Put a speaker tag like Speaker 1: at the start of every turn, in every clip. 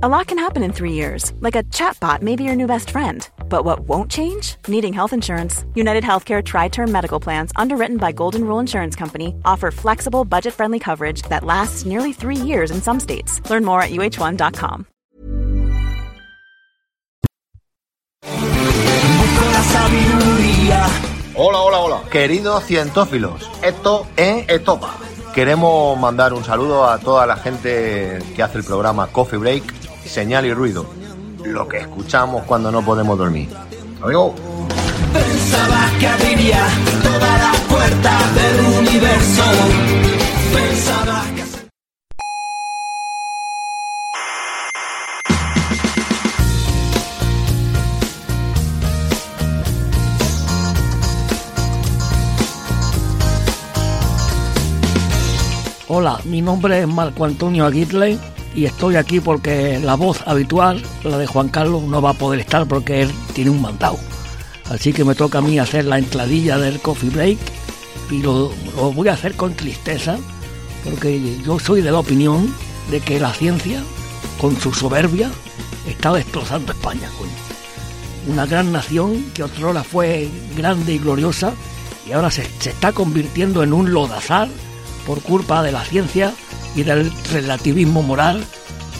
Speaker 1: A lot can happen in three years, like a chatbot may be your new best friend. But what won't change? Needing health insurance. United Healthcare Tri Term Medical Plans, underwritten by Golden Rule Insurance Company, offer flexible, budget friendly coverage that lasts nearly three years in some states. Learn more at uh1.com.
Speaker 2: Hola, hola, hola. Queridos cientófilos, esto es Estopa. Queremos mandar un saludo a toda la gente que hace el programa Coffee Break, Señal y Ruido. Lo que escuchamos cuando no podemos dormir. Adiós.
Speaker 3: Pensaba que abriría todas las puertas del universo. Pensaba que...
Speaker 4: Hola, mi nombre es Marco Antonio Aguirre y estoy aquí porque la voz habitual, la de Juan Carlos, no va a poder estar porque él tiene un mandado. Así que me toca a mí hacer la entradilla del coffee break y lo, lo voy a hacer con tristeza porque yo soy de la opinión de que la ciencia, con su soberbia, está destrozando España. Una gran nación que otrora fue grande y gloriosa y ahora se, se está convirtiendo en un lodazar por culpa de la ciencia y del relativismo moral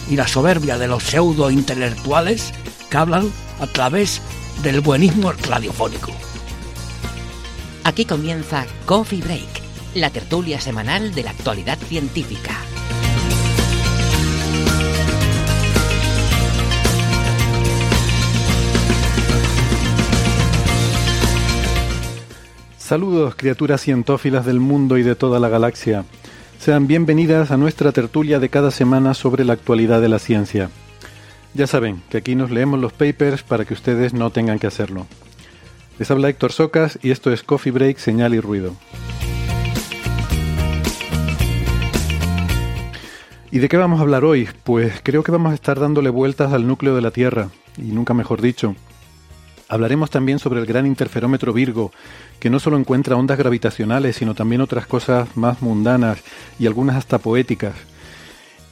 Speaker 4: y la soberbia de los pseudo intelectuales que hablan a través del buenismo radiofónico.
Speaker 5: Aquí comienza Coffee Break, la tertulia semanal de la actualidad científica.
Speaker 6: Saludos, criaturas cientófilas del mundo y de toda la galaxia. Sean bienvenidas a nuestra tertulia de cada semana sobre la actualidad de la ciencia. Ya saben que aquí nos leemos los papers para que ustedes no tengan que hacerlo. Les habla Héctor Socas y esto es Coffee Break, Señal y Ruido. ¿Y de qué vamos a hablar hoy? Pues creo que vamos a estar dándole vueltas al núcleo de la Tierra, y nunca mejor dicho. Hablaremos también sobre el gran interferómetro Virgo, que no solo encuentra ondas gravitacionales, sino también otras cosas más mundanas y algunas hasta poéticas.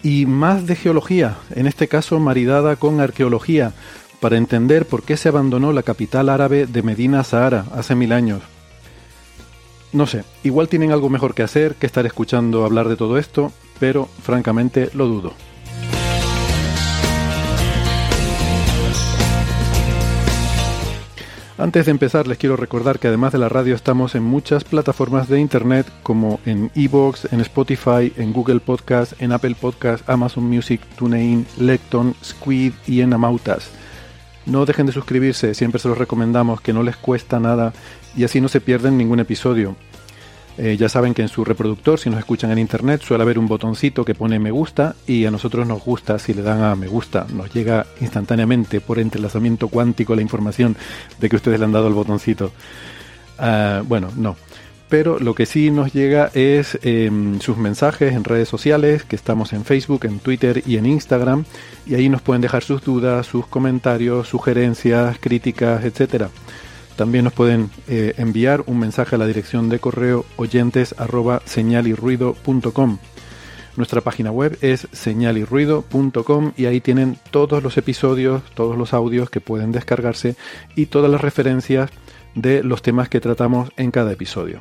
Speaker 6: Y más de geología, en este caso maridada con arqueología, para entender por qué se abandonó la capital árabe de Medina Sahara hace mil años. No sé, igual tienen algo mejor que hacer que estar escuchando hablar de todo esto, pero francamente lo dudo. Antes de empezar, les quiero recordar que además de la radio estamos en muchas plataformas de internet como en Evox, en Spotify, en Google Podcast, en Apple Podcast, Amazon Music, TuneIn, Lecton, Squid y en Amautas. No dejen de suscribirse, siempre se los recomendamos, que no les cuesta nada y así no se pierden ningún episodio. Eh, ya saben que en su reproductor, si nos escuchan en internet, suele haber un botoncito que pone me gusta y a nosotros nos gusta si le dan a me gusta. Nos llega instantáneamente por entrelazamiento cuántico la información de que ustedes le han dado el botoncito. Ah, bueno, no. Pero lo que sí nos llega es em, sus mensajes en redes sociales, que estamos en Facebook, en Twitter y en Instagram. Y ahí nos pueden dejar sus dudas, sus comentarios, sugerencias, críticas, etcétera. También nos pueden eh, enviar un mensaje a la dirección de correo oyentes. Nuestra página web es señalirruido.com y ahí tienen todos los episodios, todos los audios que pueden descargarse y todas las referencias de los temas que tratamos en cada episodio.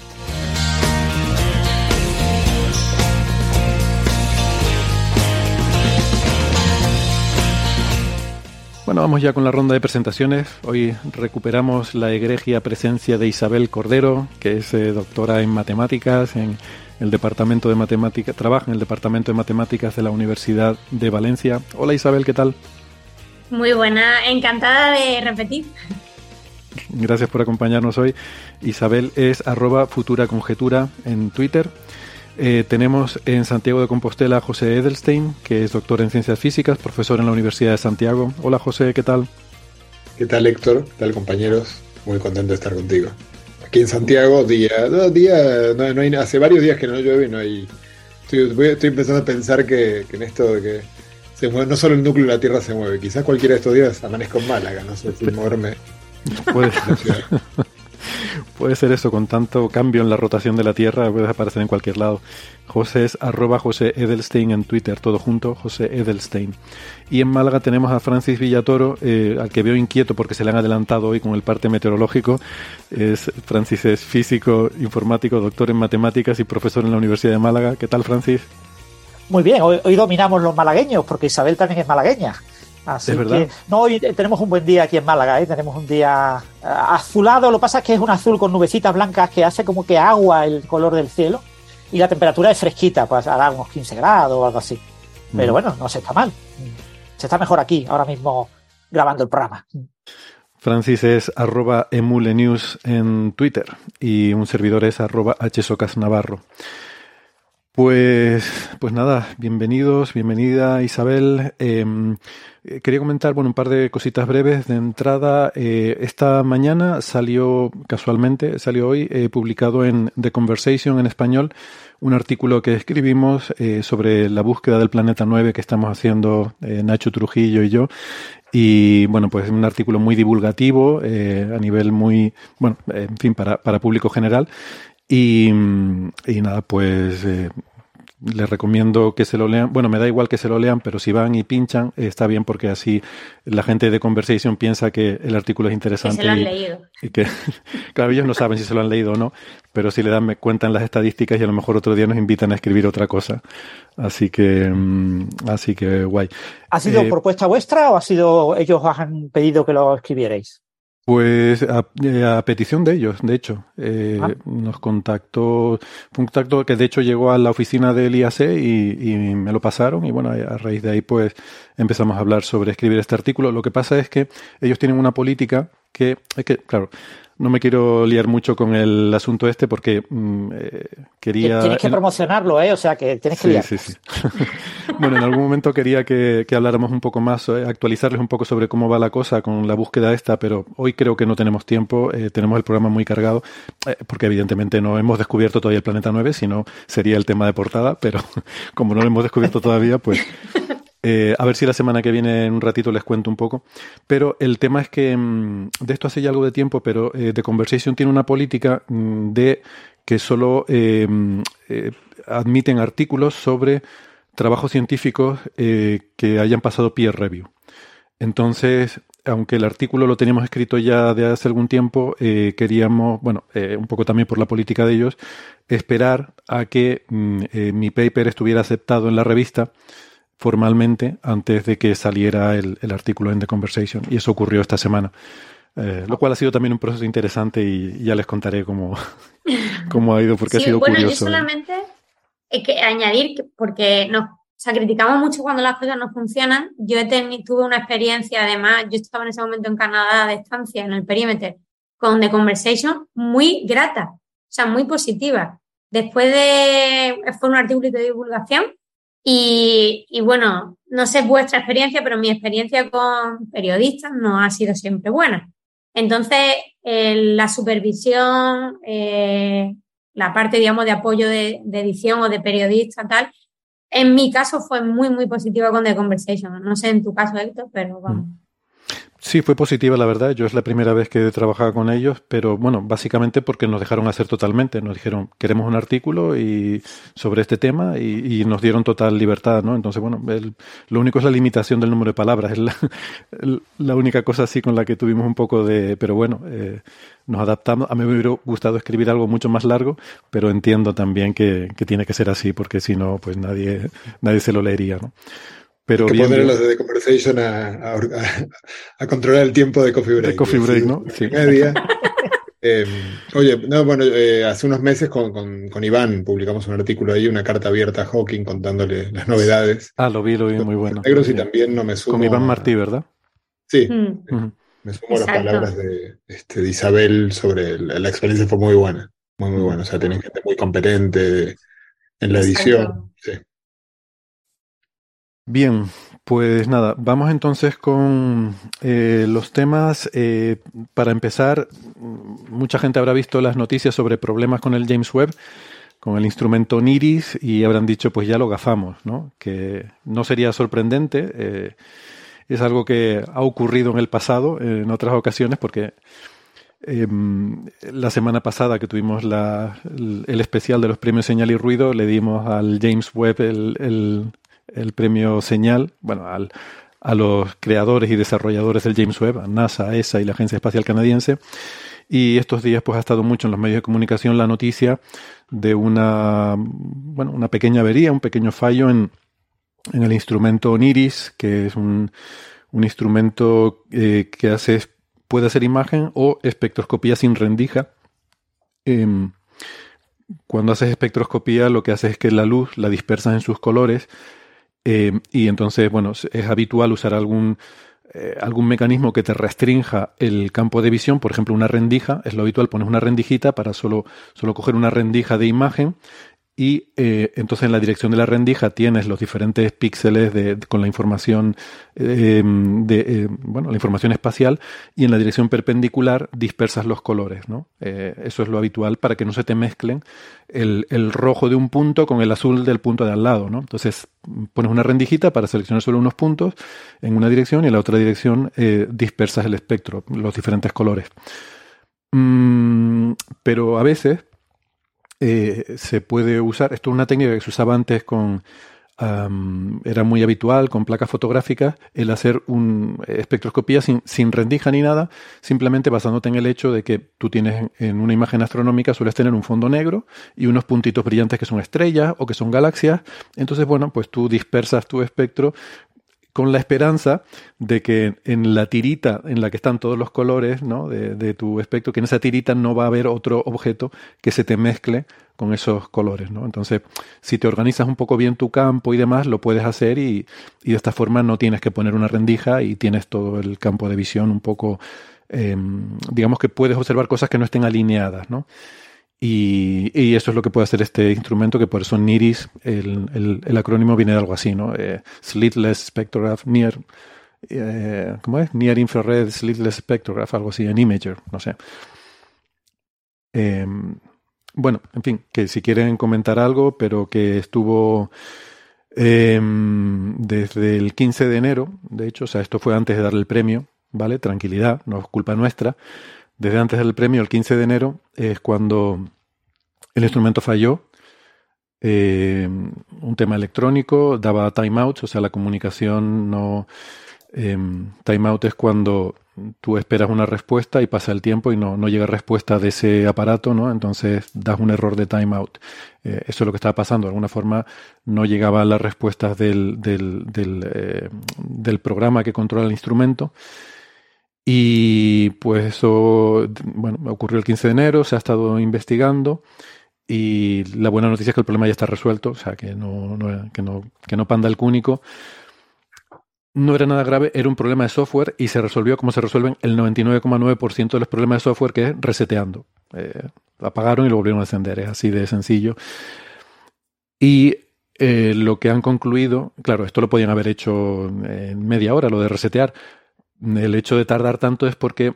Speaker 6: Bueno, vamos ya con la ronda de presentaciones. Hoy recuperamos la egregia presencia de Isabel Cordero, que es eh, doctora en matemáticas en el departamento de matemáticas, trabaja en el departamento de matemáticas de la Universidad de Valencia. Hola Isabel, ¿qué tal?
Speaker 7: Muy buena, encantada de repetir.
Speaker 6: Gracias por acompañarnos hoy. Isabel es arroba futura conjetura en Twitter. Eh, tenemos en Santiago de Compostela a José Edelstein, que es doctor en ciencias físicas, profesor en la Universidad de Santiago. Hola José, ¿qué tal?
Speaker 8: ¿Qué tal Héctor? ¿Qué tal compañeros? Muy contento de estar contigo. Aquí en Santiago, día, dos días, no, hay, hace varios días que no llueve y no hay... Estoy, estoy empezando a pensar que, en esto de que se mueve, no solo el núcleo de la Tierra se mueve, quizás cualquiera de estos días amanezco en Málaga, no sé si moverme.
Speaker 6: Puede, puede ser eso, con tanto cambio en la rotación de la Tierra, puede aparecer en cualquier lado. José es arroba José Edelstein en Twitter, todo junto, José Edelstein. Y en Málaga tenemos a Francis Villatoro, eh, al que veo inquieto porque se le han adelantado hoy con el parte meteorológico. Es, Francis es físico, informático, doctor en matemáticas y profesor en la Universidad de Málaga. ¿Qué tal, Francis?
Speaker 9: Muy bien, hoy, hoy dominamos los malagueños porque Isabel también es malagueña. Así que, no, hoy tenemos un buen día aquí en Málaga, ¿eh? tenemos un día eh, azulado, lo que pasa es que es un azul con nubecitas blancas que hace como que agua el color del cielo y la temperatura es fresquita, pues hará unos 15 grados o algo así. Pero mm. bueno, no se está mal. Se está mejor aquí, ahora mismo grabando el programa.
Speaker 6: Francis es arroba emulenews en Twitter y un servidor es arroba hsocasnavarro. Pues, pues nada, bienvenidos, bienvenida Isabel. Em, eh, quería comentar, bueno, un par de cositas breves de entrada. Eh, esta mañana salió, casualmente, salió hoy, eh, publicado en The Conversation en español, un artículo que escribimos sobre la búsqueda del planeta 9 que estamos haciendo Nacho Trujillo y yo. Y bueno, pues un artículo muy divulgativo, a nivel muy, bueno, en fin, para público general. Y, y nada, pues eh, les recomiendo que se lo lean. Bueno, me da igual que se lo lean, pero si van y pinchan, está bien porque así la gente de Conversation piensa que el artículo es interesante. Que
Speaker 7: se lo han leído.
Speaker 6: Y que, claro, ellos no saben si se lo han leído o no, pero si le dan, me cuentan las estadísticas y a lo mejor otro día nos invitan a escribir otra cosa. Así que, mm, así que guay.
Speaker 9: ¿Ha sido eh, propuesta vuestra o ha sido ellos han pedido que lo escribierais?
Speaker 6: Pues eh, a, petición de ellos, de hecho. Eh, ah. Nos contactó, fue un contacto que de hecho llegó a la oficina del IAC y, y, me lo pasaron y bueno, a raíz de ahí pues empezamos a hablar sobre escribir este artículo. Lo que pasa es que ellos tienen una política que, es que, claro, no me quiero liar mucho con el asunto este porque mm, eh, quería...
Speaker 9: Tienes que promocionarlo, ¿eh? O sea, que tienes que liar.
Speaker 6: Sí, sí. bueno, en algún momento quería que, habláramos un poco más, eh, actualizarles un poco sobre cómo va la cosa con la búsqueda esta, pero hoy creo que no tenemos tiempo, eh, tenemos el programa muy cargado, porque evidentemente no hemos descubierto todavía el planeta 9, sino sería el tema de portada, pero como no lo hemos descubierto todavía, pues eh, a ver si la semana que viene en un ratito les cuento un poco. Pero el tema es que mm, de esto hace ya algo de tiempo, pero eh, The Conversation tiene una política mm, de que solo eh, mm, admiten artículos sobre trabajos científicos que hayan pasado peer review. Entonces, aunque el artículo lo teníamos escrito ya de hace algún tiempo, queríamos, bueno, un poco también por la política de ellos, esperar a que mi paper estuviera aceptado en la revista formalmente antes de que saliera el, artículo en The Conversation. Y eso ocurrió esta semana. Eh, lo cual ha sido también un proceso interesante y ya les contaré cómo, cómo ha ido, porque ha sido
Speaker 7: bueno,
Speaker 6: curioso.
Speaker 7: Yo solamente hay que añadir, porque nos o criticamos mucho cuando las cosas no funcionan. Yo he tuve una experiencia, además, yo estaba en ese momento en Canadá de estancia, en el perímetro, con The Conversation, muy grata, o sea, muy positiva. Después de, fue un artículo de divulgación y, y, bueno, no sé vuestra experiencia, pero mi experiencia con periodistas no ha sido siempre buena. Entonces, la supervisión, eh, la parte, digamos, de apoyo de, edición o de periodista, tal, en mi caso fue muy, muy positiva con The Conversation. No sé en tu caso, Héctor, pero vamos.
Speaker 6: Sí, fue positiva, la verdad. Yo es la primera vez que he trabajado con ellos, pero bueno, básicamente porque nos dejaron hacer totalmente. Nos dijeron, queremos un artículo y sobre este tema y, nos dieron total libertad, ¿no? Entonces, bueno, lo único es la limitación del número de palabras. Es la, única cosa así con la que tuvimos un poco de... Pero bueno, eh, nos adaptamos. A mí me hubiera gustado escribir algo mucho más largo, pero entiendo también que, que tiene que ser así, porque si no, pues nadie, nadie se lo leería, ¿no?
Speaker 8: Pero que poner los de The Conversation a, a, controlar el tiempo de Coffee Break.
Speaker 6: De Coffee Break, ¿no?
Speaker 8: Sí. Media. Eh, oye, no, bueno, eh, hace unos meses con, con, con, Iván publicamos un artículo ahí, una carta abierta a Hawking contándole las novedades.
Speaker 6: Ah, lo vi, lo vi, muy bueno.
Speaker 8: Negros y también no me sumo.
Speaker 6: Con Iván Martí, ¿verdad?
Speaker 8: Sí. Mm. Me sumo a las palabras de, este, de Isabel sobre la experiencia fue muy buena. Muy, muy buena. O sea, tienen gente muy competente en la edición. Sí.
Speaker 6: Bien, pues nada, vamos entonces con eh, los temas. Eh, para empezar, mucha gente habrá visto las noticias sobre problemas con el James Webb, con el instrumento NIRIS, y habrán dicho, pues ya lo gafamos, ¿no? Que no sería sorprendente. Eh, es algo que ha ocurrido en el pasado, en otras ocasiones, porque em, la semana pasada que tuvimos el, especial de los premios Señal y Ruido, le dimos al James Webb el el premio Señal, bueno, al, a los creadores y desarrolladores del James Webb, a NASA, ESA y la Agencia Espacial Canadiense. Y estos días pues ha estado mucho en los medios de comunicación la noticia de una, bueno, una pequeña avería, un pequeño fallo en, en el instrumento NIRIS, que es un, un instrumento eh, que hace, puede hacer imagen o espectroscopía sin rendija. Em, cuando haces espectroscopía lo que hace es que la luz la dispersas en sus colores eh, y entonces, bueno, es habitual usar algún, eh, algún mecanismo que te restrinja el campo de visión, por ejemplo, una rendija, es lo habitual, pones una rendijita para solo, solo coger una rendija de imagen y eh, entonces en la dirección de la rendija tienes los diferentes píxeles de, con la información eh, de eh, bueno la información espacial y en la dirección perpendicular dispersas los colores ¿no? eso es lo habitual para que no se te mezclen el, el, rojo de un punto con el azul del punto de al lado ¿no? entonces pones una rendijita para seleccionar solo unos puntos en una dirección y en la otra dirección dispersas el espectro los diferentes colores mm, pero a veces eh, se puede usar, esto es una técnica que se usaba antes con, era muy habitual con placas fotográficas, el hacer un espectroscopía sin, sin, rendija ni nada, simplemente basándote en el hecho de que tú tienes en una imagen astronómica, sueles tener un fondo negro y unos puntitos brillantes que son estrellas o que son galaxias. Entonces, bueno, pues tú dispersas tu espectro con la esperanza de que en la tirita en la que están todos los colores ¿no? de, tu espectro, que en esa tirita no va a haber otro objeto que se te mezcle con esos colores. ¿no? Entonces, si te organizas un poco bien tu campo y demás, lo puedes hacer y, y de esta forma no tienes que poner una rendija y tienes todo el campo de visión un poco, em, digamos que puedes observar cosas que no estén alineadas. ¿no? Y, eso es lo que puede hacer este instrumento, que por eso NIRIS, el, el, acrónimo viene de algo así, ¿no? Eh, Slitless Spectrograph, Near, eh, ¿cómo es? Near Infrared Slitless Spectrograph, algo así, en Imager, no sé. Em, bueno, en fin, que si quieren comentar algo, pero que estuvo em, desde el 15 de enero, de hecho, o sea, esto fue antes de darle el premio, ¿vale? Tranquilidad, no es culpa nuestra desde antes del premio, el 15 de enero, es cuando el instrumento falló. Eh, un tema electrónico daba timeouts, o sea, la comunicación no. Eh, timeout es cuando tú esperas una respuesta y pasa el tiempo y no, no llega respuesta de ese aparato, ¿no? Entonces das un error de timeout. Eh, eso es lo que estaba pasando. De alguna forma no llegaban las respuestas del, del, del programa que controla el instrumento. Y pues eso, bueno, ocurrió el 15 de enero, se ha estado investigando y la buena noticia es que el problema ya está resuelto, o sea, que no, que no, que no panda el cúnico. No era nada grave, era un problema de software y se resolvió como se resuelven el 99,9% de los problemas de software, que es reseteando. Eh, apagaron y lo volvieron a encender, es así de sencillo. Y eh, lo que han concluido, claro, esto lo podían haber hecho en media hora, lo de resetear, el hecho de tardar tanto es porque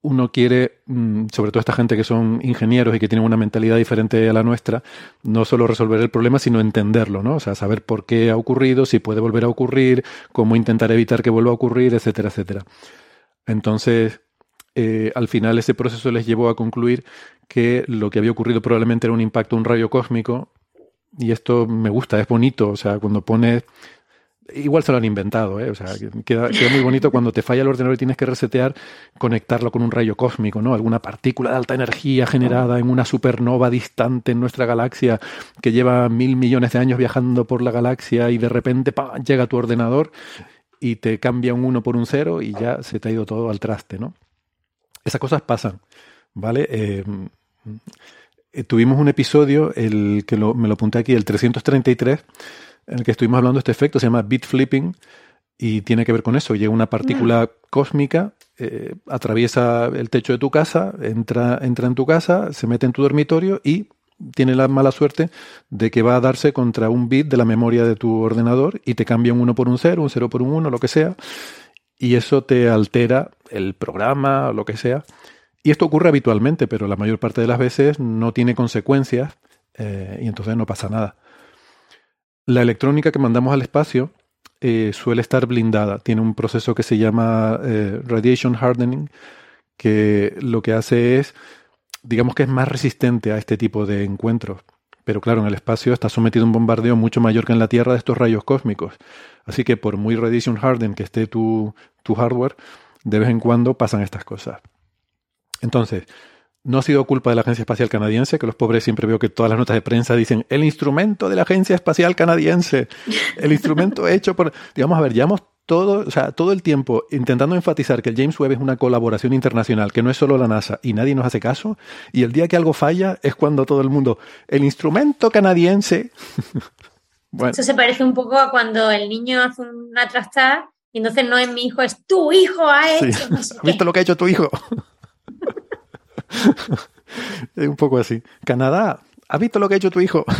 Speaker 6: uno quiere, mm, sobre todo esta gente que son ingenieros y que tienen una mentalidad diferente a la nuestra, no solo resolver el problema, sino entenderlo, ¿no? O sea, saber por qué ha ocurrido, si puede volver a ocurrir, cómo intentar evitar que vuelva a ocurrir, etcétera, etcétera. Entonces, eh, al final ese proceso les llevó a concluir que lo que había ocurrido probablemente era un impacto, un rayo cósmico, y esto me gusta, es bonito, o sea, cuando pones Igual se lo han inventado, ¿eh? O sea, queda, queda, muy bonito cuando te falla el ordenador y tienes que resetear, conectarlo con un rayo cósmico, ¿no? Alguna partícula de alta energía generada en una supernova distante en nuestra galaxia que lleva mil millones de años viajando por la galaxia y de repente llega tu ordenador y te cambia un 1 por un 0 y ya se te ha ido todo al traste, ¿no? Esas cosas pasan, ¿vale? Eh, eh, tuvimos un episodio, el que me lo apunté aquí, el 333 en el que estuvimos hablando de este efecto, se llama bit flipping y tiene que ver con eso. Llega una partícula cósmica, eh, atraviesa el techo de tu casa, entra, entra en tu casa, se mete en tu dormitorio y tiene la mala suerte de que va a darse contra un bit de la memoria de tu ordenador y te cambia un 1 por un 0, un 0 por un 1, lo que sea, y eso te altera el programa o lo que sea. Y esto ocurre habitualmente, pero la mayor parte de las veces no tiene consecuencias eh, y entonces no pasa nada. La electrónica que mandamos al espacio eh, suele estar blindada. Tiene un proceso que se llama eh, radiation hardening, que lo que hace es, digamos que es más resistente a este tipo de encuentros. Pero claro, en el espacio está sometido a un bombardeo mucho mayor que en la Tierra de estos rayos cósmicos. Así que por muy radiation hardened que esté tu, tu hardware, de vez en cuando pasan estas cosas. Entonces, no ha sido culpa de la Agencia Espacial Canadiense, que los pobres siempre veo que todas las notas de prensa dicen el instrumento de la Agencia Espacial Canadiense, el instrumento hecho por, digamos, a ver, llevamos todo, o sea, todo el tiempo intentando enfatizar que el James Webb es una colaboración internacional, que no es solo la NASA y nadie nos hace caso, y el día que algo falla es cuando todo el mundo, el instrumento canadiense.
Speaker 7: bueno. Eso se parece un poco a cuando el niño hace una trastada y entonces no es mi hijo, es tu hijo ha hecho.
Speaker 6: ¿Has visto lo que ha hecho tu hijo? un poco así. Canadá, ¿has visto lo que ha hecho tu hijo?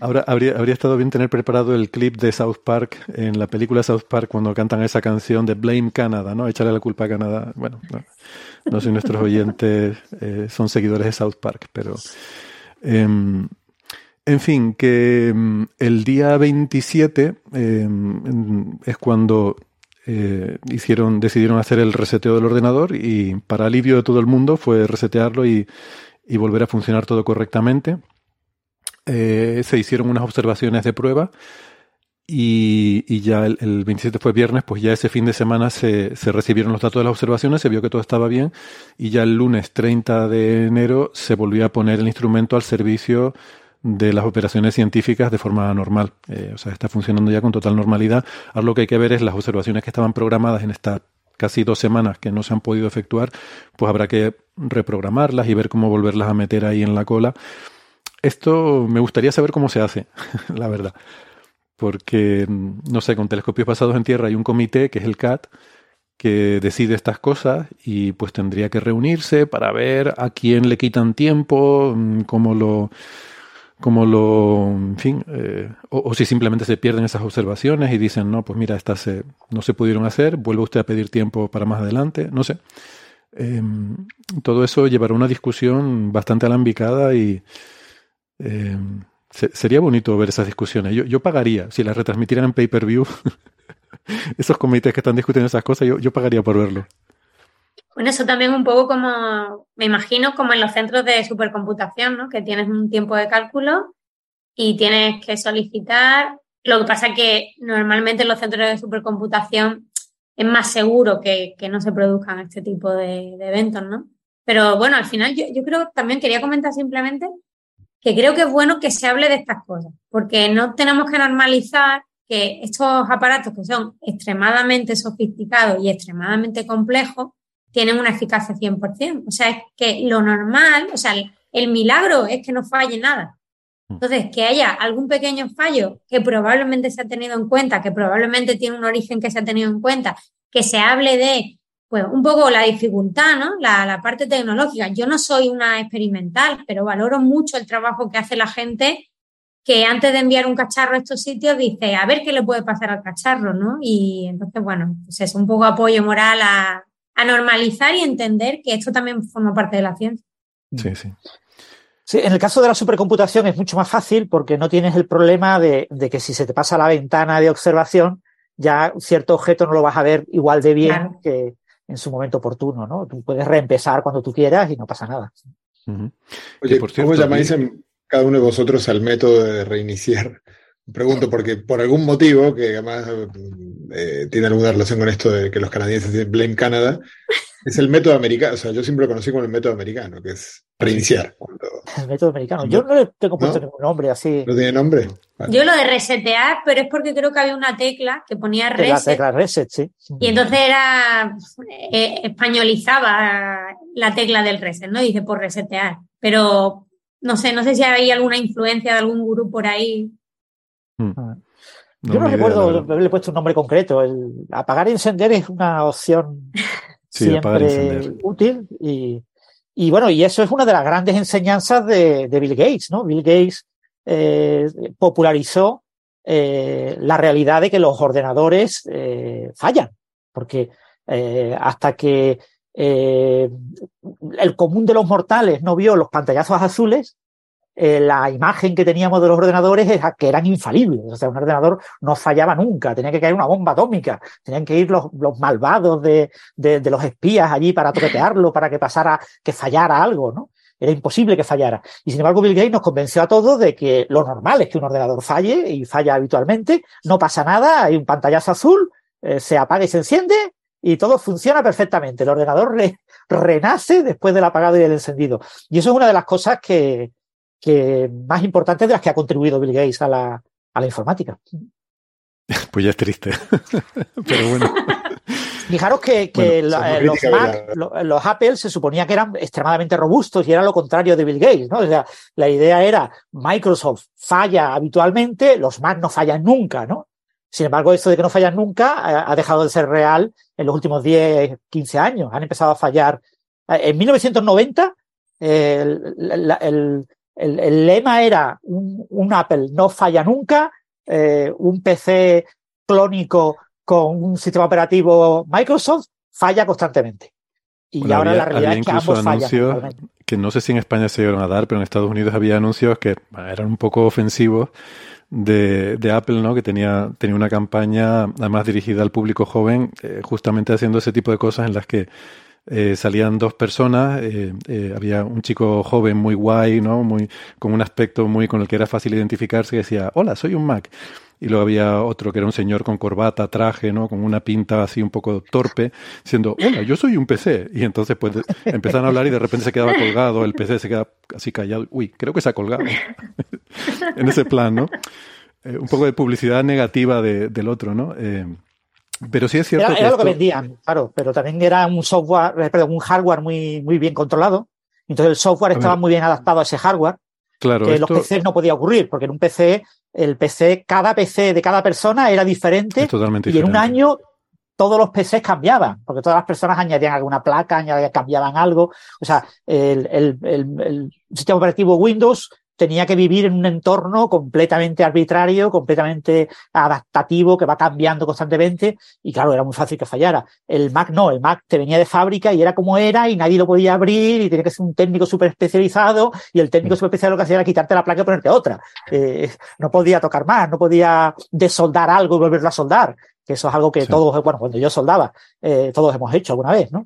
Speaker 6: Ahora habría, habría, estado bien tener preparado el clip de South Park en la película South Park cuando cantan esa canción de Blame Canada, ¿no? Echarle la culpa a Canadá. Bueno, no, sé si nuestros oyentes eh, son seguidores de South Park, pero. Em, en fin, que em, el día 27 em, es cuando eh, hicieron, decidieron hacer el reseteo del ordenador y para alivio de todo el mundo fue resetearlo y, volver a funcionar todo correctamente. Eh, se hicieron unas observaciones de prueba y, ya el, el, 27 fue viernes, pues ya ese fin de semana se, se, recibieron los datos de las observaciones, se vio que todo estaba bien y ya el lunes 30 de enero se volvió a poner el instrumento al servicio de las operaciones científicas de forma normal. Eh, o sea, está funcionando ya con total normalidad. Ahora lo que hay que ver es las observaciones que estaban programadas en estas casi dos semanas que no se han podido efectuar, pues habrá que reprogramarlas y ver cómo volverlas a meter ahí en la cola. Esto me gustaría saber cómo se hace, la verdad. Porque, no sé, con telescopios basados en tierra hay un comité, que es el CAT, que decide estas cosas y pues tendría que reunirse para ver a quién le quitan tiempo, mm, cómo lo como lo, en fin, eh, o, si simplemente se pierden esas observaciones y dicen, no, pues mira, estas no se pudieron hacer, vuelve usted a pedir tiempo para más adelante, no sé. Eh, todo eso llevará una discusión bastante alambicada y eh, se, sería bonito ver esas discusiones. Yo, yo pagaría, si las retransmitieran en pay-per-view, esos comités que están discutiendo esas cosas, yo, yo pagaría por verlo.
Speaker 7: Bueno, eso también un poco como, me imagino, como en los centros de supercomputación, ¿no? Que tienes un tiempo de cálculo y tienes que solicitar. Lo que pasa es que normalmente en los centros de supercomputación es más seguro que, que no se produzcan este tipo de, de, eventos, ¿no? Pero bueno, al final yo, yo creo, también quería comentar simplemente que creo que es bueno que se hable de estas cosas, porque no tenemos que normalizar que estos aparatos que son extremadamente sofisticados y extremadamente complejos, tienen una eficacia 100%. O sea, es que lo normal, o sea, el, milagro es que no falle nada. Mm. Entonces, que haya algún pequeño fallo que probablemente se ha tenido en cuenta, que probablemente tiene un origen que se ha tenido en cuenta, que se hable de, pues, un poco la dificultad, ¿no? La, la parte tecnológica. Yo no soy una experimental, pero valoro mucho el trabajo que hace la gente que antes de enviar un cacharro a estos sitios dice, a ver qué le puede pasar al cacharro, ¿no? Y entonces, bueno, pues es un poco apoyo moral a, a normalizar y entender que esto también forma parte de la ciencia.
Speaker 6: Sí, sí.
Speaker 9: Sí, en el caso de la supercomputación es mucho más fácil porque no tienes el problema de, de, que si se te pasa la ventana de observación, ya cierto objeto no lo vas a ver igual de bien claro. que en su momento oportuno, ¿no? Tú puedes reempezar cuando tú quieras y no pasa nada.
Speaker 8: Uh -huh. Oye, por cierto, ¿cómo llamáis en cada uno de vosotros al método de reiniciar? Pregunto porque por algún motivo, que además eh, tiene alguna relación con esto de que los canadienses dicen Blame Canada, es el método americano. O sea, yo siempre lo conocí como el método americano, que es reiniciar. Cuando...
Speaker 9: El método americano. Yo no le tengo puesto ¿No? ningún nombre así.
Speaker 8: ¿No tiene nombre?
Speaker 7: Vale. Yo lo de resetear, pero es porque creo que había una tecla que ponía reset.
Speaker 9: La tecla reset, sí.
Speaker 7: Y entonces era. Eh, españolizaba la tecla del reset, ¿no? Dice por resetear. Pero no sé, no sé si hay alguna influencia de algún gurú por ahí.
Speaker 9: Hmm. No, Yo no recuerdo haberle puesto un nombre concreto. El apagar y encender es una opción
Speaker 6: sí,
Speaker 9: siempre útil y, Y bueno, y eso es una de las grandes enseñanzas de, Bill Gates, ¿no? Bill Gates eh, popularizó eh, la realidad de que los ordenadores eh, fallan, porque hasta que el común de los mortales no vio los pantallazos azules, eh, la imagen que teníamos de los ordenadores es que eran infalibles. O sea, un ordenador no fallaba nunca, tenía que caer una bomba atómica, tenían que ir los, malvados de, los espías allí para toquetearlo, para que pasara, que fallara algo, ¿no? Era imposible que fallara. Y sin embargo, Bill Gates nos convenció a todos de que lo normal es que un ordenador falle y falla habitualmente, no pasa nada, hay un pantallazo azul, eh, se apaga y se enciende y todo funciona perfectamente. El ordenador renace después del apagado y del encendido. Y eso es una de las cosas que, que más importantes de las que ha contribuido Bill Gates a la, a la informática.
Speaker 6: Pues ya es triste, pero bueno.
Speaker 9: Fijaros que, eh, los, Mac, los, Apple se suponía que eran extremadamente robustos y era lo contrario de Bill Gates, ¿no? O sea, la idea era Microsoft falla habitualmente, los Mac no fallan nunca, ¿no? Sin embargo, esto de que no fallan nunca eh, ha dejado de ser real en los últimos 10, 15 años. Han empezado a fallar. Eh, en 1990, el, el, lema era un, Apple no falla nunca, eh, un PC clónico con un sistema operativo Microsoft falla constantemente. Y ahora la realidad es que ambos fallan.
Speaker 6: Que no sé si en España se iban a dar, pero en Estados Unidos había anuncios que eran un poco ofensivos de, Apple, ¿no? Que tenía, tenía una campaña además dirigida al público joven, eh, justamente haciendo ese tipo de cosas en las que eh, salían dos personas, eh, eh, había un chico joven muy guay, ¿no? Muy, con un aspecto muy con el que era fácil identificarse, que decía, hola, soy un Mac. Y luego había otro que era un señor con corbata, traje, ¿no? Con una pinta así un poco torpe, diciendo, hola, yo soy un PC. Y entonces pues empezaron a hablar y de repente se quedaba colgado, el PC se queda así callado. Uy, creo que se ha colgado. en ese plan, ¿no? un poco de publicidad negativa del otro, ¿no? Pero sí es cierto.
Speaker 9: Era, lo que vendían, claro, pero también era un software, eh, perdón, un hardware muy, muy bien controlado. Entonces el software estaba muy bien adaptado a ese hardware.
Speaker 6: Claro.
Speaker 9: Que en los PCs no podía ocurrir, porque en un PC, el PC, cada PC de cada persona era diferente.
Speaker 6: totalmente
Speaker 9: y en un año todos los PCs cambiaban, porque todas las personas añadían alguna placa, añadían, cambiaban algo. O sea, el, el, el sistema operativo Windows tenía que vivir en un entorno completamente arbitrario, completamente adaptativo, que va cambiando constantemente, y claro, era muy fácil que fallara. El Mac no, el Mac te venía de fábrica y era como era, y nadie lo podía abrir, y tenía que ser un técnico súper especializado, y el técnico súper especializado lo que hacía era quitarte la placa y ponerte otra. Eh, no podía tocar más, no podía desoldar algo y volverlo a soldar que eso es algo que todos, bueno, cuando yo soldaba, eh, todos hemos hecho alguna vez, ¿no?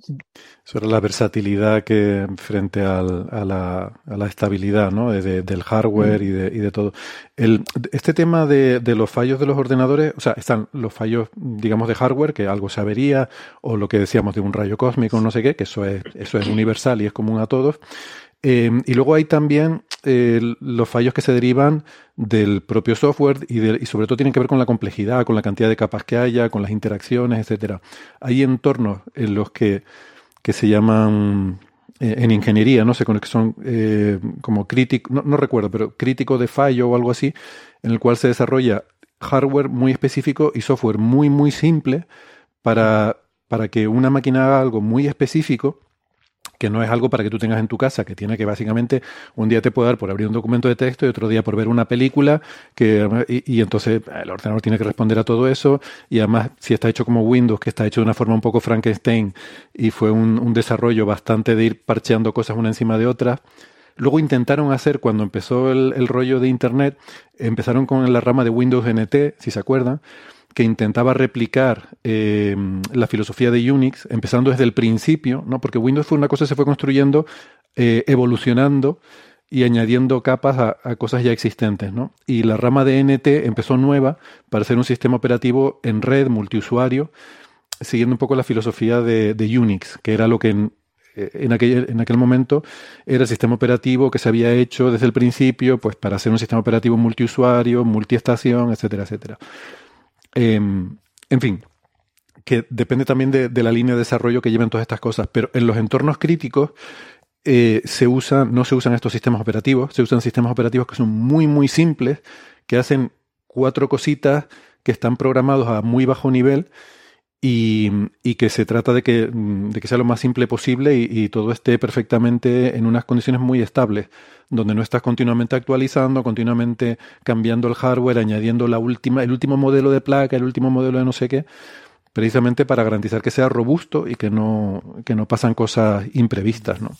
Speaker 6: Eso era la versatilidad que frente al, a, la, a, la, estabilidad, ¿no? del hardware y, de, y de todo. El, este tema de, de, los fallos de los ordenadores, o sea, están los fallos, digamos, de hardware, que algo se avería, o lo que decíamos de un rayo cósmico, no sé qué, que eso es, eso es universal y es común a todos. Eh, y luego hay también eh, los fallos que se derivan del propio software y, y, sobre todo tienen que ver con la complejidad, con la cantidad de capas que haya, con las interacciones, etcétera. Hay entornos en los que, que se llaman eh, en ingeniería, no sé, que son como crítico, no, no, recuerdo, pero crítico de fallo o algo así, en el cual se desarrolla hardware muy específico y software muy, muy simple para, para que una máquina haga algo muy específico que no es algo para que tú tengas en tu casa, que tiene que básicamente un día te puede dar por abrir un documento de texto y otro día por ver una película, que, y, entonces el ordenador tiene que responder a todo eso, y además si está hecho como Windows, que está hecho de una forma un poco Frankenstein, y fue un, desarrollo bastante de ir parcheando cosas una encima de otra, Luego intentaron hacer, cuando empezó el, el rollo de Internet, empezaron con la rama de Windows NT, si se acuerdan, que intentaba replicar eh, la filosofía de Unix, empezando desde el principio, ¿no? porque Windows fue una cosa que se fue construyendo, eh, evolucionando y añadiendo capas a, cosas ya existentes. ¿no? Y la rama de NT empezó nueva para ser un sistema operativo en red, multiusuario, siguiendo un poco la filosofía de, Unix, que era lo que en, eh, en aquel, en aquel, momento era el sistema operativo que se había hecho desde el principio pues para ser un sistema operativo multiusuario, multiestación, etcétera, etcétera. Em, en fin, que depende también de, la línea de desarrollo que lleven todas estas cosas, pero en los entornos críticos eh, se no se usan estos sistemas operativos, se usan sistemas operativos que son muy, muy simples, que hacen cuatro cositas que están programados a muy bajo nivel y, que se trata de que, de que, sea lo más simple posible y, todo esté perfectamente en unas condiciones muy estables, donde no estás continuamente actualizando, continuamente cambiando el hardware, añadiendo la última, el último modelo de placa, el último modelo de no sé qué, precisamente para garantizar que sea robusto y que no, que no pasan cosas imprevistas, ¿no?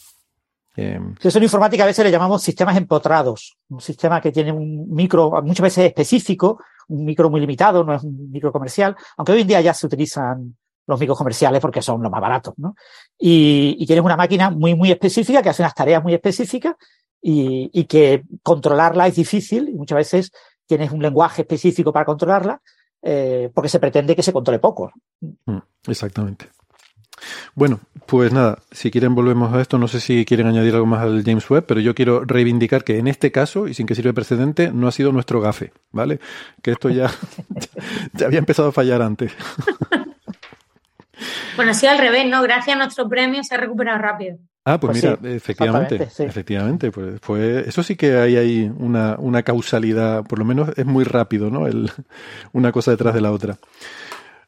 Speaker 9: Eso en informática a veces le llamamos sistemas empotrados, un sistema que tiene un micro muchas veces específico, un micro muy limitado, no es un micro comercial, aunque hoy en día ya se utilizan los micros comerciales porque son los más baratos, ¿no? Y, tienes una máquina muy, muy específica que hace unas tareas muy específicas y, y que controlarla es difícil y muchas veces tienes un lenguaje específico para controlarla eh, porque se pretende que se controle poco.
Speaker 6: Mm, exactamente. Bueno, pues nada, si quieren volvemos a esto, no sé si quieren añadir algo más al James Webb, pero yo quiero reivindicar que en este caso, y sin que sirva de precedente, no ha sido nuestro gafe, ¿vale? Que esto ya, ya había empezado a fallar antes.
Speaker 7: bueno, ha sido al revés, ¿no? Gracias a nuestro premio se ha recuperado rápido.
Speaker 6: Ah, pues, pues mira, efectivamente, efectivamente, pues fue, eso sí que hay ahí una, una causalidad, por lo menos es muy rápido, ¿no? El, una cosa detrás de la otra.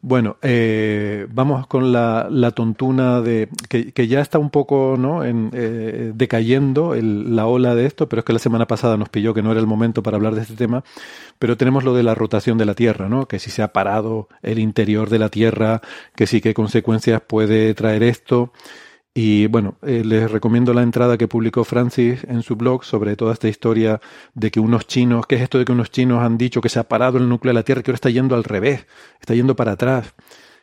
Speaker 6: Bueno, eh, vamos con la, la tontuna de que, que, ya está un poco ¿no? en, eh, decayendo el, la ola de esto, pero es que la semana pasada nos pilló que no era el momento para hablar de este tema. Pero tenemos lo de la rotación de la Tierra, ¿no? Que si se ha parado el interior de la Tierra, que sí qué consecuencias puede traer esto. Y bueno, eh, les recomiendo la entrada que publicó Francis en su blog sobre toda esta historia de que unos chinos, ¿qué es esto de que unos chinos han dicho que se ha parado el núcleo de la Tierra, que ahora está yendo al revés, está yendo para atrás,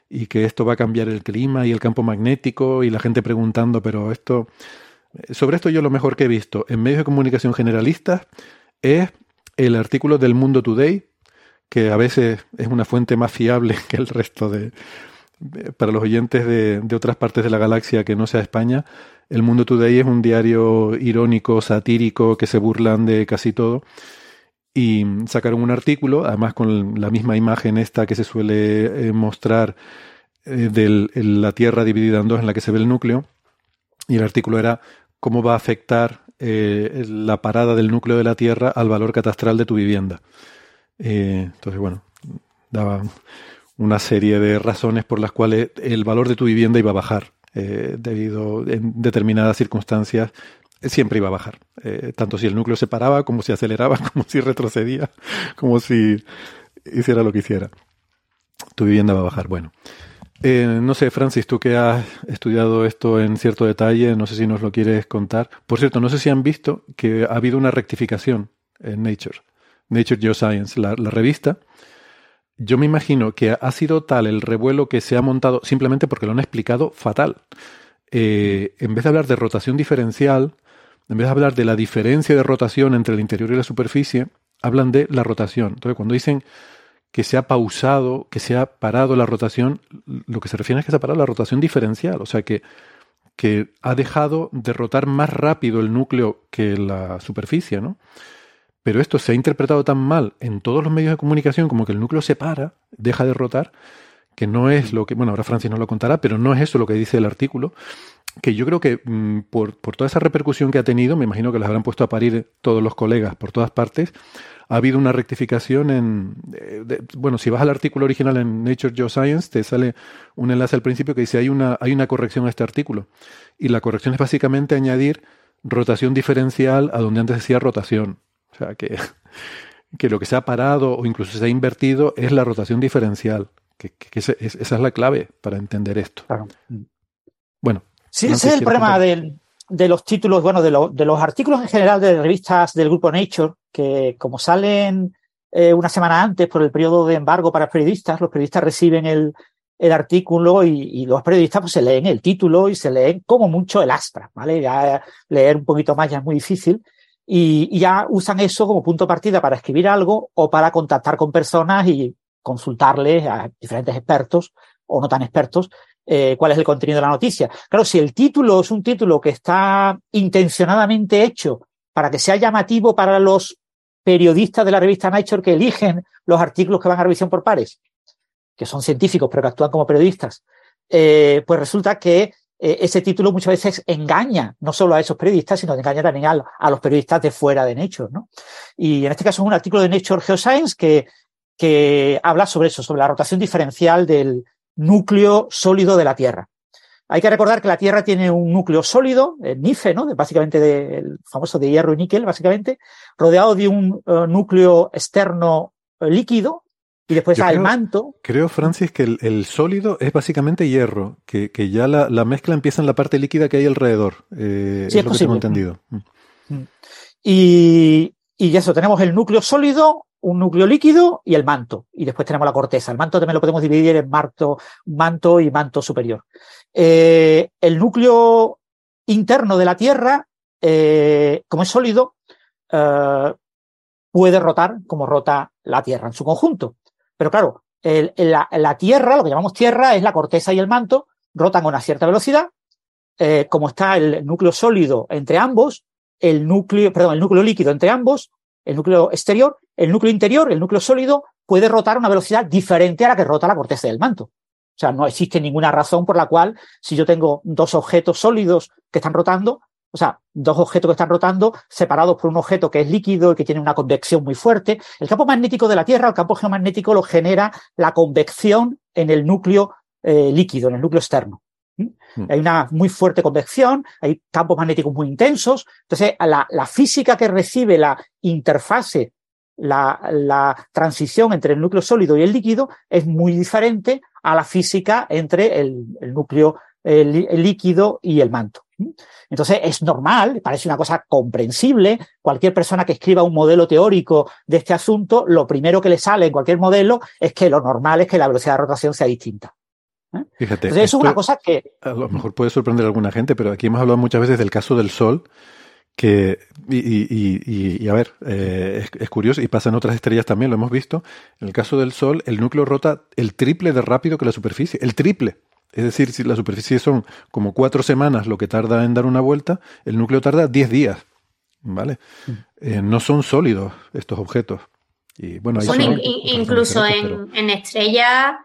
Speaker 6: y que esto va a cambiar el clima y el campo magnético, y la gente preguntando, pero esto, eh, sobre esto yo lo mejor que he visto en medios de comunicación generalistas es el artículo del Mundo Today, que a veces es una fuente más fiable que el resto de, para los oyentes de, otras partes de la galaxia que no sea España, El Mundo Today es un diario irónico, satírico, que se burlan de casi todo. Y sacaron un artículo, además con la misma imagen esta que se suele eh, mostrar eh, de la Tierra dividida en dos en la que se ve el núcleo. Y el artículo era cómo va a afectar eh, la parada del núcleo de la Tierra al valor catastral de tu vivienda. entonces, bueno, daba una serie de razones por las cuales el valor de tu vivienda iba a bajar, eh, debido en determinadas circunstancias siempre iba a bajar, eh, tanto si el núcleo se paraba, como si aceleraba, como si retrocedía, como si hiciera lo que hiciera. Tu vivienda va a bajar. Bueno, eh, no sé, Francis, tú que has estudiado esto en cierto detalle, no sé si nos lo quieres contar. Por cierto, no sé si han visto que ha habido una rectificación en Nature, Nature Geoscience, la, la revista yo me imagino que ha sido tal el revuelo que se ha montado simplemente porque lo han explicado fatal. Eh, en vez de hablar de rotación diferencial, en vez de hablar de la diferencia de rotación entre el interior y la superficie, hablan de la rotación. Entonces, cuando dicen que se ha pausado, que se ha parado la rotación, lo que se refiere es que se ha parado la rotación diferencial, o sea que, que ha dejado de rotar más rápido el núcleo que la superficie, ¿no? Pero esto se ha interpretado tan mal en todos los medios de comunicación como que el núcleo se para, deja de rotar, que no es lo que, bueno, ahora Francis nos lo contará, pero no es eso lo que dice el artículo, que yo creo que mm, por, toda esa repercusión que ha tenido, me imagino que las habrán puesto a parir todos los colegas por todas partes, ha habido una rectificación en, bueno, si vas al artículo original en Nature Geoscience, te sale un enlace al principio que dice hay una, hay una corrección a este artículo. Y la corrección es básicamente añadir rotación diferencial a donde antes decía rotación. O sea, que, que lo que se ha parado o incluso se ha invertido es la rotación diferencial. Que, esa es la clave para entender esto. Bueno.
Speaker 9: Sí, ese es el problema de los títulos, bueno, de, de, los artículos en general de revistas del grupo Nature, que como salen eh, una semana antes por el periodo de embargo para periodistas, los periodistas reciben el, el artículo y, los periodistas pues se leen el título y se leen como mucho el astra, ¿vale? Ya leer un poquito más ya es muy difícil y, ya usan eso como punto de partida para escribir algo o para contactar con personas y consultarles a diferentes expertos o no tan expertos eh, cuál es el contenido de la noticia. Claro, si el título es un título que está intencionadamente hecho para que sea llamativo para los periodistas de la revista Nature que eligen los artículos que van a revisión por pares, que son científicos pero que actúan como periodistas, eh, pues resulta que eh, ese título muchas veces engaña no solo a esos periodistas, sino engaña también a, los periodistas de fuera de Nature, ¿no? Y en este caso es un artículo de Nature Geoscience que, que habla sobre eso, sobre la rotación diferencial del, núcleo sólido de la Tierra. Hay que recordar que la Tierra tiene un núcleo sólido, el NIFE, ¿no? básicamente del famoso de hierro y níquel, básicamente, rodeado de un uh, núcleo externo uh, líquido, y después al manto.
Speaker 6: Creo, Francis, que el, sólido es básicamente hierro, que, que ya la, la, mezcla empieza en la parte líquida que hay alrededor. Eh,
Speaker 9: sí, es,
Speaker 6: lo
Speaker 9: que tengo
Speaker 6: entendido.
Speaker 9: Mm. Mm. Y, y eso, tenemos el núcleo sólido, un núcleo líquido y el manto. Y después tenemos la corteza. El manto también lo podemos dividir en manto, manto y manto superior. Eh, el núcleo interno de la Tierra, eh, como es sólido, eh, puede rotar como rota la Tierra en su conjunto. Pero claro, la, Tierra, lo que llamamos Tierra, es la corteza y el manto, rotan a una cierta velocidad. como está el núcleo sólido entre ambos, el núcleo, perdón, el núcleo líquido entre ambos, el núcleo exterior, el núcleo interior, el núcleo sólido, puede rotar a una velocidad diferente a la que rota la corteza del manto. O sea, no existe ninguna razón por la cual, si yo tengo dos objetos sólidos que están rotando, o sea, dos objetos que están rotando separados por un objeto que es líquido y que tiene una convección muy fuerte, el campo magnético de la Tierra, el campo geomagnético lo genera la convección en el núcleo eh, líquido, en el núcleo externo. ¿Mm? Hmm. Hay una muy fuerte convección, hay campos magnéticos muy intensos. Entonces, la, la física que recibe la interfase, la, la, transición entre el núcleo sólido y el líquido es muy diferente a la física entre el, núcleo líquido y el manto. Entonces es normal, parece una cosa comprensible. Cualquier persona que escriba un modelo teórico de este asunto, lo primero que le sale en cualquier modelo es que lo normal es que la velocidad de rotación sea distinta.
Speaker 6: ¿eh? Fíjate.
Speaker 9: Entonces, eso es una cosa que.
Speaker 6: A lo mejor puede sorprender a alguna gente, pero aquí hemos hablado muchas veces del caso del Sol, que, y, a ver, eh, es, curioso, y pasa en otras estrellas también, lo hemos visto. En el caso del Sol, el núcleo rota el triple de rápido que la superficie, el triple. Es decir, si la superficie son como cuatro semanas lo que tarda en dar una vuelta, el núcleo tarda diez días. ¿Vale? Mm. Eh, no son sólidos estos objetos. Y bueno,
Speaker 7: son, incluso en, estrellas,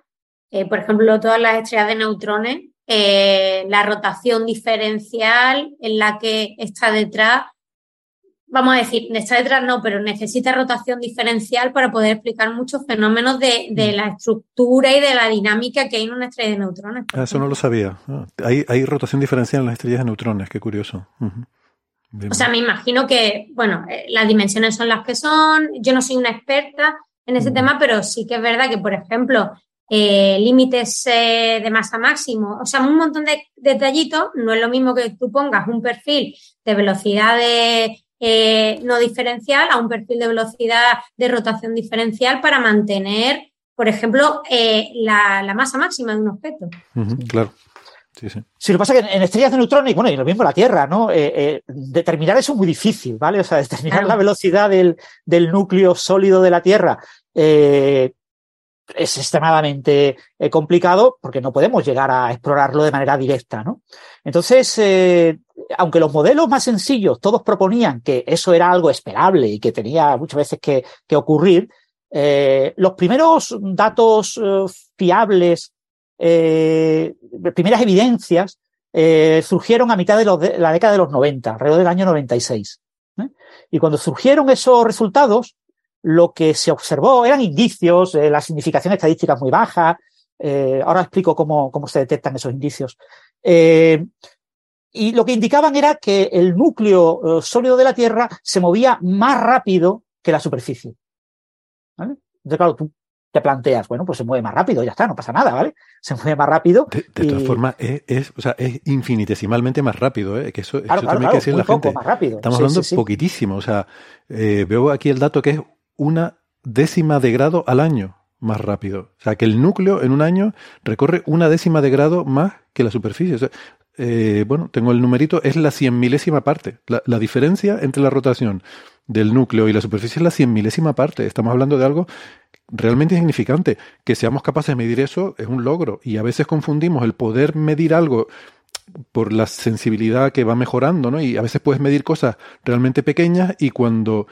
Speaker 7: eh, por ejemplo, todas las estrellas de neutrones, eh, la rotación diferencial en la que está detrás, vamos a decir, está detrás no, pero necesita rotación diferencial para poder explicar muchos fenómenos de, de mm. la estructura y de la dinámica que hay en una estrella de neutrones.
Speaker 6: Ah, eso no lo sabía. Ah, hay, hay, rotación diferencial en las estrellas de neutrones, qué curioso.
Speaker 7: O sea, me imagino que, bueno, eh, las dimensiones son las que son. Yo no soy una experta en ese tema, pero sí que es verdad que, por ejemplo, eh, límites eh, de masa máximo, o sea, un montón de detallitos. No es lo mismo que tú pongas un perfil de velocidad de, eh, no diferencial a un perfil de velocidad de rotación diferencial para mantener, por ejemplo, la, masa máxima de un objeto.
Speaker 6: claro.
Speaker 9: Sí, sí. Si lo que pasa es que en estrellas de neutrones, bueno, y lo mismo la Tierra, ¿no? determinar eso es muy difícil, ¿vale? O sea, determinar la velocidad del, del, núcleo sólido de la Tierra eh, es extremadamente eh, complicado porque no podemos llegar a explorarlo de manera directa, ¿no? Entonces, eh, aunque los modelos más sencillos todos proponían que eso era algo esperable y que tenía muchas veces que, ocurrir, eh, los primeros datos fiables, primeras evidencias, surgieron a mitad de, de, la década de los 90, alrededor del año 96. Y cuando surgieron esos resultados, lo que se observó eran indicios, eh, la significación estadística muy baja. Eh, ahora explico cómo, cómo, se detectan esos indicios. Eh, y lo que indicaban era que el núcleo sólido de la Tierra se movía más rápido que la superficie. ¿Vale? Entonces, claro, tú te planteas, bueno, pues se mueve más rápido, ya está, no pasa nada, ¿vale? Se mueve más rápido.
Speaker 6: De, todas formas, es, o sea, es infinitesimalmente más rápido, ¿eh? Que eso, también hay que decir la gente.
Speaker 9: Más rápido.
Speaker 6: Estamos hablando poquitísimo, o sea, veo aquí el dato que es una décima de grado al año más rápido. O sea, que el núcleo en un año recorre una décima de grado más que la superficie. Eh, bueno, tengo el numerito, es la cien milésima parte. La, diferencia entre la rotación del núcleo y la superficie es la cien milésima parte. Estamos hablando de algo realmente significante. Que seamos capaces de medir eso es un logro. Y a veces confundimos el poder medir algo por la sensibilidad que va mejorando, ¿no? Y a veces puedes medir cosas realmente pequeñas y cuando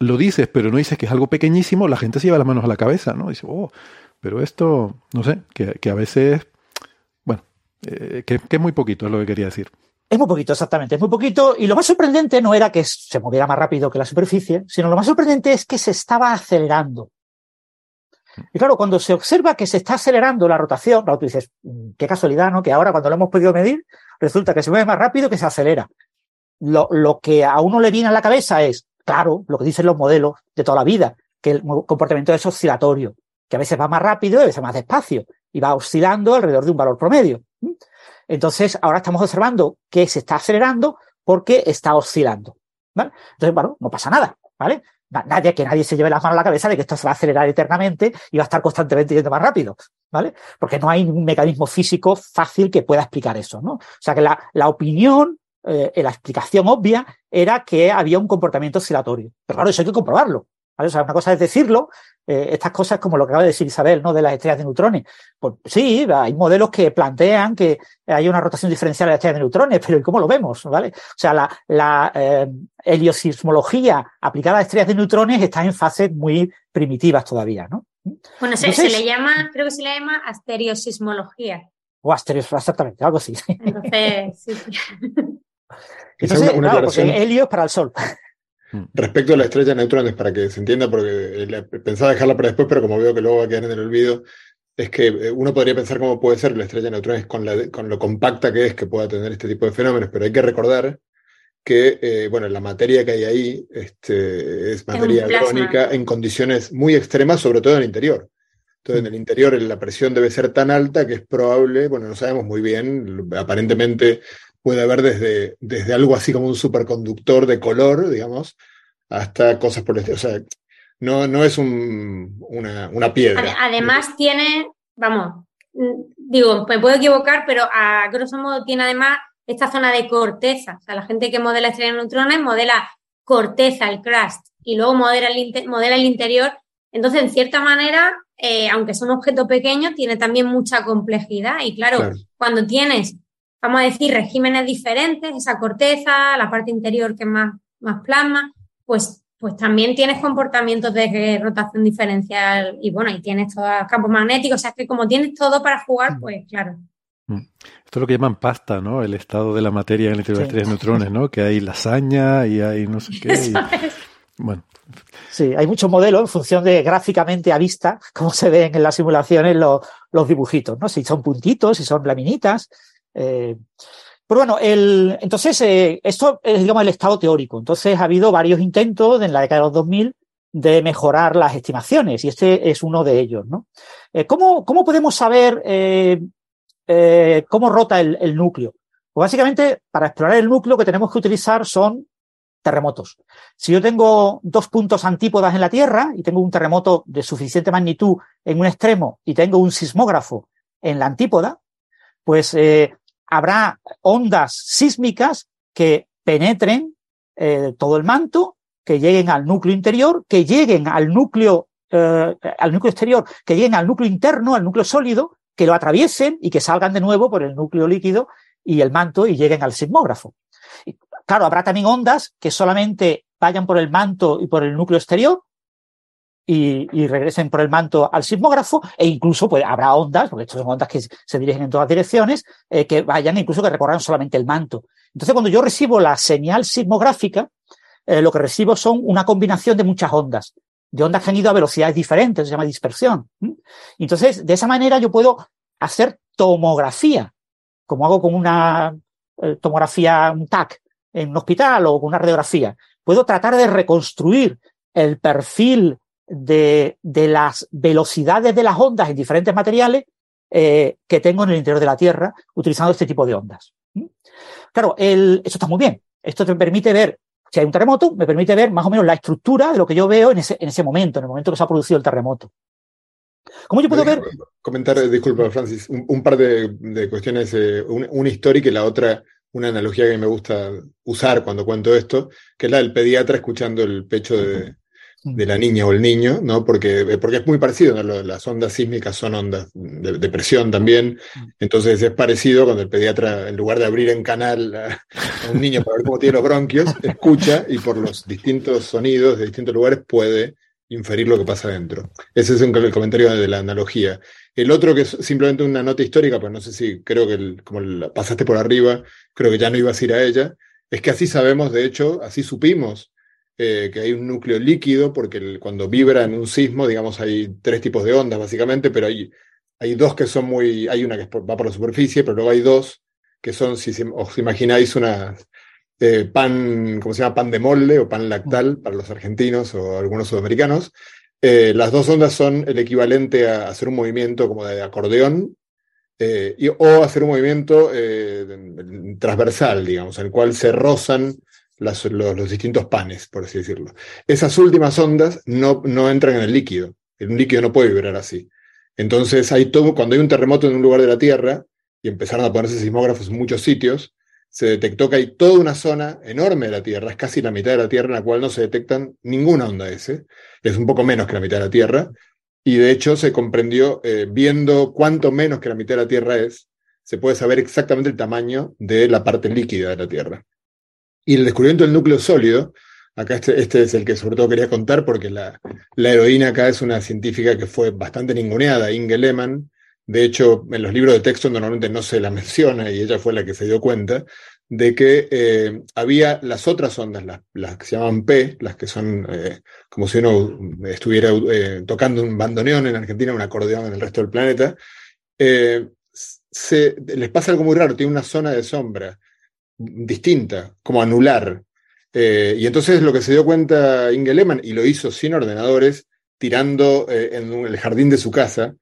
Speaker 6: lo dices, pero no dices que es algo pequeñísimo, la gente se lleva las manos a la cabeza, ¿no? Dice, oh, pero esto, no sé, que, a veces, bueno, eh, que, es muy poquito, es lo que quería decir.
Speaker 9: Es muy poquito, exactamente, es muy poquito. Y lo más sorprendente no era que se moviera más rápido que la superficie, sino lo más sorprendente es que se estaba acelerando. Y claro, cuando se observa que se está acelerando la rotación, claro, tú dices, mm, qué casualidad, ¿no? Que ahora cuando lo hemos podido medir, resulta que se mueve más rápido que se acelera. Lo, lo que a uno le viene a la cabeza es, claro, lo que dicen los modelos de toda la vida, que el comportamiento es oscilatorio, que a veces va más rápido y a veces más despacio, y va oscilando alrededor de un valor promedio. Entonces, ahora estamos observando que se está acelerando porque está oscilando. Entonces, bueno, no pasa nada, ¿vale? Nadie, que nadie se lleve las manos a la cabeza de que esto se va a acelerar eternamente y va a estar constantemente yendo más rápido, ¿vale? Porque no hay ningún mecanismo físico fácil que pueda explicar eso, ¿no? O sea que la, la opinión, eh, la explicación obvia era que había un comportamiento oscilatorio. Pero claro, eso hay que comprobarlo. O sea, una cosa es decirlo, eh, estas cosas como lo que acaba de decir Isabel, ¿no? De las estrellas de neutrones. Pues sí, hay modelos que plantean que hay una rotación diferencial de las estrellas de neutrones, pero ¿y cómo lo vemos? ¿Vale? O sea, la, la eh, heliosismología aplicada a estrellas de neutrones está en fases muy primitivas todavía, ¿no?
Speaker 7: Bueno, se, le llama, creo que se le llama asteriosismología.
Speaker 9: O asterios, exactamente, algo así.
Speaker 7: Entonces, sí.
Speaker 9: Entonces, claro, porque helio es para el Sol.
Speaker 8: Mm. Respecto a la estrella de neutrones, para que se entienda, porque pensaba dejarla para después, pero como veo que luego va a quedar en el olvido, es que eh, uno podría pensar cómo puede ser la estrella de neutrones con, la, con lo compacta que es que pueda tener este tipo de fenómenos, pero hay que recordar que, eh, bueno, la materia que hay ahí este, es materia iónica en condiciones muy extremas, sobre todo en el interior. Entonces, en el interior la presión debe ser tan alta que es probable, bueno, no sabemos muy bien, aparentemente puede haber desde, desde algo así como un superconductor de color, digamos, hasta cosas por el estilo. O sea, no, no es un, una, una, piedra.
Speaker 7: Además tiene, vamos, digo, me puedo equivocar, pero a grosso modo tiene además esta zona de corteza. O sea, la gente que modela estrellas neutrones modela corteza, el crust, y luego modela el, modela el interior. Entonces, en cierta manera, eh, aunque es un objeto pequeño, tiene también mucha complejidad. Y claro. cuando tienes vamos a decir, regímenes diferentes, esa corteza, la parte interior que es más, más plasma, pues, pues también tienes comportamientos de rotación diferencial y bueno, y tienes todos los campos magnéticos, o sea, que como tienes todo para jugar, mm. pues claro.
Speaker 6: Mm. Esto es lo que llaman pasta, ¿no? El estado de la materia en el interior de estrellas neutrones, ¿no? Que hay lasaña y hay no sé qué.
Speaker 9: Bueno. Sí, hay muchos modelos en función de gráficamente a vista, como se ven en las simulaciones los, los dibujitos, ¿no? Si son puntitos, si son laminitas, eh, pero bueno, entonces, eh, esto es, digamos, el estado teórico. Entonces, ha habido varios intentos en la década de los 2000 de mejorar las estimaciones y este es uno de ellos, ¿no? Eh, ¿cómo, ¿cómo, podemos saber cómo rota el, el, núcleo? Pues básicamente, para explorar el núcleo, lo que tenemos que utilizar son terremotos. Si yo tengo dos puntos antípodas en la Tierra y tengo un terremoto de suficiente magnitud en un extremo y tengo un sismógrafo en la antípoda, pues eh, habrá ondas sísmicas que penetren eh, todo el manto, que lleguen al núcleo interior, que lleguen al núcleo, eh, al núcleo exterior, que lleguen al núcleo interno, al núcleo sólido, que lo atraviesen y que salgan de nuevo por el núcleo líquido y el manto y lleguen al sismógrafo. Y, claro, habrá también ondas que solamente vayan por el manto y por el núcleo exterior, y, regresen por el manto al sismógrafo e incluso pues, habrá ondas, porque estas son ondas que se dirigen en todas direcciones, eh, que vayan incluso que recorran solamente el manto. Entonces, cuando yo recibo la señal sismográfica, eh, lo que recibo son una combinación de muchas ondas, de ondas que han ido a velocidades diferentes, se llama dispersión. Entonces, de esa manera yo puedo hacer tomografía, como hago con una eh, tomografía, un TAC en un hospital o con una radiografía. Puedo tratar de reconstruir el perfil de, de las velocidades de las ondas en diferentes materiales eh, que tengo en el interior de la Tierra utilizando este tipo de ondas. Claro, el, esto está muy bien. Esto te permite ver, si hay un terremoto, me permite ver más o menos la estructura de lo que yo veo en ese, en ese momento, en el momento que se ha producido el terremoto. ¿Cómo yo puedo ver?
Speaker 8: Comentar, disculpa, Francis, un, par de, cuestiones, eh, una, histórica y la otra, una analogía que me gusta usar cuando cuento esto, que es la del pediatra escuchando el pecho de, de la niña o el niño, ¿no? Porque, eh, porque es muy parecido, ¿no? Las ondas sísmicas son ondas de, presión también, entonces es parecido cuando el pediatra, en lugar de abrir en canal a, un niño para ver cómo tiene los bronquios, escucha y por los distintos sonidos de distintos lugares puede inferir lo que pasa dentro. Ese es un, el comentario de la analogía. El otro que es simplemente una nota histórica, pues no sé si creo que como la pasaste por arriba, creo que ya no ibas a ir a ella, es que así sabemos, de hecho, así supimos eh, que hay un núcleo líquido, porque cuando vibra en un sismo, digamos, hay tres tipos de ondas básicamente, pero hay, hay dos que son muy, hay una que va por la superficie, pero luego hay dos que son, si os imagináis, una eh, pan, ¿cómo se llama? Pan de molde o pan lactal para los argentinos o algunos sudamericanos. Eh, las dos ondas son el equivalente a hacer un movimiento como de acordeón y, o hacer un movimiento transversal, digamos, en el cual se rozan los, distintos panes, por así decirlo. Esas últimas ondas no, no entran en el líquido. Un líquido no puede vibrar así. Entonces, hay todo, cuando hay un terremoto en un lugar de la Tierra, y empezaron a ponerse sismógrafos en muchos sitios, se detectó que hay toda una zona enorme de la Tierra, es casi la mitad de la Tierra, en la cual no se detectan ninguna onda S, es un poco menos que la mitad de la Tierra, y de hecho se comprendió, eh, viendo cuánto menos que la mitad de la Tierra es, se puede saber exactamente el tamaño de la parte líquida de la Tierra. Y el descubrimiento del núcleo sólido, acá este, este, es el que sobre todo quería contar porque la, la, heroína acá es una científica que fue bastante ninguneada, Inge Lehmann. De hecho, en los libros de texto normalmente no se la menciona y ella fue la que se dio cuenta de que eh, había las otras ondas, las, las, que se llaman P, las que son eh, como si uno estuviera eh, tocando un bandoneón en Argentina, un acordeón en el resto del planeta, se, les pasa algo muy raro, tiene una zona de sombra distinta, como anular. Eh, y entonces lo que se dio cuenta Inge Lehmann, y lo hizo sin ordenadores, tirando eh, en el jardín de su casa,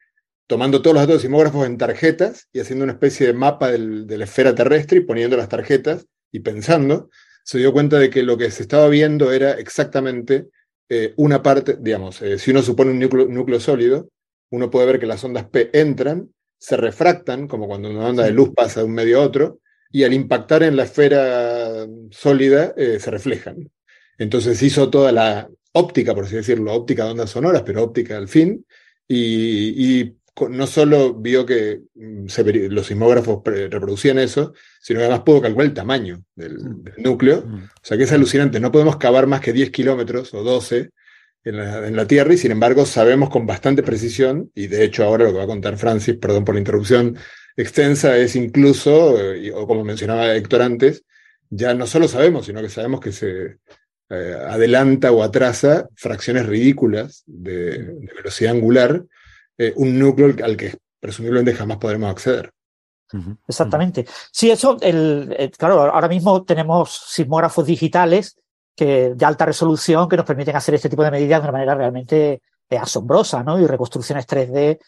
Speaker 8: tomando todos los datos de sismógrafos en tarjetas y haciendo una especie de mapa de la esfera terrestre y poniendo las tarjetas y pensando, se dio cuenta de que lo que se estaba viendo era exactamente eh, una parte, digamos, si uno supone un núcleo, núcleo, sólido, uno puede ver que las ondas P entran, se refractan, como cuando una onda de luz pasa de un medio a otro, y al impactar en la esfera sólida eh, se reflejan. Entonces hizo toda la óptica, por así decirlo, óptica de ondas sonoras, pero óptica al fin, y, no solo vio que mm, los sismógrafos reproducían eso, sino que además pudo calcular el tamaño del, mm. núcleo. Mm. O sea que es alucinante, no podemos cavar más que 10 kilómetros o 12 en la, en la, Tierra y sin embargo sabemos con bastante precisión, y de hecho ahora lo que va a contar Francis, perdón por la interrupción, extensa es incluso, eh, o como mencionaba Héctor antes, ya no solo sabemos, sino que sabemos que se eh, adelanta o atrasa fracciones ridículas de, velocidad angular eh, un núcleo al que presumiblemente jamás podremos acceder.
Speaker 9: Exactamente. Sí, eso, el, claro, ahora mismo tenemos sismógrafos digitales que, de alta resolución que nos permiten hacer este tipo de medidas de una manera realmente asombrosa, ¿no? Y reconstrucciones 3D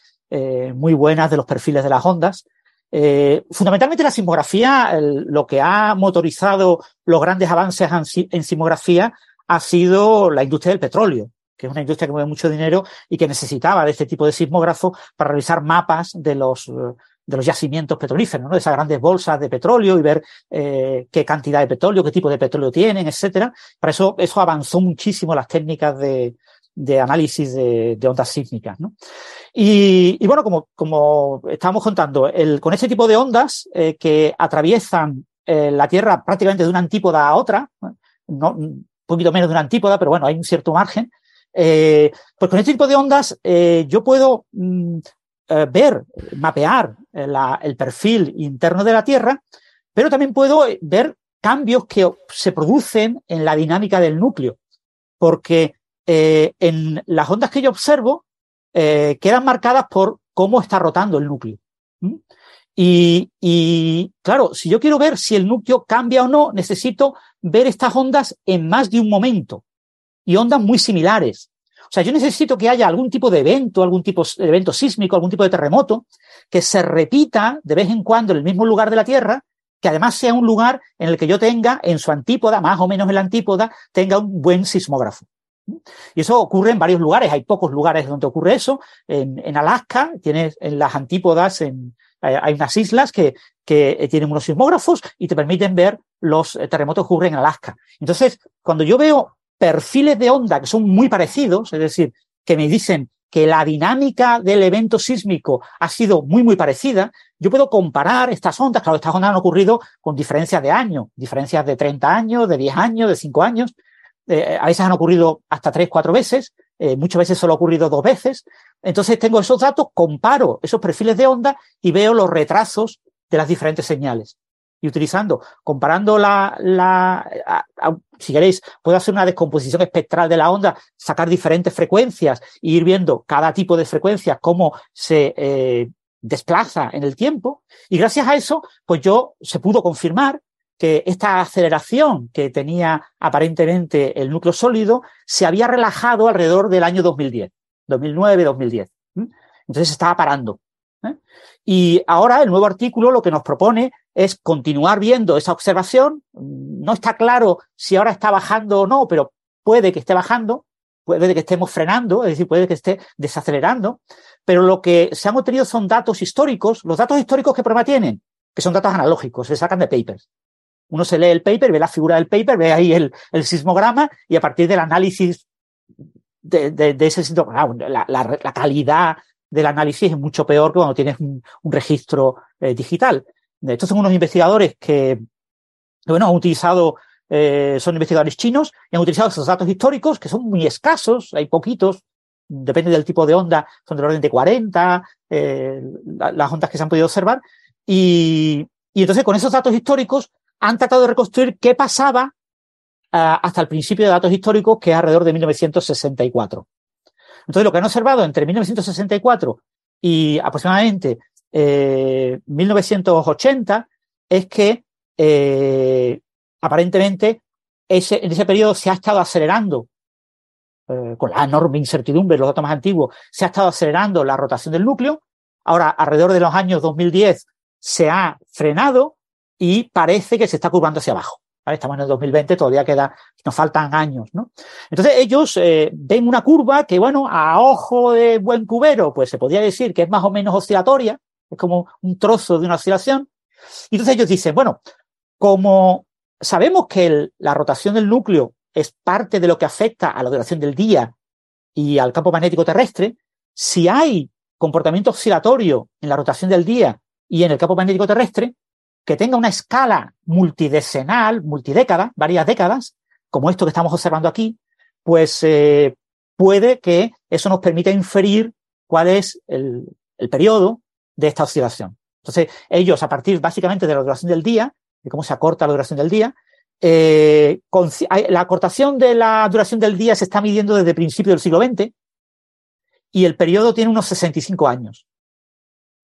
Speaker 9: muy buenas de los perfiles de las ondas. Eh, fundamentalmente la sismografía, lo que ha motorizado los grandes avances en, sismografía ha sido la industria del petróleo, que es una industria que mueve mucho dinero y que necesitaba de este tipo de sismógrafos para realizar mapas de los, de los yacimientos petrolíferos, ¿no? de esas grandes bolsas de petróleo y ver eh, qué cantidad de petróleo, qué tipo de petróleo tienen, etcétera. Para eso, eso avanzó muchísimo las técnicas de, de análisis de, ondas sísmicas. ¿no? Y, bueno, como, como estábamos contando, el, con este tipo de ondas eh, que atraviesan eh, la Tierra prácticamente de una antípoda a otra, no, un poquito menos de una antípoda, pero bueno, hay un cierto margen, eh, pues con este tipo de ondas yo puedo mm, ver, mapear el perfil interno de la Tierra, pero también puedo ver cambios que se producen en la dinámica del núcleo, porque eh, en las ondas que yo observo eh, quedan marcadas por cómo está rotando el núcleo. Y, claro, si yo quiero ver si el núcleo cambia o no, necesito ver estas ondas en más de un momento y ondas muy similares. O sea, yo necesito que haya algún tipo de evento, algún tipo de evento sísmico, algún tipo de terremoto que se repita de vez en cuando en el mismo lugar de la Tierra, que además sea un lugar en el que yo tenga en su antípoda, más o menos en la antípoda, tenga un buen sismógrafo. Y eso ocurre en varios lugares, hay pocos lugares donde ocurre eso. En, Alaska, tienes en las antípodas, en, hay unas islas que, que tienen unos sismógrafos y te permiten ver los eh, terremotos que ocurren en Alaska. Entonces, cuando yo veo perfiles de onda que son muy parecidos, es decir, que me dicen que la dinámica del evento sísmico ha sido muy, muy parecida, yo puedo comparar estas ondas. Claro, estas ondas han ocurrido con diferencias de años, diferencias de 30 años, de 10 años, de 5 años, eh, a veces han ocurrido hasta tres, cuatro veces, eh, muchas veces solo ha ocurrido dos veces. Entonces tengo esos datos, comparo esos perfiles de onda y veo los retrasos de las diferentes señales. y utilizando, comparando la, la si queréis, puedo hacer una descomposición espectral de la onda, sacar diferentes frecuencias e ir viendo cada tipo de frecuencia, cómo se eh, desplaza en el tiempo. Y gracias a eso, pues yo se pudo confirmar que esta aceleración que tenía aparentemente el núcleo sólido se había relajado alrededor del año 2010, 2009, 2010. Entonces estaba parando. ¿eh? Y ahora el nuevo artículo lo que nos propone es continuar viendo esa observación. No está claro si ahora está bajando o no, pero puede que esté bajando, puede que estemos frenando, es decir, puede que esté desacelerando. Pero lo que se han obtenido son datos históricos. Los datos históricos, ¿qué problema tienen? Que son datos analógicos, se sacan de papers. Uno se lee el paper, ve la figura del paper, ve ahí el, sismograma y a partir del análisis de, ese sismograma, la, calidad del análisis es mucho peor que cuando tienes un, registro eh, digital. Estos son unos investigadores que, bueno, han utilizado, eh, son investigadores chinos y han utilizado esos datos históricos que son muy escasos, hay poquitos, depende del tipo de onda, son del orden de 40, eh, las ondas que se han podido observar. Y, y, entonces con esos datos históricos han tratado de reconstruir qué pasaba hasta el principio de datos históricos, que es alrededor de 1964. Entonces, lo que han observado entre 1964 y aproximadamente 1980 eh, es que eh, aparentemente ese, en ese periodo se ha estado acelerando, eh, con la enorme incertidumbre, los datos más antiguos, se ha estado acelerando la rotación del núcleo. Ahora, alrededor de los años 2010, se ha frenado y parece que se está curvando hacia abajo. Estamos en el 2020, todavía queda, nos faltan años, ¿no? Entonces ellos eh, ven una curva que, bueno, a ojo de buen cubero, pues se podría decir que es más o menos oscilatoria, es como un trozo de una oscilación. Y entonces ellos dicen, bueno, como sabemos que la rotación del núcleo es parte de lo que afecta a la duración del día y al campo magnético terrestre, si hay comportamiento oscilatorio en la rotación del día y en el campo magnético terrestre, que tenga una escala multidecenal, multidécada, varias décadas, como esto que estamos observando aquí, pues eh, puede que eso nos permita inferir cuál es el, periodo de esta oscilación. Entonces, ellos, a partir básicamente de la duración del día, de cómo se acorta la duración del día, eh, la acortación de la duración del día se está midiendo desde el principio del siglo XX y el periodo tiene unos 65 años.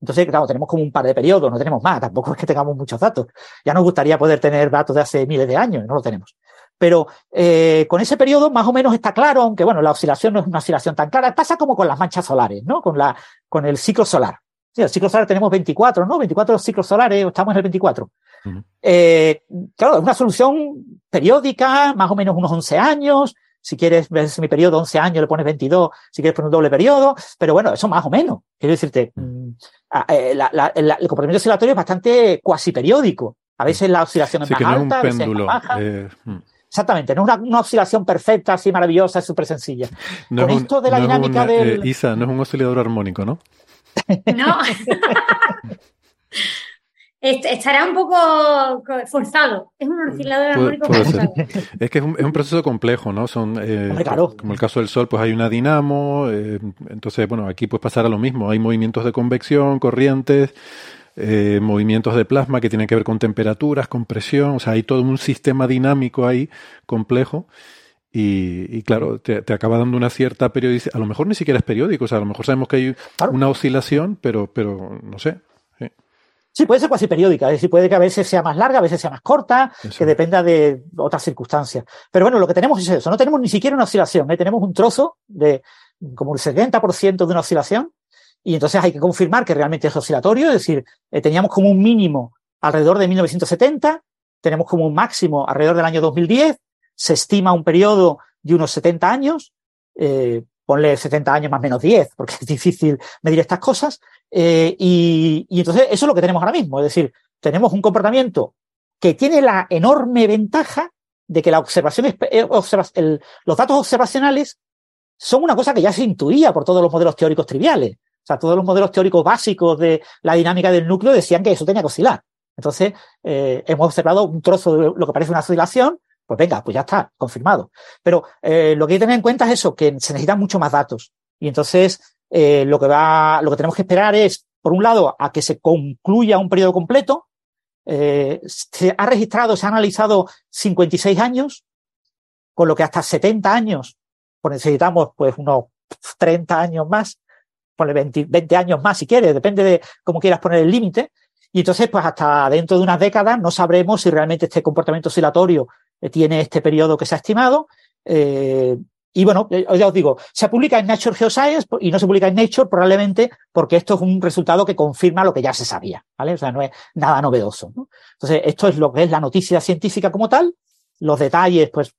Speaker 9: Entonces, claro, tenemos como un par de periodos, no tenemos más, tampoco es que tengamos muchos datos. Ya nos gustaría poder tener datos de hace miles de años, no lo tenemos. Pero eh, con ese periodo más o menos está claro, aunque bueno, la oscilación no es una oscilación tan clara. Pasa como con las manchas solares, ¿no? Con, la, con el ciclo solar. Sí, el ciclo solar tenemos 24, ¿no? 24 ciclos solares, estamos en el 24. eh, claro, es una solución periódica, más o menos unos 11 años. Si quieres ver mi periodo 11 años, le pones 22. Si quieres poner un doble periodo. Pero bueno, eso más o menos. Quiero decirte, mm, Ah, eh, el comportamiento oscilatorio es bastante cuasi periódico. A veces la oscilación es más alta, a veces más baja. Eh, hmm. Exactamente, no es una, oscilación perfecta, así maravillosa, súper sencilla. Con esto de la dinámica del.
Speaker 6: Eh, Isa, no es un oscilador armónico, ¿no?
Speaker 7: No. Estará un poco forzado. Es un oscilador armónico forzado.
Speaker 6: Es que es un, proceso complejo, ¿no? Son, eh, Como el caso del Sol, pues hay una dinamo. Eh, entonces, bueno, aquí pues pasará lo mismo. Hay movimientos de convección, corrientes, eh, movimientos de plasma que tienen que ver con temperaturas, con presión. O sea, hay todo un sistema dinámico ahí complejo. Y, claro, te, acaba dando una cierta periodicidad. A lo mejor ni siquiera es periódico. O sea, a lo mejor sabemos que hay una oscilación, pero, pero no sé.
Speaker 9: Sí, puede ser cuasi periódica, es decir, puede que a veces sea más larga, a veces sea más corta, que dependa de otras circunstancias. Pero bueno, lo que tenemos es eso, no tenemos ni siquiera una oscilación, ¿eh? tenemos un trozo de como el 70% de una oscilación, y entonces hay que confirmar que realmente es oscilatorio, es decir, eh, teníamos como un mínimo alrededor de 1970, tenemos como un máximo alrededor del año 2010, se estima un periodo de unos 70 años, eh, ponle 70 años más menos 10, porque es difícil medir estas cosas, eh, y, entonces eso es lo que tenemos ahora mismo. Es decir, tenemos un comportamiento que tiene la enorme ventaja de que la observación, eh, los datos observacionales son una cosa que ya se intuía por todos los modelos teóricos triviales. O sea, todos los modelos teóricos básicos de la dinámica del núcleo decían que eso tenía que oscilar. Entonces, eh, hemos observado un trozo de lo que parece una oscilación, pues venga, pues ya está, confirmado. Pero lo que hay que tener en cuenta es eso, que se necesitan mucho más datos. Y entonces, eh, lo que va, lo que tenemos que esperar es, por un lado, a que se concluya un periodo completo, eh, se ha registrado, se ha analizado 56 años, con lo que hasta 70 años, pues necesitamos pues unos 30 años más, ponle 20, 20 años más si quieres, depende de cómo quieras poner el límite. Y entonces, pues hasta dentro de unas décadas no sabremos si realmente este comportamiento oscilatorio eh, tiene este periodo que se ha estimado. Eh, y bueno, eh, ya os digo, se publica en Nature Geoscience y no se publica en Nature probablemente porque esto es un resultado que confirma lo que ya se sabía, ¿vale? O sea, no es nada novedoso, ¿no? Entonces, esto es lo que es la noticia científica como tal. Los detalles, pues,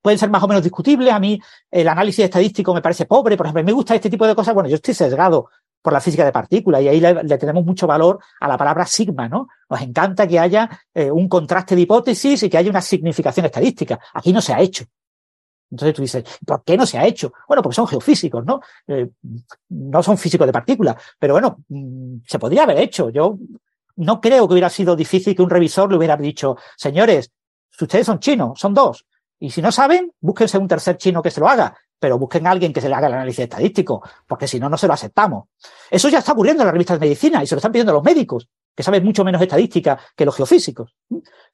Speaker 9: pueden ser más o menos discutibles. A mí el análisis estadístico me parece pobre. Por ejemplo, me gusta este tipo de cosas. Bueno, yo estoy sesgado por la física de partículas y ahí le, tenemos mucho valor a la palabra sigma, ¿no? Nos encanta que haya eh, un contraste de hipótesis y que haya una significación estadística. Aquí no se ha hecho. Entonces tú dices, ¿por qué no se ha hecho? Bueno, porque son geofísicos, ¿no? Eh, no son físicos de partículas, pero bueno, mm, se podría haber hecho. Yo no creo que hubiera sido difícil que un revisor le hubiera dicho, señores, ustedes son chinos, son dos, y si no saben, búsquense un tercer chino que se lo haga, pero busquen a alguien que se le haga el análisis estadístico, porque si no, no se lo aceptamos. Eso ya está ocurriendo en las revistas de medicina y se lo están pidiendo los médicos, que saben mucho menos estadística que los geofísicos.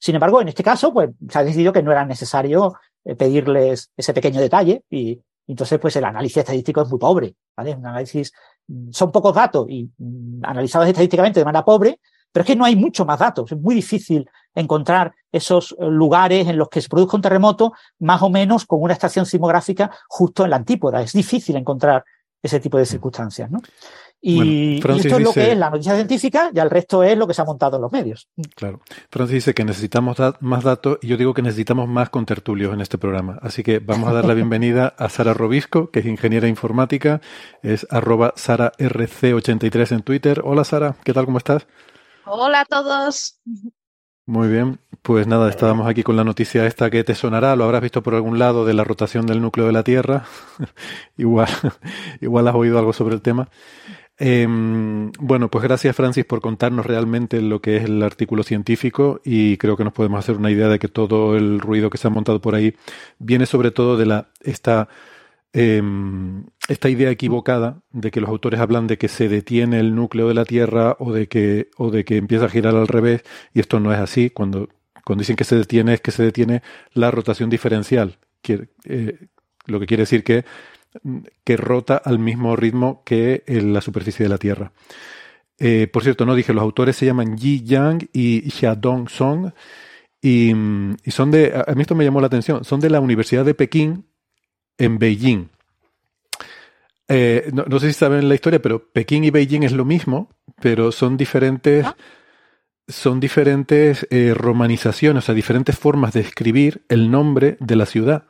Speaker 9: Sin embargo, en este caso, pues se ha decidido que no era necesario eh, pedirles ese pequeño detalle y, entonces pues el análisis estadístico es muy pobre. Un análisis, mm, son pocos datos y mm, analizados estadísticamente de manera pobre, pero es que no hay mucho más datos. Es muy difícil encontrar esos eh, lugares en los que se produzca un terremoto más o menos con una estación sismográfica justo en la antípoda. Es difícil encontrar ese tipo de circunstancias, ¿no? Y, esto es lo que es la noticia científica y el resto es lo que se ha montado en los medios.
Speaker 6: Claro. Francis dice que necesitamos más datos y yo digo que necesitamos más contertulios en este programa. Así que vamos a dar la bienvenida a Sara Robisco, que es ingeniera informática, es arroba SaraRC83 en Twitter. Hola Sara, ¿qué tal? ¿Cómo estás?
Speaker 10: Hola a todos.
Speaker 6: Muy bien, pues nada, estábamos aquí con la noticia esta que te sonará, lo habrás visto por algún lado de la rotación del núcleo de la Tierra. igual, igual has oído algo sobre el tema. Em, bueno, pues gracias Francis por contarnos realmente lo que es el artículo científico y creo que nos podemos hacer una idea de que todo el ruido que se ha montado por ahí viene sobre todo de la esta em, esta idea equivocada de que los autores hablan de que se detiene el núcleo de la Tierra o de que o de que empieza a girar al revés y esto no es así cuando cuando dicen que se detiene es que se detiene la rotación diferencial eh, lo que quiere decir que que rota al mismo ritmo que la superficie de la Tierra. Eh, por cierto, no dije, los autores se llaman Yi Yang y Xiaodong Song y, y, son de, a mí esto me llamó la atención, son de la Universidad de Pekín en Beijing. Eh, no, sé si saben la historia, pero Pekín y Beijing es lo mismo, pero son diferentes, ah. son diferentes eh, romanizaciones, o sea, diferentes formas de escribir el nombre de la ciudad.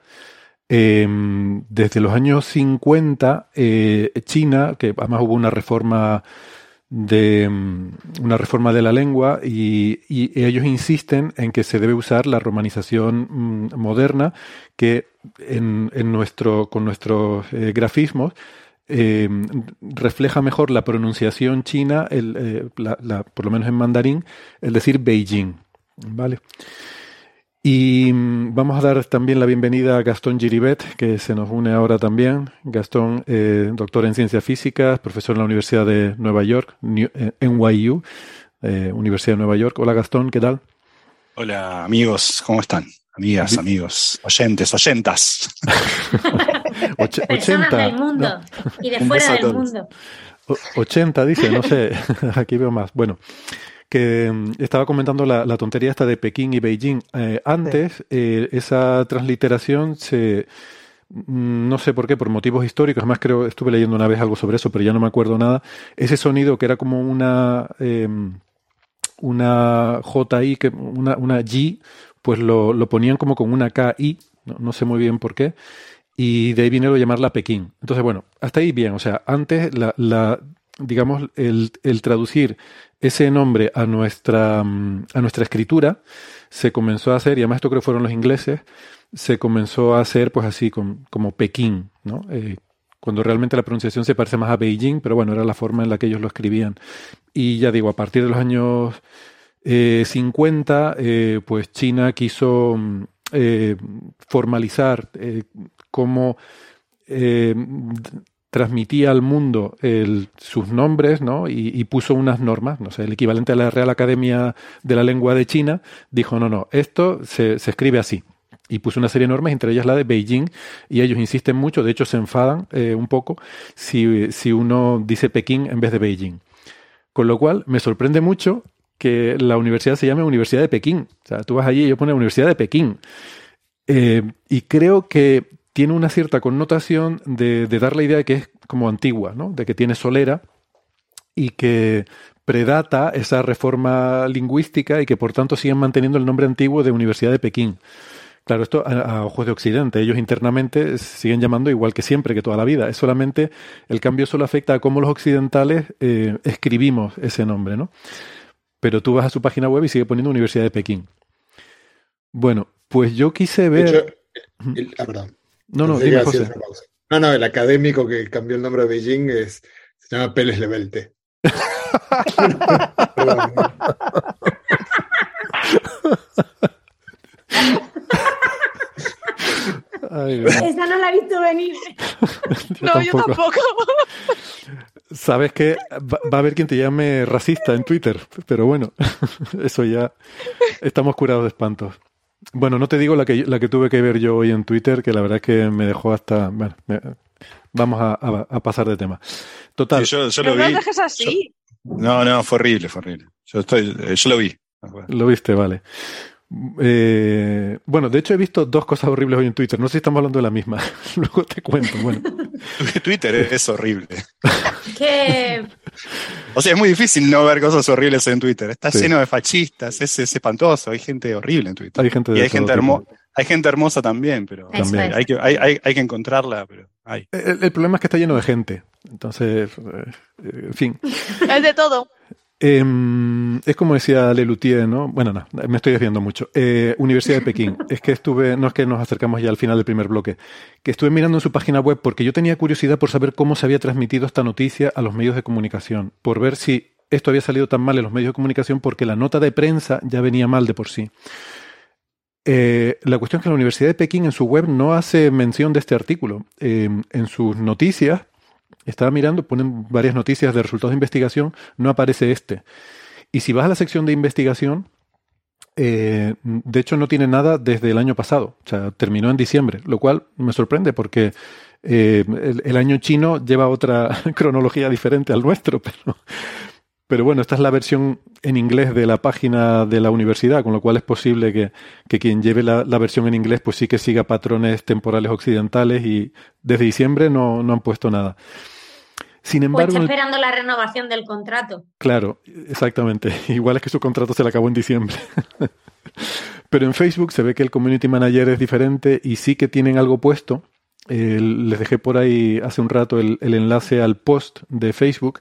Speaker 6: Em, desde los años 50, eh, China, que además hubo una reforma de em, una reforma de la lengua y, ellos insisten en que se debe usar la romanización mm, moderna que en, nuestro con nuestros eh, grafismos em, refleja mejor la pronunciación china el, eh, por lo menos en mandarín el decir Beijing vale y mm, vamos a dar también la bienvenida a Gastón Giribet, que se nos une ahora también. Gastón, eh, doctor en ciencias físicas, profesor en la Universidad de Nueva York, NYU, eh, Universidad de Nueva York. Hola Gastón, ¿qué tal?
Speaker 11: Hola amigos, ¿cómo están? Amigas, amigos, oyentes, oyentas.
Speaker 7: Personas del mundo y de fuera del mundo.
Speaker 6: 80 dice, no sé, aquí veo más. Bueno, que mm, estaba comentando la, tontería esta de Pekín y Beijing. Eh, antes, eh, esa transliteración se mm, no sé por qué, por motivos históricos, además creo, estuve leyendo una vez algo sobre eso, pero ya no me acuerdo nada, ese sonido que era como una, em, una JI, que, una, una G, pues lo, lo, ponían como con una KI, no, no, sé muy bien por qué, y de ahí viene lo llamarla Pekín. Entonces, bueno, hasta ahí bien, o sea, antes la, la digamos, el, el traducir ese nombre a nuestra, mm, a nuestra escritura se comenzó a hacer, y además esto creo que fueron los ingleses, se comenzó a hacer pues así como Pekín, ¿no? Eh, cuando realmente la pronunciación se parece más a Beijing, pero bueno, era la forma en la que ellos lo escribían. Y ya digo, a partir de los años 50, eh, eh, pues China quiso mm, formalizar cómo transmitía al mundo sus nombres, ¿no? Y, puso unas normas, no sé, el equivalente a la Real Academia de la Lengua de China, dijo, no, no, esto se, escribe así. Y puso una serie de normas, entre ellas la de Beijing, y ellos insisten mucho, de hecho se enfadan eh, un poco si, si uno dice Pekín en vez de Beijing. Con lo cual, me sorprende mucho que la universidad se llame Universidad de Pekín. O sea, tú vas allí y ellos ponen Universidad de Pekín. Eh, y creo que tiene una cierta connotación de, dar la idea de que es como antigua, ¿no? de que tiene solera y que predata esa reforma lingüística y que por tanto siguen manteniendo el nombre antiguo de Universidad de Pekín. Claro, esto a, ojos de Occidente. Ellos internamente siguen llamando igual que siempre, que toda la vida. Es solamente, el cambio solo afecta a cómo los occidentales eh, escribimos ese nombre, ¿no? Pero tú vas a su página web y sigue poniendo Universidad de Pekín. Bueno, pues yo quise ver...
Speaker 8: ah, perdón.
Speaker 6: No, no, dime, José.
Speaker 8: No, no, el académico que cambió el nombre de Beijing es, se llama Pérez Levelte.
Speaker 7: Esa no la he visto venir.
Speaker 10: no, yo tampoco.
Speaker 6: Sabes que va, a haber quien te llame racista en Twitter, pero bueno, eso ya estamos curados de espantos. Bueno, no te digo la que, la que tuve que ver yo hoy en Twitter, que la verdad es que me dejó hasta... Bueno, vamos a, pasar de tema. Total.
Speaker 10: yo, lo vi. No así.
Speaker 11: no, no, fue horrible, fue horrible. Yo, estoy, yo lo vi.
Speaker 6: Lo viste, vale. Eh, bueno, de hecho he visto dos cosas horribles hoy en Twitter. No sé si estamos hablando de la misma. Luego te cuento. Bueno.
Speaker 11: Twitter es horrible.
Speaker 7: ¿Qué?
Speaker 11: O sea, es muy difícil no ver cosas horribles en Twitter. Está lleno de fascistas, es, espantoso. Hay gente horrible en Twitter.
Speaker 6: Hay gente
Speaker 11: y hay gente, hay gente hermosa también, pero también. Hay, que, hay, hay, que encontrarla, pero hay.
Speaker 6: El, problema es que está lleno de gente. Entonces, eh, en fin.
Speaker 10: Es de todo.
Speaker 6: Em, es como decía Lelutier, ¿no? Bueno, no, me estoy desviando mucho. Eh, Universidad de Pekín. es que estuve, no es que nos acercamos ya al final del primer bloque, que estuve mirando en su página web porque yo tenía curiosidad por saber cómo se había transmitido esta noticia a los medios de comunicación, por ver si esto había salido tan mal en los medios de comunicación porque la nota de prensa ya venía mal de por sí. Eh, la cuestión es que la Universidad de Pekín en su web no hace mención de este artículo. Em, en sus noticias estaba mirando, ponen varias noticias de resultados de investigación, no aparece este. Y si vas a la sección de investigación, eh, de hecho no tiene nada desde el año pasado, o sea, terminó en diciembre, lo cual me sorprende porque eh, el, año chino lleva otra cronología diferente al nuestro, pero, pero bueno, esta es la versión en inglés de la página de la universidad, con lo cual es posible que, quien lleve la, versión en inglés pues sí que siga patrones temporales occidentales y desde diciembre no, no han puesto nada. Sin embargo,
Speaker 7: está esperando la renovación del contrato.
Speaker 6: Claro, exactamente. Igual es que su contrato se le acabó en diciembre. Pero en Facebook se ve que el community manager es diferente y sí que tienen algo puesto. les dejé por ahí hace un rato el enlace al post de Facebook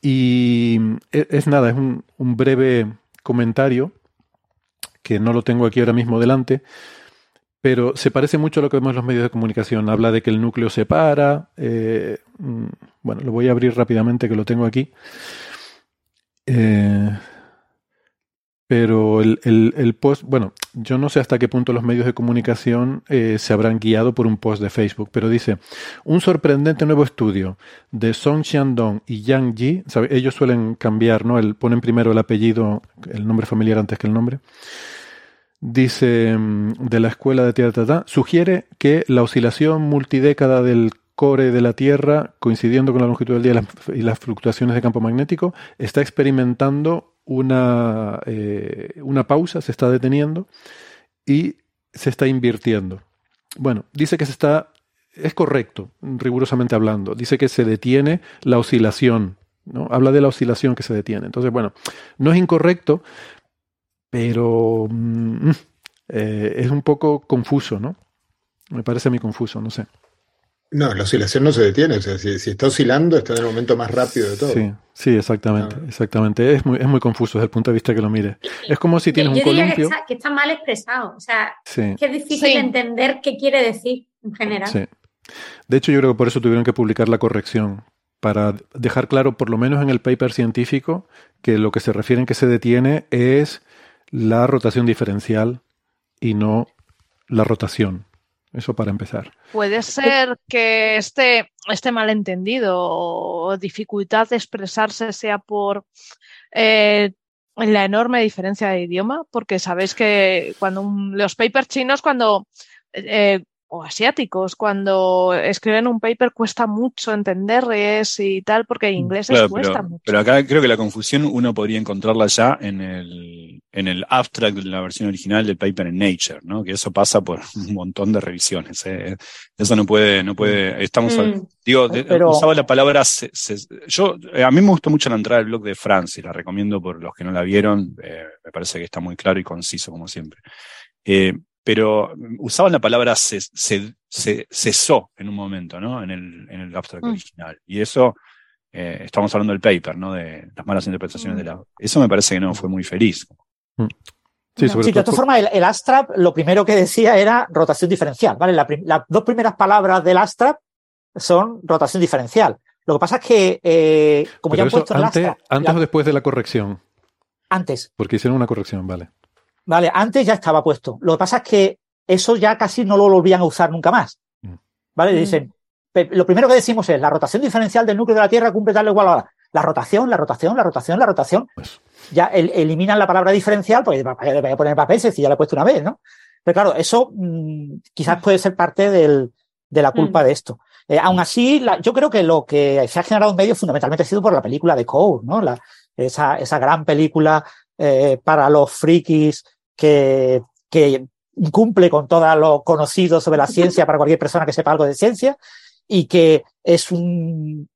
Speaker 6: y e, es, nada, es un, breve comentario que no lo tengo aquí ahora mismo delante, pero se parece mucho a lo que vemos en los medios de comunicación. Habla de que el núcleo se para. Eh, mm, bueno, lo voy a abrir rápidamente que lo tengo aquí. Eh, pero el, el, post, bueno, yo no sé hasta qué punto los medios de comunicación eh, se habrán guiado por un post de Facebook, pero dice, un sorprendente nuevo estudio de Song Xiandong y Yang Ji, ellos suelen cambiar, ¿no? El, ponen primero el apellido, el nombre familiar antes que el nombre. Dice, mm, de la escuela de Tierra sugiere que la oscilación multidécada del core de la Tierra, coincidiendo con la longitud del día y las fluctuaciones de campo magnético, está experimentando una, eh, una pausa, se está deteniendo y se está invirtiendo. Bueno, dice que se está, es correcto, rigurosamente hablando, dice que se detiene la oscilación, ¿no? Habla de la oscilación que se detiene. Entonces, bueno, no es incorrecto, pero mm, eh, es un poco confuso, ¿no? Me parece a mí confuso, no sé.
Speaker 8: No, la oscilación no se detiene. O sea, si, está oscilando, está en el momento más rápido de todo.
Speaker 6: Sí, sí, exactamente. Ah. Exactamente. Es muy, es muy confuso desde el punto de vista que lo mire. Es como si tienes un columpio.
Speaker 7: Que está, mal expresado. O sea, que es difícil entender qué quiere decir en general.
Speaker 6: Sí. De hecho, yo creo que por eso tuvieron que publicar la corrección. Para dejar claro, por lo menos en el paper científico, que lo que se refiere en que se detiene es la rotación diferencial y no la rotación. Eso para empezar.
Speaker 10: Puede ser que este, este malentendido o dificultad de expresarse sea por eh, la enorme diferencia de idioma, porque sabéis que cuando los papers chinos, cuando eh, o asiáticos, cuando escriben un paper cuesta mucho entenderles y tal, porque en mm, inglés les cuesta
Speaker 11: pero,
Speaker 10: mucho.
Speaker 11: Pero acá creo que la confusión uno podría encontrarla ya en el, en el abstract de la versión original del paper en Nature, ¿no? Que eso pasa por un montón de revisiones. ¿eh? Eso no puede, no puede, estamos,
Speaker 7: Mm.
Speaker 11: digo,
Speaker 9: Pero-
Speaker 11: usaba la palabra, se- se- yo, eh, a mí me gustó mucho la entrada del blog de Francis, la recomiendo por los que no la vieron, eh, me parece que está muy claro y conciso como siempre. Eh, pero usaban la palabra se, se- se- cesó en un momento, ¿no? En el, en el abstract
Speaker 10: Mm.
Speaker 11: original. Y eso, eh, estamos hablando del paper, ¿no? De las malas interpretaciones de la. Eso me parece que no fue muy feliz.
Speaker 6: Sí,
Speaker 10: No.
Speaker 6: sobre
Speaker 9: Sí, de
Speaker 6: todo.
Speaker 9: todas formas, el, el Astrap lo primero que decía era rotación diferencial, ¿vale? La las dos primeras palabras del Astrap son rotación diferencial. Lo que pasa es que, eh, como
Speaker 6: Pero
Speaker 9: ya han puesto en el
Speaker 6: antes,
Speaker 9: Astrap,
Speaker 6: antes
Speaker 9: la-
Speaker 6: o después de la corrección.
Speaker 9: antes,
Speaker 6: Porque hicieron una corrección, vale.
Speaker 9: Vale, antes ya estaba puesto. Lo que pasa es que eso ya casi no lo volvían a usar nunca más.
Speaker 6: Mm.
Speaker 9: ¿Vale?
Speaker 7: Mm.
Speaker 9: Dicen, lo primero que decimos es la rotación diferencial del núcleo de la Tierra cumple tal o igual ahora. La rotación, la rotación, la rotación, la rotación.
Speaker 6: Pues.
Speaker 9: Ya el- eliminan la palabra diferencial, porque le voy a poner papel si ya lo he puesto una vez, ¿no? Pero claro, eso mm, quizás puede ser parte del- de la culpa
Speaker 7: Mm.
Speaker 9: de esto. Eh, aún así, la- yo creo que lo que se ha generado en medio fundamentalmente ha sido por la película de Code, ¿no? La- esa, esa gran película eh, para los frikis que, que cumple con todo lo conocido sobre la ciencia para cualquier persona que sepa algo de ciencia y que es un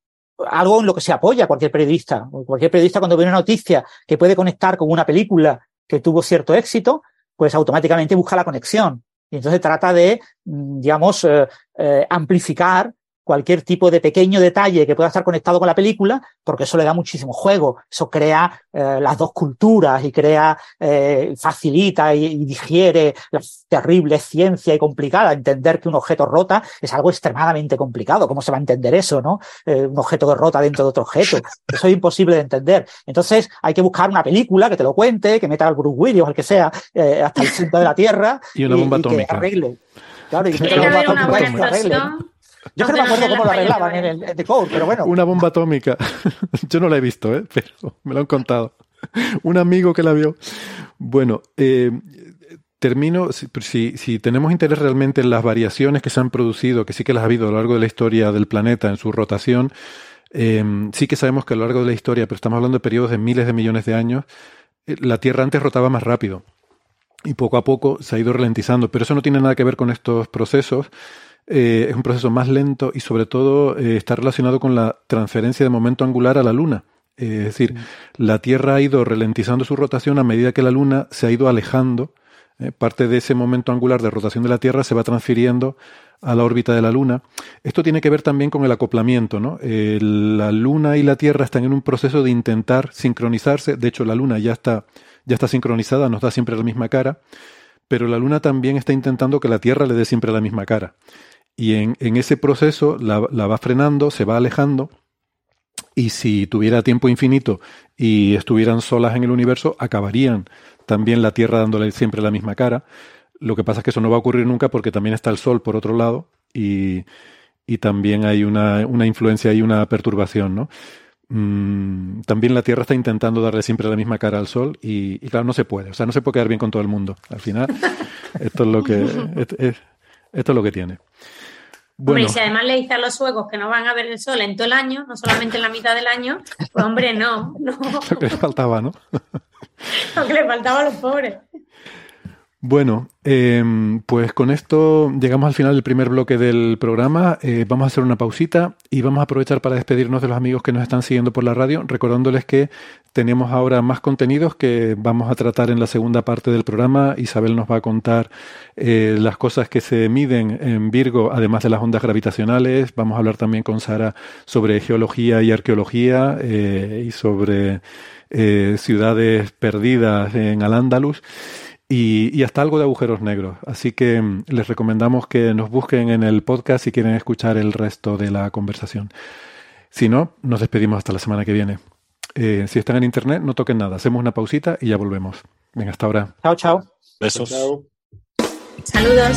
Speaker 9: algo en lo que se apoya cualquier periodista. Cualquier periodista cuando ve una noticia que puede conectar con una película que tuvo cierto éxito, pues automáticamente busca la conexión. Y entonces trata de, mm, digamos, eh, eh, amplificar cualquier tipo de pequeño detalle que pueda estar conectado con la película, porque eso le da muchísimo juego, eso crea eh, las dos culturas y crea, eh, facilita y, y digiere la terrible ciencia y complicada. Entender que un objeto rota es algo extremadamente complicado. ¿Cómo se va a entender eso, no? Eh, un objeto que rota dentro de otro objeto. Eso es imposible de entender. Entonces hay que buscar una película que te lo cuente, que meta al Bruce Willis o al que sea eh, hasta el centro de la Tierra
Speaker 6: Y una bomba
Speaker 9: y que
Speaker 6: atómica.
Speaker 9: arregle. Claro, y que
Speaker 7: que una buena
Speaker 9: Yo no me acuerdo cómo lo arreglaban en el en The pero bueno.
Speaker 6: Una bomba atómica. Yo no la he visto, ¿eh? pero me lo han contado. Un amigo que la vio. Bueno, eh, termino. Si, si- tenemos interés realmente en las variaciones que se han producido, que sí que las ha habido a lo largo de la historia del planeta en su rotación, eh, sí que sabemos que a lo largo de la historia, pero estamos hablando de periodos de miles de millones de años, la Tierra antes rotaba más rápido. Y poco a poco se ha ido ralentizando. Pero eso no tiene nada que ver con estos procesos. Eh, es un proceso más lento y sobre todo eh, está relacionado con la transferencia de momento angular a la Luna. Eh, es decir, la Tierra ha ido ralentizando su rotación a medida que la Luna se ha ido alejando. Eh, parte de ese momento angular de rotación de la Tierra se va transfiriendo a la órbita de la Luna. Esto tiene que ver también con el acoplamiento. ¿no? La Luna y la Tierra están en un proceso de intentar sincronizarse. De hecho, la Luna ya está, ya está sincronizada, nos da siempre la misma cara, pero la Luna también está intentando que la Tierra le dé siempre la misma cara. Y en, en ese proceso la, la va frenando, se va alejando, y si tuviera tiempo infinito y estuvieran solas en el universo, acabarían también la Tierra dándole siempre la misma cara. Lo que pasa es que eso no va a ocurrir nunca porque también está el Sol por otro lado y, y también hay una, una influencia y una perturbación, ¿no? Mm, también la Tierra está intentando darle siempre la misma cara al Sol y, y claro, no se puede. O sea, no se puede quedar bien con todo el mundo. Al final, esto es lo que, es- es- esto es lo que tiene.
Speaker 7: Hombre,
Speaker 6: Bueno,
Speaker 7: y si además le dice a los suecos que no van a ver el sol en todo el año, no solamente en la mitad del año, pues hombre, no, no,
Speaker 6: lo que les faltaba, ¿no?
Speaker 7: lo que le faltaba a los pobres.
Speaker 6: Bueno, em, pues con esto llegamos al final del primer bloque del programa. Eh, vamos a hacer una pausita y vamos a aprovechar para despedirnos de los amigos que nos están siguiendo por la radio, recordándoles que tenemos ahora más contenidos que vamos a tratar en la segunda parte del programa. Isabel nos va a contar eh, las cosas que se miden en Virgo, además de las ondas gravitacionales. Vamos a hablar también con Sara sobre geología y arqueología eh, y sobre ciudades perdidas en Al-Ándalus y, y hasta algo de agujeros negros. Así que mm, les recomendamos que nos busquen en el podcast si quieren escuchar el resto de la conversación. Si no, nos despedimos hasta la semana que viene. Eh, si están en internet, no toquen nada. Hacemos una pausita y ya volvemos. Venga, hasta ahora.
Speaker 9: Chao, chao.
Speaker 11: Besos.
Speaker 8: Chao.
Speaker 7: Saludos.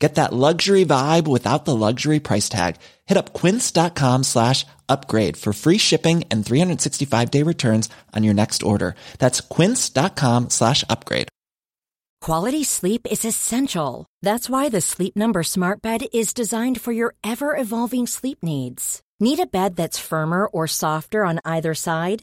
Speaker 12: Get that luxury vibe without the luxury price tag. Hit up quince.com slash upgrade for free shipping and 365 day returns on your next order. That's quince.com slash upgrade.
Speaker 13: Quality sleep is essential. That's why the Sleep Number Smart Bed is designed for your ever evolving sleep needs. Need a bed that's firmer or softer on either side?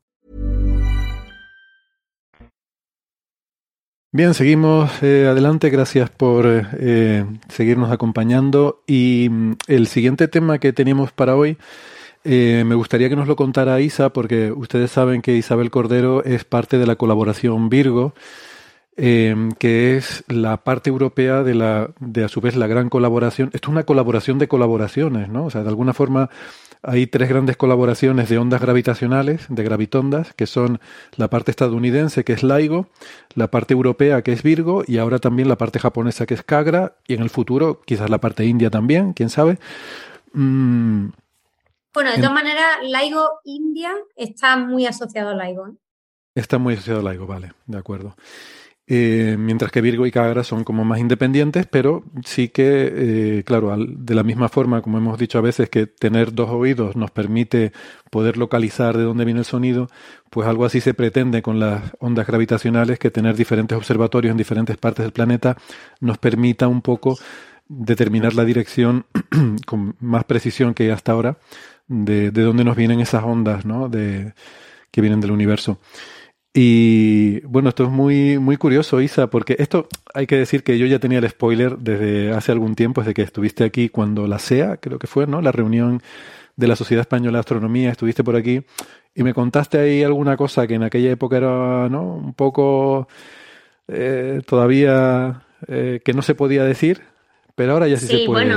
Speaker 6: Bien, seguimos eh, adelante. Gracias por eh, seguirnos acompañando. Y mm, el siguiente tema que teníamos para hoy, eh, me gustaría que nos lo contara Isa, porque ustedes saben que Isabel Cordero es parte de la colaboración Virgo, que es la parte europea de la, de a su vez la gran colaboración. Esto es una colaboración de colaboraciones, ¿no? O sea, de alguna forma hay tres grandes colaboraciones de ondas gravitacionales, de gravitondas, que son la parte estadounidense, que es LIGO, la parte europea, que es Virgo, y ahora también la parte japonesa, que es Kagra, y en el futuro quizás la parte india también, quién sabe.
Speaker 7: Mm. Bueno, de todas maneras, LIGO India está muy asociado a LIGO. ¿eh?
Speaker 6: Está muy asociado a LIGO, vale, de acuerdo. Eh, mientras que Virgo y Cagra son como más independientes, pero sí que, eh, claro, de la misma forma, como hemos dicho a veces, que tener dos oídos nos permite poder localizar de dónde viene el sonido, pues algo así se pretende con las ondas gravitacionales, que tener diferentes observatorios en diferentes partes del planeta nos permita un poco determinar la dirección con más precisión que hasta ahora de, de dónde nos vienen esas ondas ¿no? de, que vienen del universo. Y bueno, esto es muy, muy curioso, Isa, porque esto hay que decir que yo ya tenía el spoiler desde hace algún tiempo, desde que estuviste aquí cuando la SEA, creo que fue, ¿no? La reunión de la Sociedad Española de Astronomía, estuviste por aquí y me contaste ahí alguna cosa que en aquella época era, ¿no? Un poco eh, todavía eh, que no se podía decir, pero ahora ya sí, se puede.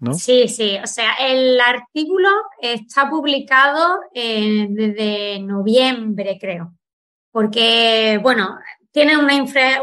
Speaker 6: ¿no?
Speaker 7: Sí, sí, o sea, el artículo está publicado eh, desde noviembre, creo porque, bueno, tiene una,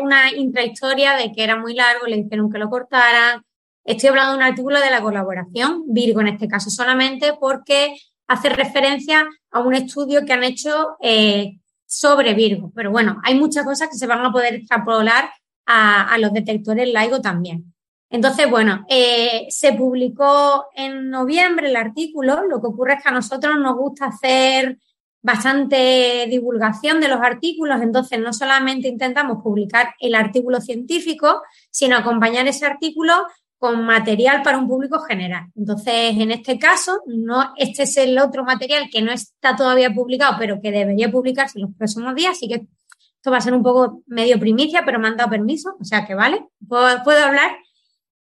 Speaker 7: una intrahistoria de que era muy largo, le dijeron que lo cortaran. Estoy hablando de un artículo de la colaboración, Virgo en este caso solamente, porque hace referencia a un estudio que han hecho eh, sobre Virgo. Pero bueno, hay muchas cosas que se van a poder extrapolar a, los detectores LIGO también. Entonces, bueno, eh, se publicó en noviembre el artículo. Lo que ocurre es que a nosotros nos gusta hacer bastante divulgación de los artículos, entonces no solamente intentamos publicar el artículo científico, sino acompañar ese artículo con material para un público general. Entonces, en este caso, no, este es el otro material que no está todavía publicado, pero que debería publicarse en los próximos días, así que esto va a ser un poco medio primicia, pero me han dado permiso, o sea que vale, puedo hablar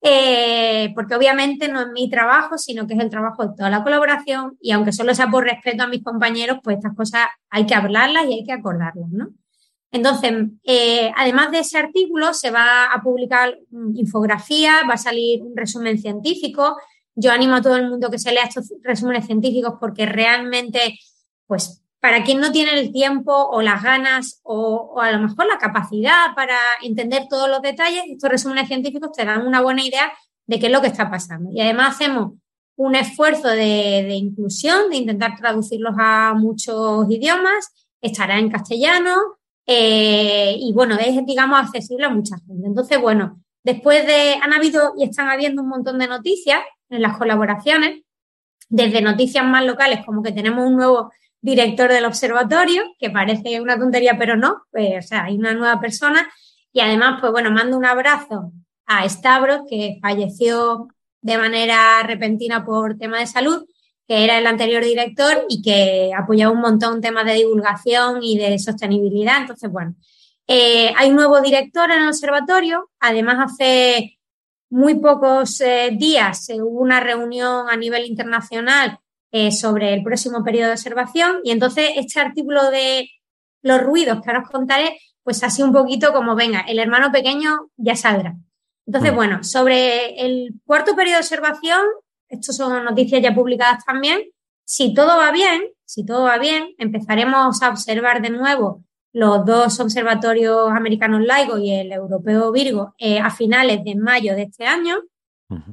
Speaker 7: eh, porque obviamente no es mi trabajo, sino que es el trabajo de toda la colaboración y aunque solo sea por respeto a mis compañeros, pues estas cosas hay que hablarlas y hay que acordarlas, ¿no? Entonces, eh, además de ese artículo, se va a publicar infografía, va a salir un resumen científico. Yo animo a todo el mundo que se lea estos resúmenes científicos porque realmente, pues, para quien no tiene el tiempo o las ganas o, a lo mejor la capacidad para entender todos los detalles, estos resúmenes científicos te dan una buena idea de qué es lo que está pasando. Y además hacemos un esfuerzo de, inclusión, de intentar traducirlos a muchos idiomas, estará en castellano eh, y bueno, es digamos accesible a mucha gente. Entonces, bueno, después de, han habido y están habiendo un montón de noticias en las colaboraciones, desde noticias más locales como que tenemos un nuevo director del observatorio, que parece una tontería, pero no, pues, o sea, hay una nueva persona. Y además, pues bueno, mando un abrazo a Stavros, que falleció de manera repentina por tema de salud, que era el anterior director y que apoyaba un montón temas de divulgación y de sostenibilidad. Entonces, bueno, Eh, hay un nuevo director en el observatorio. Además, hace muy pocos eh, días hubo una reunión a nivel internacional eh, sobre el próximo periodo de observación y entonces este artículo de los ruidos que ahora os contaré, pues así un poquito como, venga, el hermano pequeño ya saldrá. Entonces, bueno, sobre el cuarto periodo de observación, estas son noticias ya publicadas también, si todo va bien, si todo va bien, empezaremos a observar de nuevo los dos observatorios americanos LIGO y el europeo Virgo eh, a finales de mayo de este año.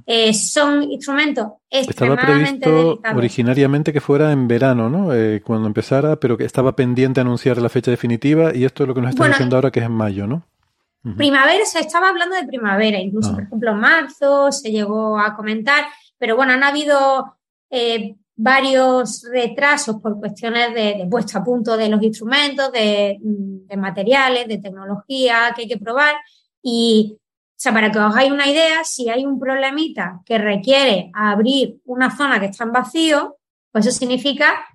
Speaker 7: Eh, son instrumentos
Speaker 6: Estaba previsto originariamente que fuera en verano, ¿no? Eh, cuando empezara, pero que estaba pendiente anunciar la fecha definitiva y esto es lo que nos está diciendo ahora que es en mayo, ¿no?
Speaker 7: Primavera, se estaba hablando de primavera, incluso, ah. por ejemplo, en marzo se llegó a comentar, pero bueno, han habido varios retrasos por cuestiones de, puesta a punto de los instrumentos, de, materiales, de tecnología que hay que probar. Y, sea, para que os hagáis una idea, si hay un problemita que requiere abrir una zona que está en vacío, pues eso significa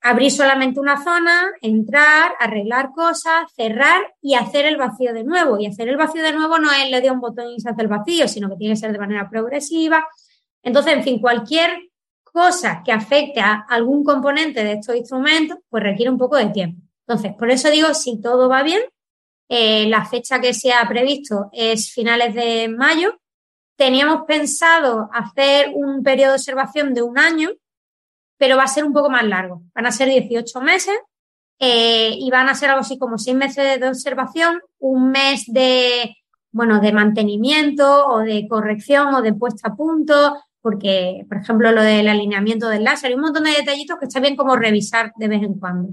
Speaker 7: abrir solamente una zona, entrar, arreglar cosas, cerrar y hacer el vacío de nuevo. Y hacer el vacío de nuevo no es le doy un botón y se hace el vacío, sino que tiene que ser de manera progresiva. Entonces, en fin, cualquier cosa que afecte a algún componente de estos instrumentos, pues requiere un poco de tiempo. Entonces, por eso digo, si todo va bien, eh, la fecha que se ha previsto es finales de mayo. Teníamos pensado hacer un periodo de observación de un año, pero va a ser un poco más largo. Van a ser 18 meses eh, y van a ser algo así como 6 meses de observación, un mes de, bueno, de mantenimiento o de corrección o de puesta a punto, porque, por ejemplo, lo del alineamiento del láser, hay un montón de detallitos que está bien como revisar de vez en cuando.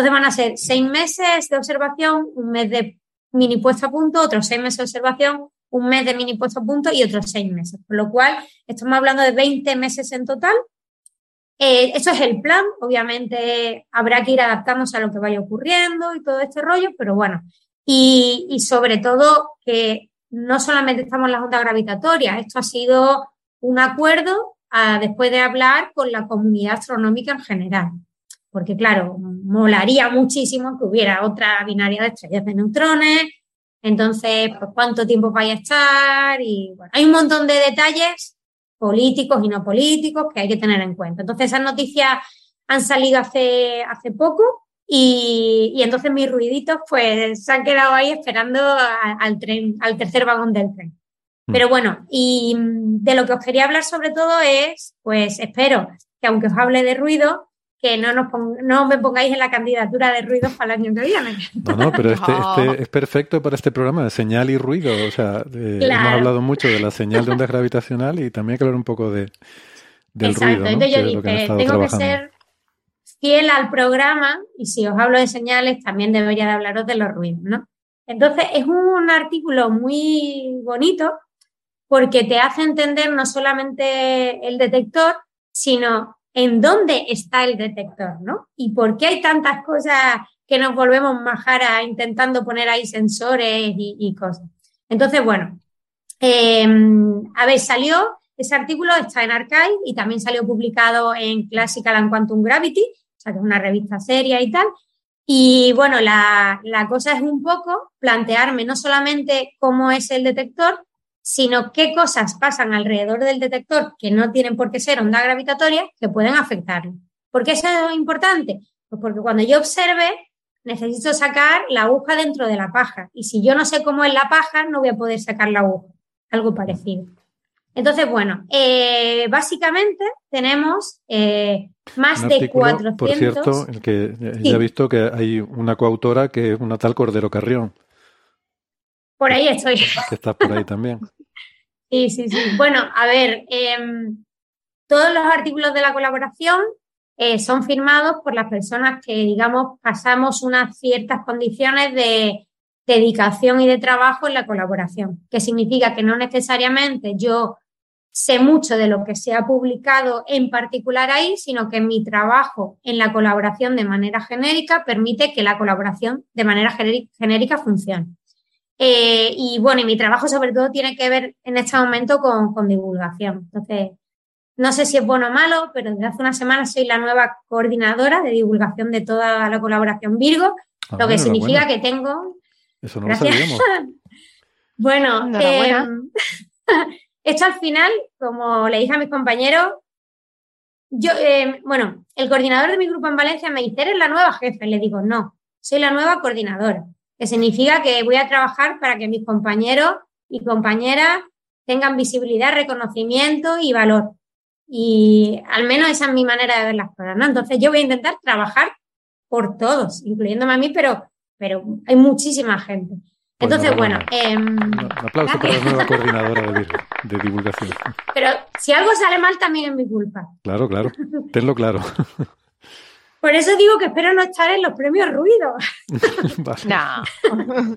Speaker 7: Entonces van a ser seis meses de observación, un mes de mini puesto a punto, otros seis meses de observación, un mes de mini puesto a punto y otros seis meses. Por lo cual, estamos hablando de 20 meses en total. Eh, eso es el plan. Obviamente habrá que ir adaptándose a lo que vaya ocurriendo y todo este rollo, pero bueno. Y, sobre todo que no solamente estamos en las ondas gravitatorias, esto ha sido un acuerdo después de hablar con la comunidad astronómica en general. Porque, claro, molaría muchísimo que hubiera otra binaria de estrellas de neutrones. Entonces, pues, ¿cuánto tiempo vaya a estar? Y bueno, hay un montón de detalles políticos y no políticos que hay que tener en cuenta. Entonces, esas noticias han salido hace, hace poco y, y entonces mis ruiditos pues se han quedado ahí esperando al tren, al tercer vagón del tren. Mm. Pero bueno, y de lo que os quería hablar sobre todo es, pues espero que aunque os hable de ruido, que no, nos no me pongáis en la candidatura de ruidos para el año que viene.
Speaker 6: No, no, pero este, este es perfecto para este programa de señal y ruido. O sea, hemos hablado mucho de la señal de onda gravitacional y también hay que hablar un poco de, del ruido.
Speaker 7: Entonces yo dije, tengo que ser fiel al programa y si os hablo de señales también debería de hablaros de los ruidos, ¿no? Entonces es un artículo muy bonito porque te hace entender no solamente el detector, sino en dónde está el detector, ¿no? Y por qué hay tantas cosas que nos volvemos majara intentando poner ahí sensores y, cosas. Entonces, bueno, em, a ver, salió, ese artículo está en Archive y también salió publicado en Classical and Quantum Gravity, o sea que es una revista seria y tal. Y bueno, la, la cosa es un poco plantearme no solamente cómo es el detector, sino qué cosas pasan alrededor del detector que no tienen por qué ser onda gravitatoria que pueden afectarlo. ¿Por qué eso es importante? Pues porque cuando yo observe, necesito sacar la aguja dentro de la paja. Y si yo no sé cómo es la paja, no voy a poder sacar la aguja. Algo parecido. Entonces, bueno, eh, básicamente tenemos eh, más de 400.
Speaker 6: Por cierto, el que ya he visto que hay una coautora que es una tal Cordero Carrión.
Speaker 7: Por ahí estoy.
Speaker 6: Que estás por ahí también.
Speaker 7: Sí, sí, sí. Bueno, a ver, em, todos los artículos de la colaboración eh, son firmados por las personas que, digamos, pasamos unas ciertas condiciones de dedicación y de trabajo en la colaboración, que significa que no necesariamente yo sé mucho de lo que se ha publicado en particular ahí, sino que mi trabajo en la colaboración de manera genérica permite que la colaboración de manera genérica funcione. Eh, y bueno, y mi trabajo sobre todo tiene que ver en este momento con, divulgación. Entonces, no sé si es bueno o malo, pero desde hace una semana soy la nueva coordinadora de divulgación de toda la colaboración Virgo, ah, lo que significa que tengo
Speaker 6: Eso no lo sabíamos.
Speaker 7: bueno, eh, esto al final, como le dije a mis compañeros, yo, eh, bueno, el coordinador de mi grupo en Valencia me dice, ¿eres la nueva jefe? Le digo, no, soy la nueva coordinadora, que significa que voy a trabajar para que mis compañeros y compañeras tengan visibilidad, reconocimiento y valor. Y al menos esa es mi manera de ver las cosas, ¿no? Entonces yo voy a intentar trabajar por todos, incluyéndome a mí, pero, pero hay muchísima gente. Pues Entonces, bueno. Eh,
Speaker 6: un aplauso para la nueva coordinadora de, de, divulgación.
Speaker 7: Pero si algo sale mal, también es mi culpa.
Speaker 6: Claro, claro. Tenlo claro.
Speaker 7: Por eso digo que espero no estar en los premios ruido.
Speaker 10: no.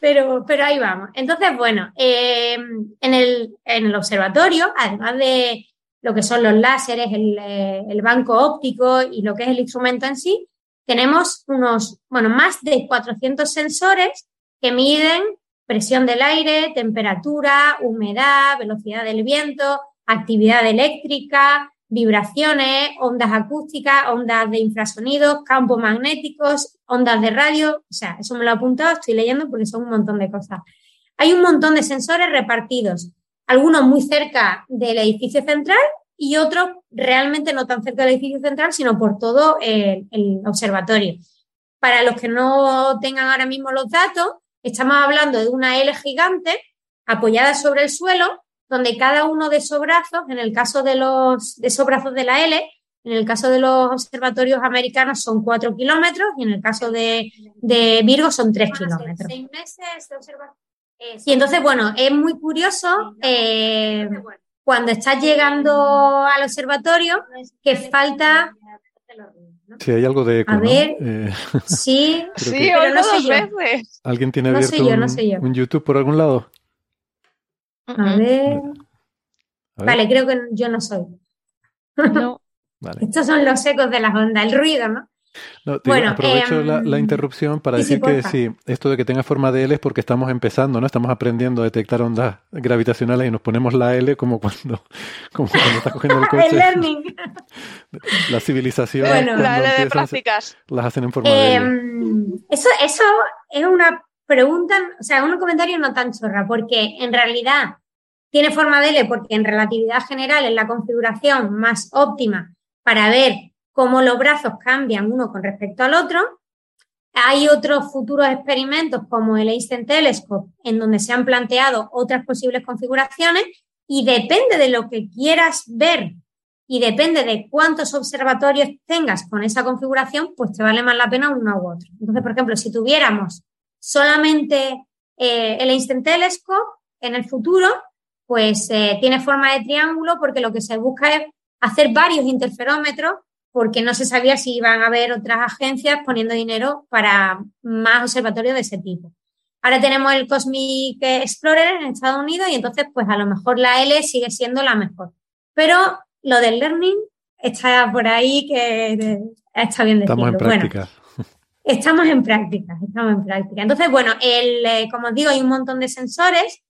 Speaker 7: pero, pero ahí vamos. Entonces, bueno, eh, en, el, en el observatorio, además de lo que son los láseres, el, eh, el banco óptico y lo que es el instrumento en sí, tenemos unos, bueno, más de 400 sensores que miden presión del aire, temperatura, humedad, velocidad del viento, actividad eléctrica, vibraciones, ondas acústicas, ondas de infrasonidos, campos magnéticos, ondas de radio. O sea, eso me lo he apuntado, estoy leyendo porque son un montón de cosas. Hay un montón de sensores repartidos, algunos muy cerca del edificio central y otros realmente no tan cerca del edificio central, sino por todo el, observatorio. Para los que no tengan ahora mismo los datos, estamos hablando de una L gigante apoyada sobre el suelo, donde cada uno de esos brazos, en el caso de los de esos brazos de la L, en el caso de los observatorios americanos son cuatro kilómetros y en el caso de, Virgo son tres kilómetros. Seis meses de Y entonces, bueno, es muy curioso. Eh, cuando estás llegando al observatorio que falta...
Speaker 6: Si hay algo de eco,
Speaker 7: A ver,
Speaker 6: eh,
Speaker 7: sí,
Speaker 10: sí, pero no sé yo.
Speaker 6: ¿Alguien tiene abierto un, YouTube por algún lado?
Speaker 7: A ver. Vale, creo que yo no soy. No. Estos son los ecos de las ondas, el ruido, ¿no?
Speaker 6: bueno, aprovecho la, em, interrupción para decir que sí, esto de que tenga forma de L es porque estamos empezando, ¿no? Estamos aprendiendo a detectar ondas gravitacionales y nos ponemos la L como cuando, como cuando estás cogiendo el coche.
Speaker 7: el learning.
Speaker 6: La civilización.
Speaker 10: Bueno, la L de prácticas.
Speaker 6: Las hacen en forma de L.
Speaker 7: Em, eso, eso es una pregunta, o sea, un comentario no tan chorra, porque en realidad tiene forma de L porque en relatividad general es la configuración más óptima para ver cómo los brazos cambian uno con respecto al otro. Hay otros futuros experimentos como el Einstein Telescope en donde se han planteado otras posibles configuraciones y depende de lo que quieras ver y depende de cuántos observatorios tengas con esa configuración, pues te vale más la pena uno u otro. Entonces, por ejemplo, si tuviéramos solamente eh, el Einstein Telescope en el futuro, pues eh, tiene forma de triángulo porque lo que se busca es hacer varios interferómetros porque no se sabía si iban a haber otras agencias poniendo dinero para más observatorios de ese tipo. Ahora tenemos el Cosmic Explorer en Estados Unidos y entonces pues a lo mejor la L sigue siendo la mejor. Pero lo del learning está por ahí que está bien.
Speaker 6: Estamos en práctica.
Speaker 7: estamos en práctica, estamos en práctica. Entonces, bueno, el, eh, como os digo, hay un montón de sensores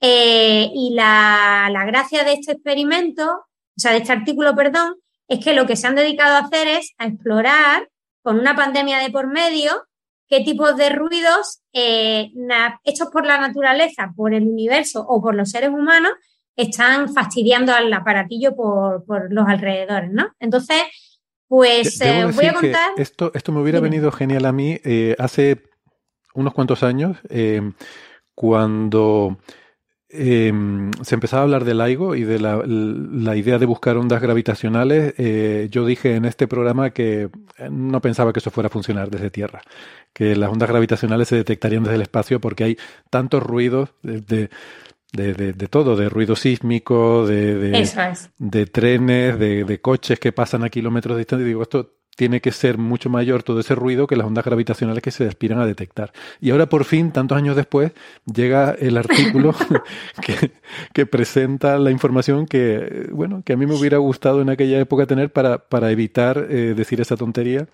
Speaker 7: eh, y la, la gracia de este experimento, o sea, de este artículo, perdón, es que lo que se han dedicado a hacer es a explorar, con una pandemia de por medio, qué tipos de ruidos eh, hechos por la naturaleza, por el universo o por los seres humanos están fastidiando al aparatillo por, los alrededores, ¿no? Entonces, pues eh, voy a contar...
Speaker 6: Esto, esto me hubiera venido genial a mí eh, hace unos cuantos años, cuando Em, se empezaba a hablar del LIGO y de la, idea de buscar ondas gravitacionales. Eh, yo dije en este programa que eh, no pensaba que eso fuera a funcionar desde Tierra, que las ondas gravitacionales se detectarían desde el espacio porque hay tantos ruidos de, de, todo, de ruido sísmico, de, de trenes, de, coches que pasan a kilómetros de distancia. Digo, esto tiene que ser mucho mayor todo ese ruido que las ondas gravitacionales que se aspiran a detectar. Y ahora por fin, tantos años después, llega el artículo que, presenta la información que, bueno, que a mí me hubiera gustado en aquella época tener para, para evitar eh, decir esa tontería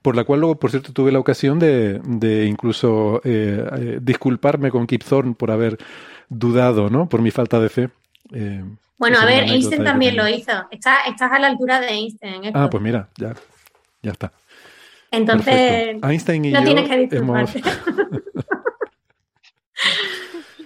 Speaker 6: por la cual luego, por cierto, tuve la ocasión de, de incluso eh, eh, disculparme con Kip Thorne por haber dudado, ¿no? Por mi falta de fe.
Speaker 7: bueno, a ver, Einstein también lo hizo. Estás, estás a la altura de Einstein.
Speaker 6: Ah, pues mira, ya ya está.
Speaker 7: Entonces,
Speaker 6: Einstein y
Speaker 7: no
Speaker 6: yo
Speaker 7: tienes que
Speaker 6: hemos...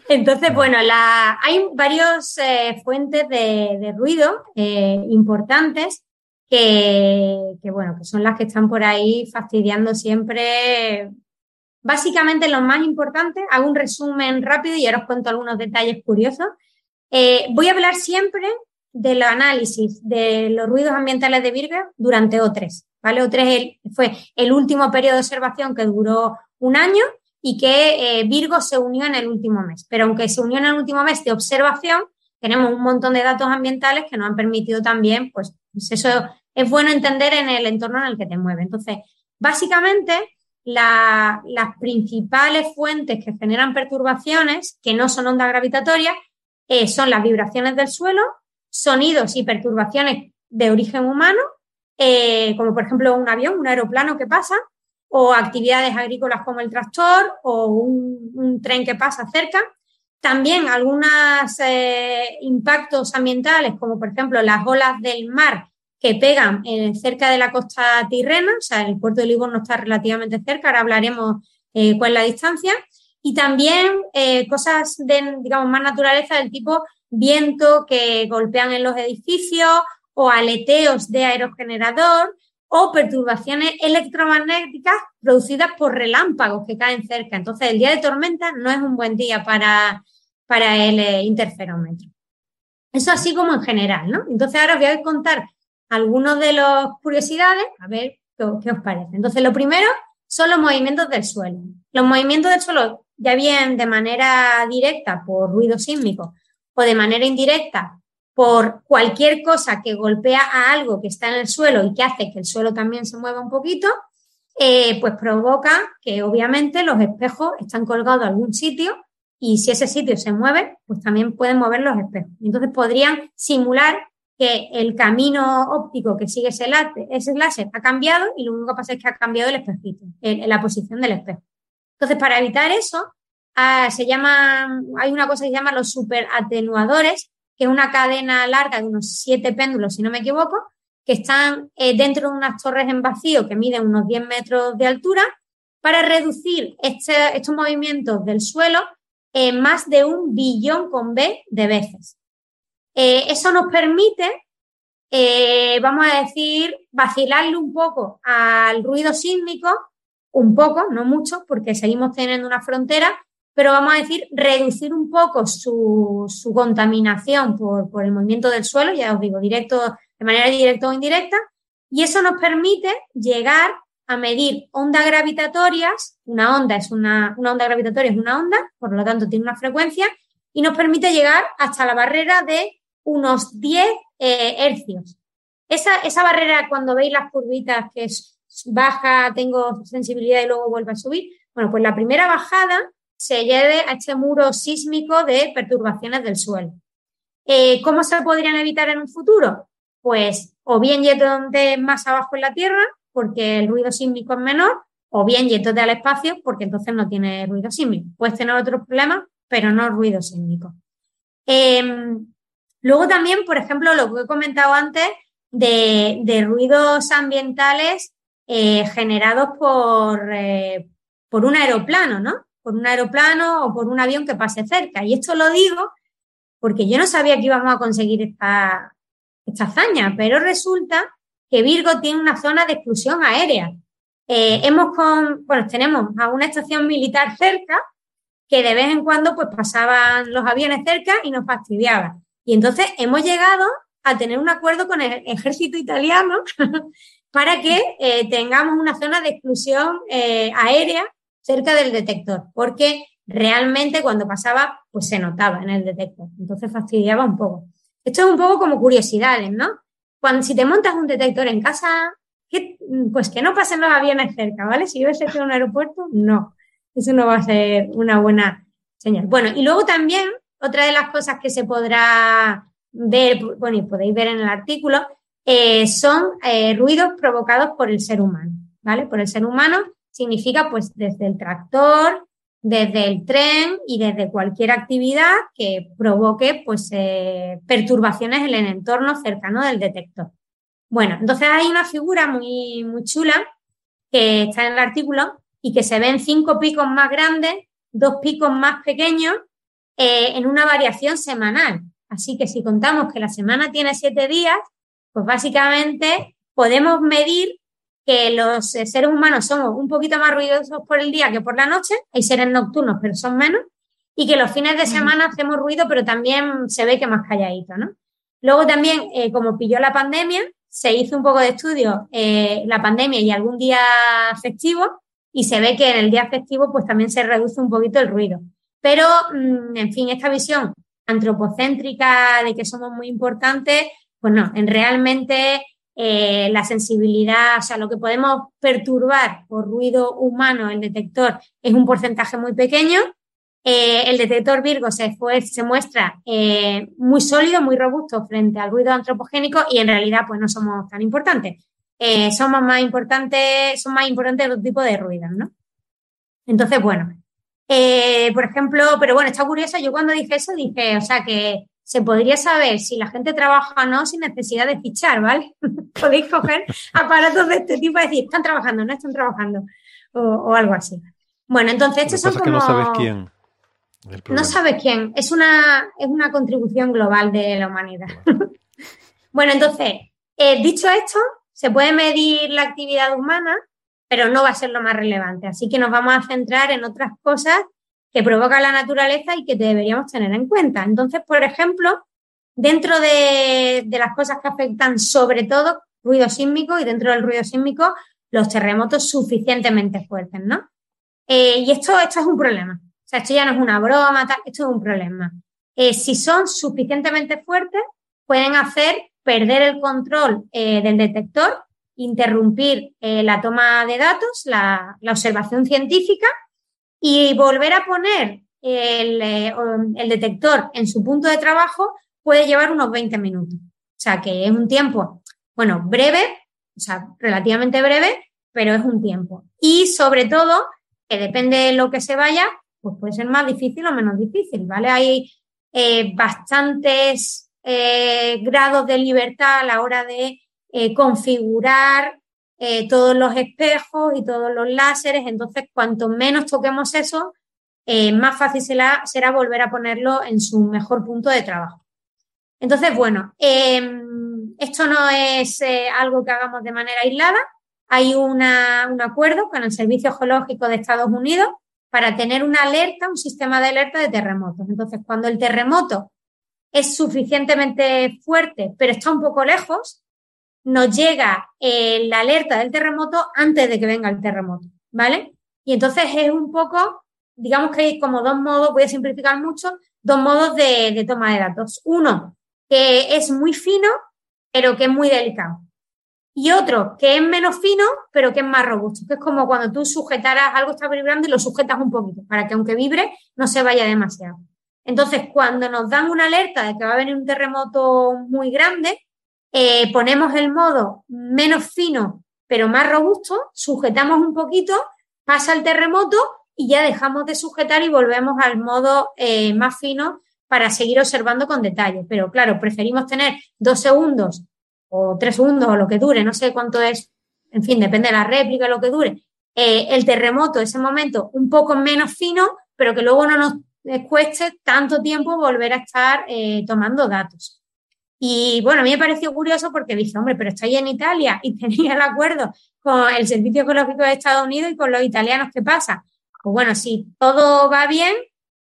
Speaker 7: Entonces, bueno, la, hay varios eh, fuentes de, de ruido eh, importantes que, que, bueno, que son las que están por ahí fastidiando siempre. Básicamente, los más importantes, hago un resumen rápido y ahora os cuento algunos detalles curiosos. Eh, voy a hablar siempre del análisis de los ruidos ambientales de Virgo durante O3. ¿vale? O3 fue el último periodo de observación que duró un año y que eh, Virgo se unió en el último mes. Pero aunque se unió en el último mes de observación, tenemos un montón de datos ambientales que nos han permitido también, pues, pues eso es bueno entender en el entorno en el que te mueves. Entonces, básicamente, las principales fuentes que generan perturbaciones, que no son ondas gravitatorias, eh, son las vibraciones del suelo, sonidos y perturbaciones de origen humano, eh, como por ejemplo un avión, un aeroplano que pasa, o actividades agrícolas como el tractor o un, tren que pasa cerca. También algunos eh, impactos ambientales, como por ejemplo las olas del mar que pegan eh, cerca de la costa tirrena, o sea, el puerto de Livorno está relativamente cerca, ahora hablaremos cuál es la distancia, y también cosas de, digamos, más naturaleza del tipo viento que golpean en los edificios o aleteos de aerogenerador, o perturbaciones electromagnéticas producidas por relámpagos que caen cerca. Entonces, el día de tormenta no es un buen día para, para el eh, interferómetro. Eso así como en general, ¿no? Entonces, ahora os voy a contar algunos de las curiosidades, a ver qué, qué os parece. Entonces, lo primero son los movimientos del suelo. Los movimientos del suelo, ya bien de manera directa por ruido sísmico o de manera indirecta por cualquier cosa que golpea a algo que está en el suelo y que hace que el suelo también se mueva un poquito, eh, pues provoca que obviamente los espejos están colgados a algún sitio y si ese sitio se mueve, pues también pueden mover los espejos. Entonces podrían simular que el camino óptico que sigue ese láser, ese láser ha cambiado y lo único que pasa es que ha cambiado el espejito, la posición del espejo. Entonces, para evitar eso, ah, se llama, hay una cosa que se llama los superatenuadores, que es una cadena larga de unos siete péndulos, si no me equivoco, que están eh, dentro de unas torres en vacío que miden unos 10 metros de altura, para reducir este, estos movimientos del suelo en más de un billón con B de veces. Eh, eso nos permite, eh, vamos a decir, vacilarle un poco al ruido sísmico, un poco, no mucho, porque seguimos teniendo una frontera, pero vamos a decir, reducir un poco su, su contaminación por, por, el movimiento del suelo, ya os digo, directo, de manera directa o indirecta, y eso nos permite llegar a medir ondas gravitatorias, una onda es una, una onda gravitatoria es una onda, por lo tanto tiene una frecuencia, y nos permite llegar hasta la barrera de unos 10 eh, hercios. Esa, esa barrera, cuando veis las curvitas que es baja, tengo sensibilidad y luego vuelve a subir, bueno, pues la primera bajada se lleve a este muro sísmico de perturbaciones del suelo. Eh, ¿Cómo se podrían evitar en un futuro? Pues o bien yéndote más abajo en la Tierra, porque el ruido sísmico es menor, o bien yéndote al espacio, porque entonces no tiene ruido sísmico. Puedes tener otros problemas, pero no ruido sísmico. Em, luego también, por ejemplo, lo que he comentado antes de, ruidos ambientales eh, generados por, eh, por un aeroplano, ¿no? Por un aeroplano o por un avión que pase cerca. Y esto lo digo porque yo no sabía que íbamos a conseguir esta, esta hazaña, pero resulta que Virgo tiene una zona de exclusión aérea. Eh, hemos con, bueno, tenemos a una estación militar cerca que de vez en cuando pues pasaban los aviones cerca y nos fastidiaban. Y entonces hemos llegado a tener un acuerdo con el ejército italiano para que eh, tengamos una zona de exclusión eh, aérea cerca del detector, porque realmente cuando pasaba, pues se notaba en el detector. Entonces fastidiaba un poco. Esto es un poco como curiosidades, ¿no? Cuando si te montas un detector en casa, pues que no pasen los aviones cerca, ¿vale? Si vives cerca de un aeropuerto, no. Eso no va a ser una buena señal. Bueno, y luego también, otra de las cosas que se podrá ver, bueno, y podéis ver en el artículo, eh, son eh, ruidos provocados por el ser humano, ¿vale? Por el ser humano significa pues desde el tractor, desde el tren y desde cualquier actividad que provoque pues eh, perturbaciones en el entorno cercano del detector. Bueno, entonces hay una figura muy, muy chula que está en el artículo y que se ven cinco picos más grandes, dos picos más pequeños eh, en una variación semanal. Así que si contamos que la semana tiene siete días, pues básicamente podemos medir que los eh, seres humanos somos un poquito más ruidosos por el día que por la noche, hay seres nocturnos, pero son menos, y que los fines de semana hacemos ruido, pero también se ve que más calladito, ¿no? Luego también, eh, como pilló la pandemia, se hizo un poco de estudio eh, la pandemia y algún día festivo, y se ve que en el día festivo pues también se reduce un poquito el ruido. Pero, mm, en fin, esta visión antropocéntrica de que somos muy importantes, pues no, en realmente eh, la sensibilidad, o sea, lo que podemos perturbar por ruido humano, el detector, es un porcentaje muy pequeño. Eh, el detector Virgo se, fue, se muestra eh, muy sólido, muy robusto frente al ruido antropogénico y en realidad pues no somos tan importantes. somos más importantes, son más importantes otro tipo de ruidos, ¿no? Entonces, bueno, por ejemplo, pero bueno, está curioso, yo cuando dije eso dije, o sea, que se podría saber si la gente trabaja o no sin necesidad de fichar, ¿vale? Podéis coger aparatos de este tipo y decir, están trabajando, no están trabajando, o, algo así. Bueno, entonces estos son como...
Speaker 6: Que no sabes quién.
Speaker 7: No sabes quién. Es una, es una contribución global de la humanidad. bueno, entonces, eh, dicho esto, se puede medir la actividad humana, pero no va a ser lo más relevante. Así que nos vamos a centrar en otras cosas que provoca la naturaleza y que deberíamos tener en cuenta. Entonces, por ejemplo, dentro de, las cosas que afectan sobre todo ruido sísmico y dentro del ruido sísmico los terremotos suficientemente fuertes, ¿no? Eh, y esto, esto es un problema. O sea, esto ya no es una broma, esto es un problema. Eh, si son suficientemente fuertes, pueden hacer perder el control eh, del detector, interrumpir la toma de datos, la observación científica y volver a poner eh, el, detector en su punto de trabajo puede llevar unos 20 minutos. O sea, que es un tiempo, bueno, breve, o sea, relativamente breve, pero es un tiempo. Y sobre todo, que depende de lo que se vaya, pues puede ser más difícil o menos difícil, ¿vale? Hay eh, bastantes eh, grados de libertad a la hora de configurar eh, todos los espejos y todos los láseres. Entonces, cuanto menos toquemos eso, eh, más fácil será, volver a ponerlo en su mejor punto de trabajo. Entonces, bueno, em, esto no es eh, algo que hagamos de manera aislada. Hay un acuerdo con el Servicio Geológico de Estados Unidos para tener una alerta, un sistema de alerta de terremotos. Entonces, cuando el terremoto es suficientemente fuerte, pero está un poco lejos, nos llega eh, la alerta del terremoto antes de que venga el terremoto, ¿vale? Y entonces es un poco, digamos que hay como dos modos, voy a simplificar mucho, dos modos de, toma de datos. Uno, que es muy fino, pero que es muy delicado. Y otro, que es menos fino, pero que es más robusto, que es como cuando tú sujetaras algo está vibrando y lo sujetas un poquito, para que aunque vibre, no se vaya demasiado. Entonces, cuando nos dan una alerta de que va a venir un terremoto muy grande, eh, ponemos el modo menos fino pero más robusto, sujetamos un poquito, pasa el terremoto y ya dejamos de sujetar y volvemos al modo eh, más fino para seguir observando con detalle. Pero claro, preferimos tener dos segundos o tres segundos o lo que dure, no sé cuánto es, en fin, depende de la réplica, lo que dure, eh, el terremoto, ese momento un poco menos fino, pero que luego no nos cueste tanto tiempo volver a estar tomando datos. Y bueno, a mí me pareció curioso porque dije, hombre, pero estoy en Italia y tenía el acuerdo con el Servicio Ecológico de Estados Unidos y con los italianos, ¿qué pasa? Pues bueno, si todo va bien,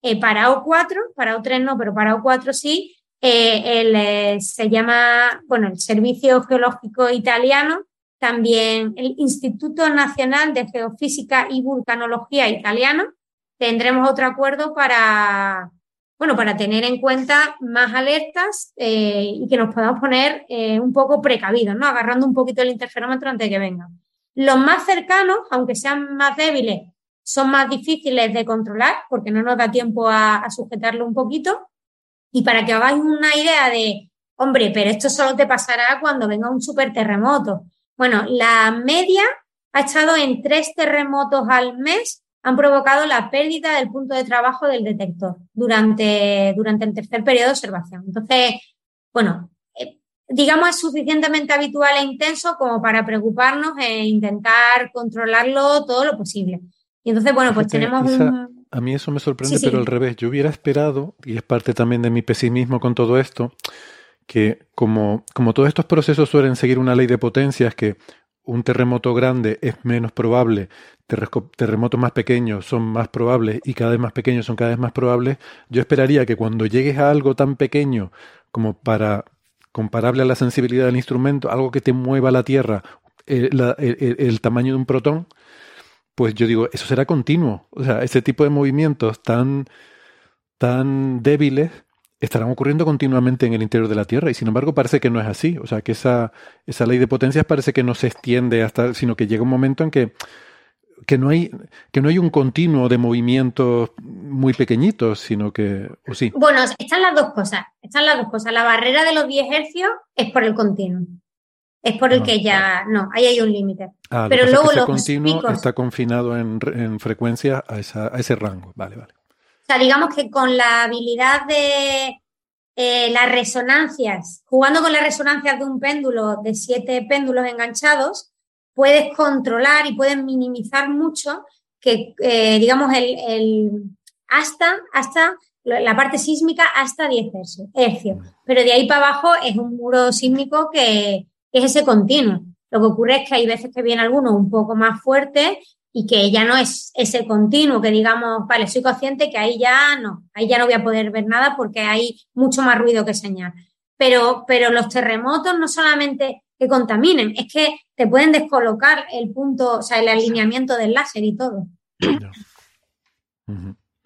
Speaker 7: eh, para O4, para O3 no, pero para O4 sí, eh, el, eh, se llama, bueno, el Servicio Geológico Italiano, también el Instituto Nacional de Geofísica y Vulcanología Italiano, tendremos otro acuerdo para, bueno, para tener en cuenta más alertas eh, y que nos podamos poner eh, un poco precavidos, ¿no? Agarrando un poquito el interferómetro antes de que venga. Los más cercanos, aunque sean más débiles, son más difíciles de controlar porque no nos da tiempo a, sujetarlo un poquito. Y para que hagáis una idea de, hombre, pero esto solo te pasará cuando venga un super terremoto. Bueno, la media ha estado en tres terremotos al mes han provocado la pérdida del punto de trabajo del detector durante, durante el tercer periodo de observación. Entonces, bueno, eh, digamos, es suficientemente habitual e intenso como para preocuparnos e intentar controlarlo todo lo posible. Y entonces, bueno, pues tenemos un...
Speaker 6: A mí eso me sorprende, pero al revés, yo hubiera esperado, y es parte también de mi pesimismo con todo esto, que como, como todos estos procesos suelen seguir una ley de potencias que un terremoto grande es menos probable, terremotos más pequeños son más probables y cada vez más pequeños son cada vez más probables, yo esperaría que cuando llegues a algo tan pequeño como para comparable a la sensibilidad del instrumento, algo que te mueva la Tierra, eh, el, tamaño de un protón, pues yo digo, eso será continuo. O sea, ese tipo de movimientos tan, tan débiles estarán ocurriendo continuamente en el interior de la Tierra y sin embargo parece que no es así. O sea, que esa, esa ley de potencias parece que no se extiende hasta, sino que llega un momento en que, que, no, hay, que no hay un continuo de movimientos muy pequeñitos, sino que, o sí.
Speaker 7: Bueno, están las dos cosas. Están las dos cosas. La barrera de los 10 hercios es por el continuo. Es por el ah, que ya, no, ahí hay un límite.
Speaker 6: Ah, Pero luego es que ese continuo está confinado en, en frecuencia a, esa, a ese rango. Vale, vale.
Speaker 7: O sea, digamos que con la habilidad de eh, las resonancias, jugando con las resonancias de un péndulo, de siete péndulos enganchados, puedes controlar y puedes minimizar mucho que, eh, digamos, el, hasta, hasta la parte sísmica hasta 10 hercios. Pero de ahí para abajo es un muro sísmico que, que es ese continuo. Lo que ocurre es que hay veces que viene alguno un poco más fuerte y que ya no es ese continuo que digamos, vale, soy consciente que ahí ya no, ahí ya no voy a poder ver nada porque hay mucho más ruido que señal. Pero, pero los terremotos no solamente que contaminen, es que te pueden descolocar el punto, o sea, el alineamiento del láser y todo.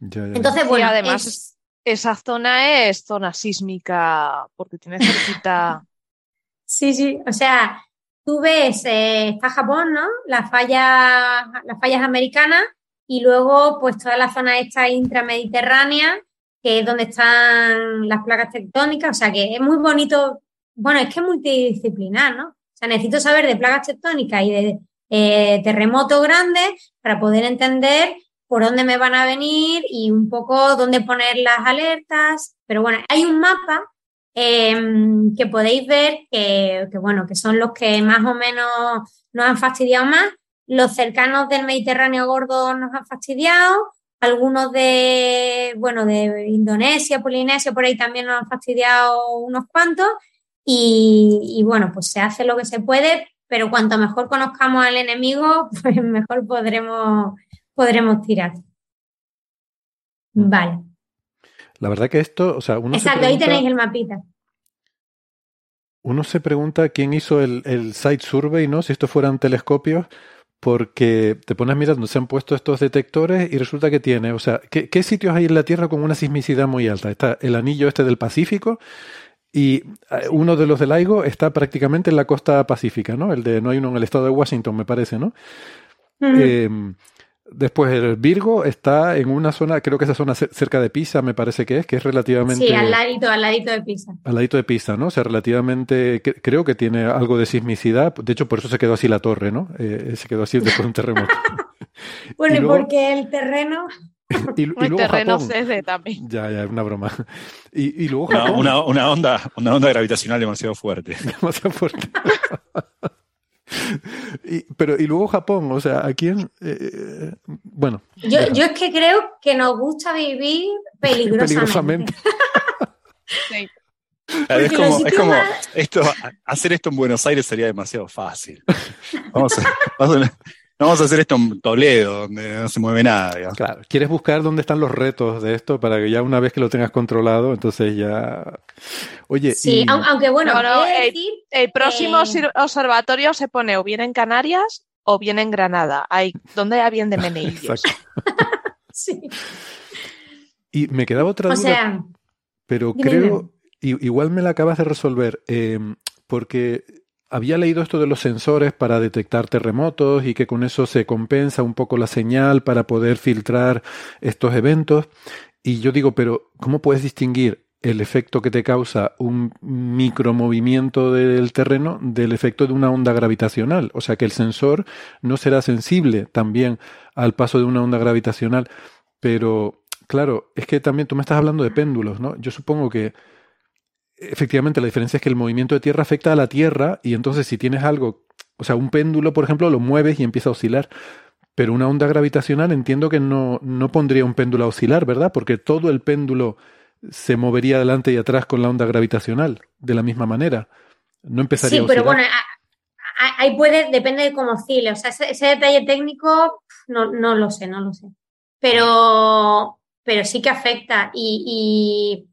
Speaker 7: Entonces, bueno,
Speaker 10: además esa zona es zona sísmica porque tiene cerquita.
Speaker 7: sí, sí, o sea, tú ves, eh, está Japón, ¿no? Las fallas, las fallas americanas y luego pues toda la zona esta intramediterránea, que es donde están las placas tectónicas, o sea que es muy bonito, bueno, es que es multidisciplinar, ¿no? O sea, necesito saber de placas tectónicas y de eh, terremotos grandes para poder entender por dónde me van a venir y un poco dónde poner las alertas. Pero bueno, hay un mapa Em, que podéis ver que, bueno, que son los que más o menos nos han fastidiado más. Los cercanos del Mediterráneo gordo nos han fastidiado. Algunos de, bueno, de Indonesia, Polinesia, por ahí también nos han fastidiado unos cuantos. Y, bueno, pues se hace lo que se puede, pero cuanto mejor conozcamos al enemigo, pues mejor podremos, podremos tirar. Vale.
Speaker 6: La verdad que esto, o sea, uno
Speaker 7: Exacto, ahí tenéis el mapita.
Speaker 6: Uno se pregunta quién hizo el, el site survey, ¿no? Si estos fueran telescopios, porque te pones mirando, se han puesto estos detectores y resulta que tiene, o sea, ¿qué, ¿qué, sitios hay en la Tierra con una sismicidad muy alta? Está el anillo este del Pacífico y eh, uno de los del LIGO está prácticamente en la costa pacífica, ¿no? El de, no hay uno en el estado de Washington, me parece, ¿no? Después el Virgo está en una zona, creo que esa zona cerca de Pisa, me parece que es, que es relativamente...
Speaker 7: Sí, al ladito, al ladito de Pisa.
Speaker 6: Al ladito de Pisa, ¿no? O sea, relativamente, creo que tiene algo de sismicidad. De hecho, por eso se quedó así la torre, ¿no? Eh, se quedó así después de un terremoto.
Speaker 7: bueno, y, porque el terreno...
Speaker 10: y, el terreno cede también.
Speaker 6: Ya, ya, una broma. Y, luego
Speaker 11: una, una, onda, una onda gravitacional demasiado fuerte.
Speaker 6: demasiado fuerte. y, pero, y luego Japón, o sea, ¿a quién? Eh, bueno.
Speaker 7: Yo, yo, es que creo que nos gusta vivir peligrosamente.
Speaker 11: Es como, es como esto, hacer esto en Buenos Aires sería demasiado fácil. Vamos a, vamos a, vamos a hacer esto en Toledo, donde no se mueve nada.
Speaker 6: Claro, quieres buscar dónde están los retos de esto para que ya una vez que lo tengas controlado, entonces ya. Oye.
Speaker 7: Sí, aunque bueno,
Speaker 10: el, próximo observatorio se pone o bien en Canarias o bien en Granada. Hay, ¿Dónde hay bien de Meneillos?
Speaker 7: sí.
Speaker 6: Y me quedaba otra duda. pero creo, igual me la acabas de resolver, eh, porque había leído esto de los sensores para detectar terremotos y que con eso se compensa un poco la señal para poder filtrar estos eventos. Y yo digo, pero ¿cómo puedes distinguir el efecto que te causa un micromovimiento del terreno del efecto de una onda gravitacional? O sea que el sensor no será sensible también al paso de una onda gravitacional. Pero, claro, es que también tú me estás hablando de péndulos, ¿no? Yo supongo que efectivamente la diferencia es que el movimiento de tierra afecta a la Tierra y entonces si tienes algo, o sea, un péndulo, por ejemplo, lo mueves y empieza a oscilar. Pero una onda gravitacional entiendo que no, no pondría un péndulo a oscilar, ¿verdad? Porque todo el péndulo se movería adelante y atrás con la onda gravitacional, de la misma manera. No empezaría
Speaker 7: sí, pero bueno, ahí puede, depende de cómo oscile. O sea, ese, detalle técnico no, no, lo sé, no lo sé. Pero, pero sí que afecta. Y,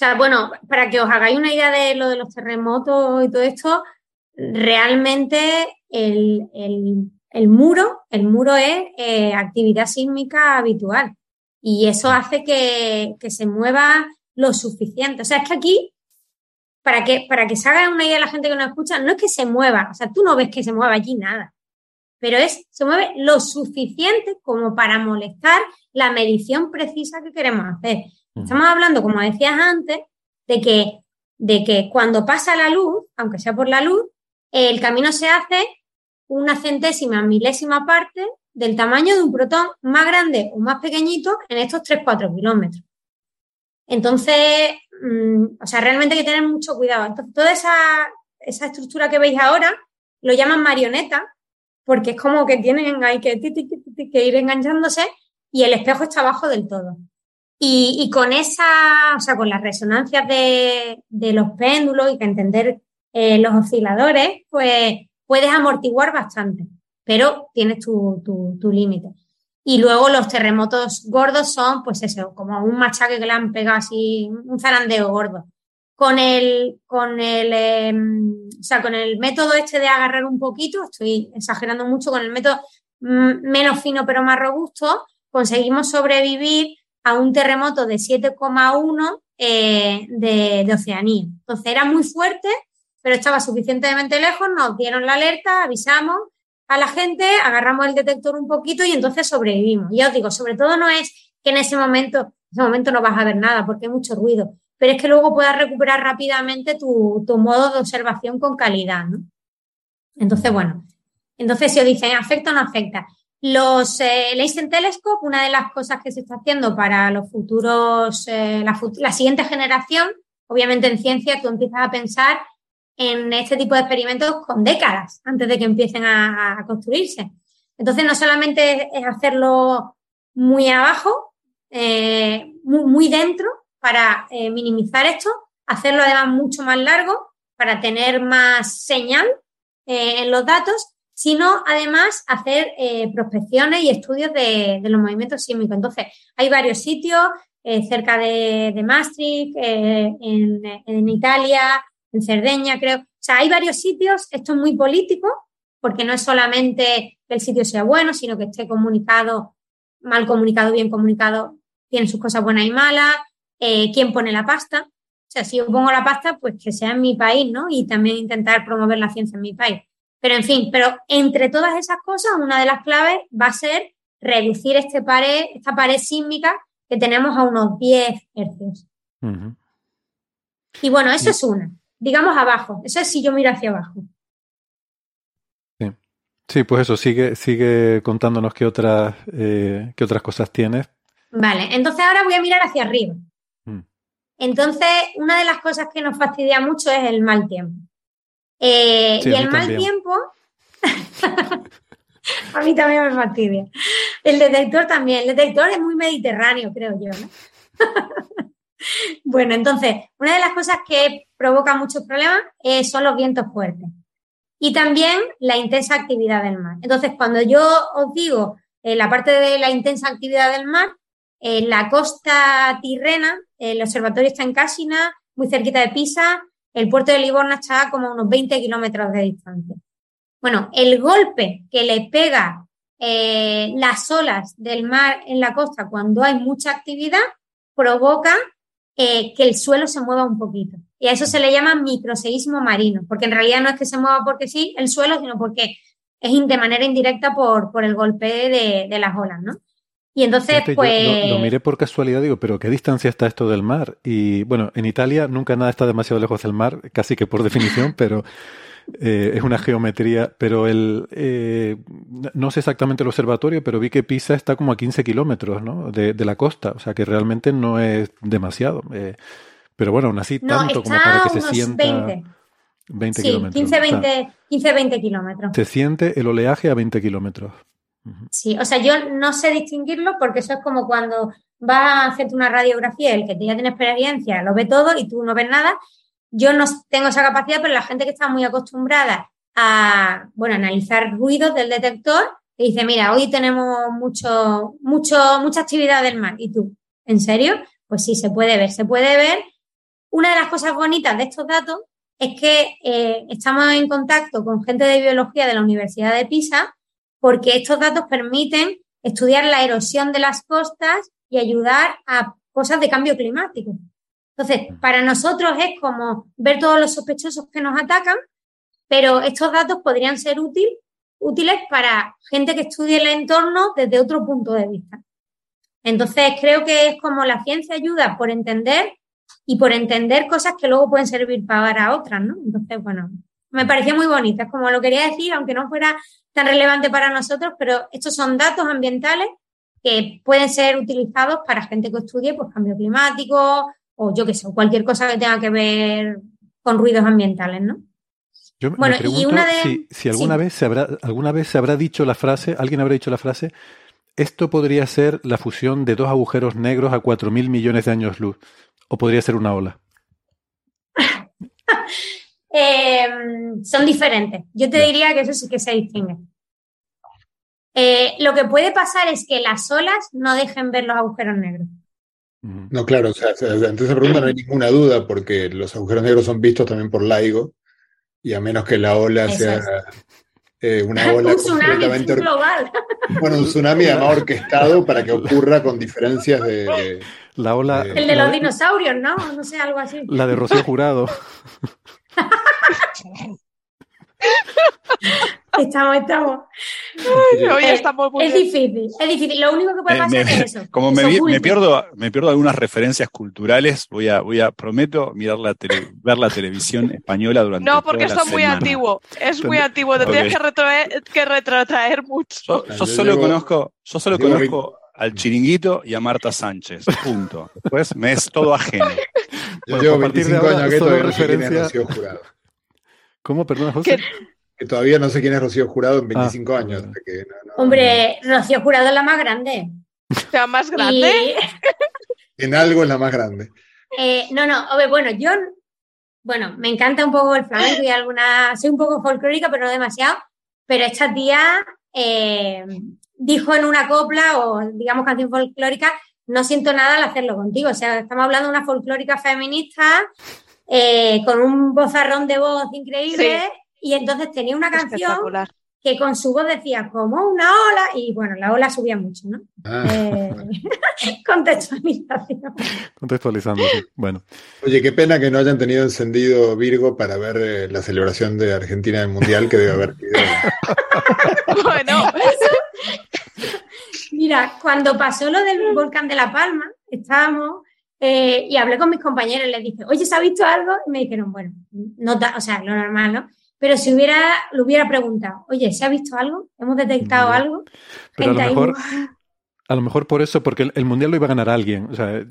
Speaker 7: sea, bueno, para que os hagáis una idea de lo de los terremotos y todo esto, realmente el, el, muro, el muro es eh, actividad sísmica habitual. Y eso hace que, que se mueva lo suficiente. O sea, es que aquí para que, para que se haga una idea la gente que nos escucha, no es que se mueva, o sea, tú no ves que se mueva allí nada, pero es, se mueve lo suficiente como para molestar la medición precisa que queremos hacer. Estamos hablando, como decías antes, de que, de que cuando pasa la luz, aunque sea por la luz, el camino se hace una centésima, milésima parte del tamaño de un protón más grande o más pequeñito en estos 3-4 kilómetros. Entonces, Mm, o sea, realmente hay que tener mucho cuidado. Entonces, toda esa, esa estructura que veis ahora lo llaman marioneta, porque es como que tienen hay que, que ir enganchándose y el espejo está abajo del todo. Y, con esa, o sea, con las resonancias de, los péndulos y que entender eh, los osciladores, pues puedes amortiguar bastante, pero tienes tu, tu, tu límite. Y luego los terremotos gordos son, pues eso, como un machaque que le han pegado así, un zarandeo gordo. Con el, con el, em, o sea, con el método este de agarrar un poquito, estoy exagerando mucho, con el método menos fino pero más robusto, conseguimos sobrevivir a un terremoto de 7,1 eh, de, de Oceanía. Entonces era muy fuerte, pero estaba suficientemente lejos, nos dieron la alerta, avisamos a la gente, agarramos el detector un poquito y entonces sobrevivimos. Ya os digo, sobre todo no es que en ese momento, en ese momento no vas a ver nada porque hay mucho ruido, pero es que luego puedas recuperar rápidamente tu, modo de observación con calidad, ¿no? Entonces, bueno, entonces si os dicen afecta o no afecta. Los eh, Telescope, una de las cosas que se está haciendo para los futuros, eh, la, siguiente generación, obviamente en ciencia tú empiezas a pensar en este tipo de experimentos con décadas antes de que empiecen a, construirse. Entonces, no solamente es hacerlo muy abajo, eh, muy, dentro para eh, minimizar esto, hacerlo además mucho más largo para tener más señal en los datos, sino además hacer prospecciones y estudios de, los movimientos sísmicos. Entonces, hay varios sitios cerca de, Maastricht, en, en Italia, en Cerdeña, creo. O sea, hay varios sitios, esto es muy político, porque no es solamente que el sitio sea bueno, sino que esté comunicado, mal comunicado, bien comunicado, tiene sus cosas buenas y malas, eh, quién pone la pasta. O sea, si yo pongo la pasta, pues que sea en mi país, ¿no? Y también intentar promover la ciencia en mi país. Pero en fin, pero entre todas esas cosas, una de las claves va a ser reducir este pared, esta pared sísmica que tenemos a unos 10 hercios. Y bueno, eso es una digamos abajo. Eso es si yo miro hacia abajo.
Speaker 6: Sí, sí pues eso, sigue, sigue contándonos qué otras, eh, qué otras cosas tienes.
Speaker 7: Vale, entonces ahora voy a mirar hacia arriba. Mm. Entonces, una de las cosas que nos fastidia mucho es el mal tiempo. Eh, y el mal tiempo, a mí también me fastidia. El detector también. El detector es muy mediterráneo, creo yo. ¿no? bueno, entonces, una de las cosas que provoca muchos problemas eh, son los vientos fuertes y también la intensa actividad del mar. Entonces, cuando yo os digo eh, la parte de la intensa actividad del mar, en la costa tirrena, el observatorio está en Casina, muy cerquita de Pisa, el puerto de Livorno está como a unos 20 kilómetros de distancia. Bueno, el golpe que le pega eh, las olas del mar en la costa cuando hay mucha actividad provoca eh, que el suelo se mueva un poquito. Y a eso se le llama microseísmo marino, porque en realidad no es que se mueva porque sí el suelo, sino porque es de manera indirecta por, por el golpe de, las olas, ¿no? Y entonces, pues...
Speaker 6: lo, miré por casualidad, digo, pero ¿qué distancia está esto del mar? Y bueno, en Italia nunca nada está demasiado lejos del mar, casi que por definición, pero eh, es una geometría, pero el, eh, no sé exactamente el observatorio, pero vi que Pisa está como a 15 kilómetros ¿no? de, la costa, o sea que realmente no es demasiado. Eh, Pero bueno, aún así, tanto como para que se sienta. 20. 20
Speaker 7: sí,
Speaker 6: kilómetros.
Speaker 7: 15, 20, 15, 20 kilómetros.
Speaker 6: Se siente el oleaje a 20 kilómetros.
Speaker 7: Sí, o sea, yo no sé distinguirlo porque eso es como cuando vas a hacerte una radiografía, el que ya tiene experiencia lo ve todo y tú no ves nada. Yo no tengo esa capacidad, pero la gente que está muy acostumbrada a, bueno, analizar ruidos del detector, te dice, mira, hoy tenemos mucho, mucho, mucha actividad del mar. ¿Y tú? ¿En serio? Pues sí, se puede ver. Se puede ver. Una de las cosas bonitas de estos datos es que eh, estamos en contacto con gente de biología de la Universidad de Pisa porque estos datos permiten estudiar la erosión de las costas y ayudar a cosas de cambio climático. Entonces, para nosotros es como ver todos los sospechosos que nos atacan, pero estos datos podrían ser útil, útiles para gente que estudie el entorno desde otro punto de vista. Entonces, creo que es como la ciencia ayuda por entender y por entender cosas que luego pueden servir para otras, ¿no? Entonces, bueno, me pareció muy bonita, es como lo quería decir, aunque no fuera tan relevante para nosotros, pero estos son datos ambientales que pueden ser utilizados para gente que estudie pues, cambio climático o yo qué sé, cualquier cosa que tenga que ver con ruidos ambientales, ¿no?
Speaker 6: Yo bueno, me pregunto y una de... si, alguna, vez se habrá, alguna vez se habrá dicho la frase, alguien habrá dicho la frase, esto podría ser la fusión de dos agujeros negros a cuatro mil millones de años luz, o podría ser una ola.
Speaker 7: Eh, son diferentes. Yo te diría que eso sí que se distingue. Eh, lo que puede pasar es que las olas no dejen ver los agujeros negros.
Speaker 8: No, claro, o sea, ante esa pregunta no hay ninguna duda, porque los agujeros negros son vistos también por LIGO, y a menos que la ola sea eh, una ola
Speaker 7: un tsunami global.
Speaker 8: Bueno, un tsunami además orquestado para que ocurra con diferencias de.
Speaker 6: La ola.
Speaker 7: el de los dinosaurios, ¿no? No sé, algo así.
Speaker 6: La de Rocío Jurado.
Speaker 7: Estamos, estamos.
Speaker 10: hoy estamos
Speaker 7: es difícil, es difícil. Lo único que puede pasar es eso.
Speaker 11: Como me, pierdo, me pierdo algunas referencias culturales, voy a, voy a prometo mirar la ver la televisión española durante
Speaker 10: No, porque esto es muy antiguo. Es muy antiguo. Te tienes que retrotraer, que retrotraer mucho.
Speaker 11: Yo, solo conozco, yo solo conozco al chiringuito y a Marta Sánchez. Punto. Después me es todo ajeno.
Speaker 8: Yo llevo 25 años que todavía referencia... Rocío Jurado.
Speaker 6: ¿Cómo? Perdona, José.
Speaker 8: Que todavía no sé quién es Rocío Jurado en 25 ah, años.
Speaker 7: Hombre, Rocío Jurado es la más grande.
Speaker 10: ¿La más grande?
Speaker 8: en algo es la más grande.
Speaker 7: Eh, no, no, bueno, yo, bueno, me encanta un poco el flamenco y alguna, soy un poco folclórica, pero no demasiado. Pero esta tía eh, dijo en una copla o digamos canción folclórica, no siento nada al hacerlo contigo. O sea, estamos hablando de una folclórica feminista eh, con un bozarrón de voz increíble y entonces tenía una canción que con su voz decía como una ola y bueno, la ola subía mucho, ¿no? Ah. Eh, contextualización.
Speaker 6: Contextualizando, Bueno.
Speaker 8: Oye, qué pena que no hayan tenido encendido Virgo para ver eh, la celebración de Argentina del Mundial que debe haber
Speaker 10: bueno.
Speaker 7: Mira, cuando pasó lo del volcán de La Palma, estábamos eh, y hablé con mis compañeros y les dije, oye, ¿se ha visto algo? Y me dijeron, bueno, no o sea, lo normal, ¿no? Pero si hubiera, lo hubiera preguntado, oye, ¿se ha visto algo? ¿Hemos detectado algo?
Speaker 6: Pero a lo, mejor, a lo mejor por eso, porque el, Mundial lo iba a ganar alguien, o sea,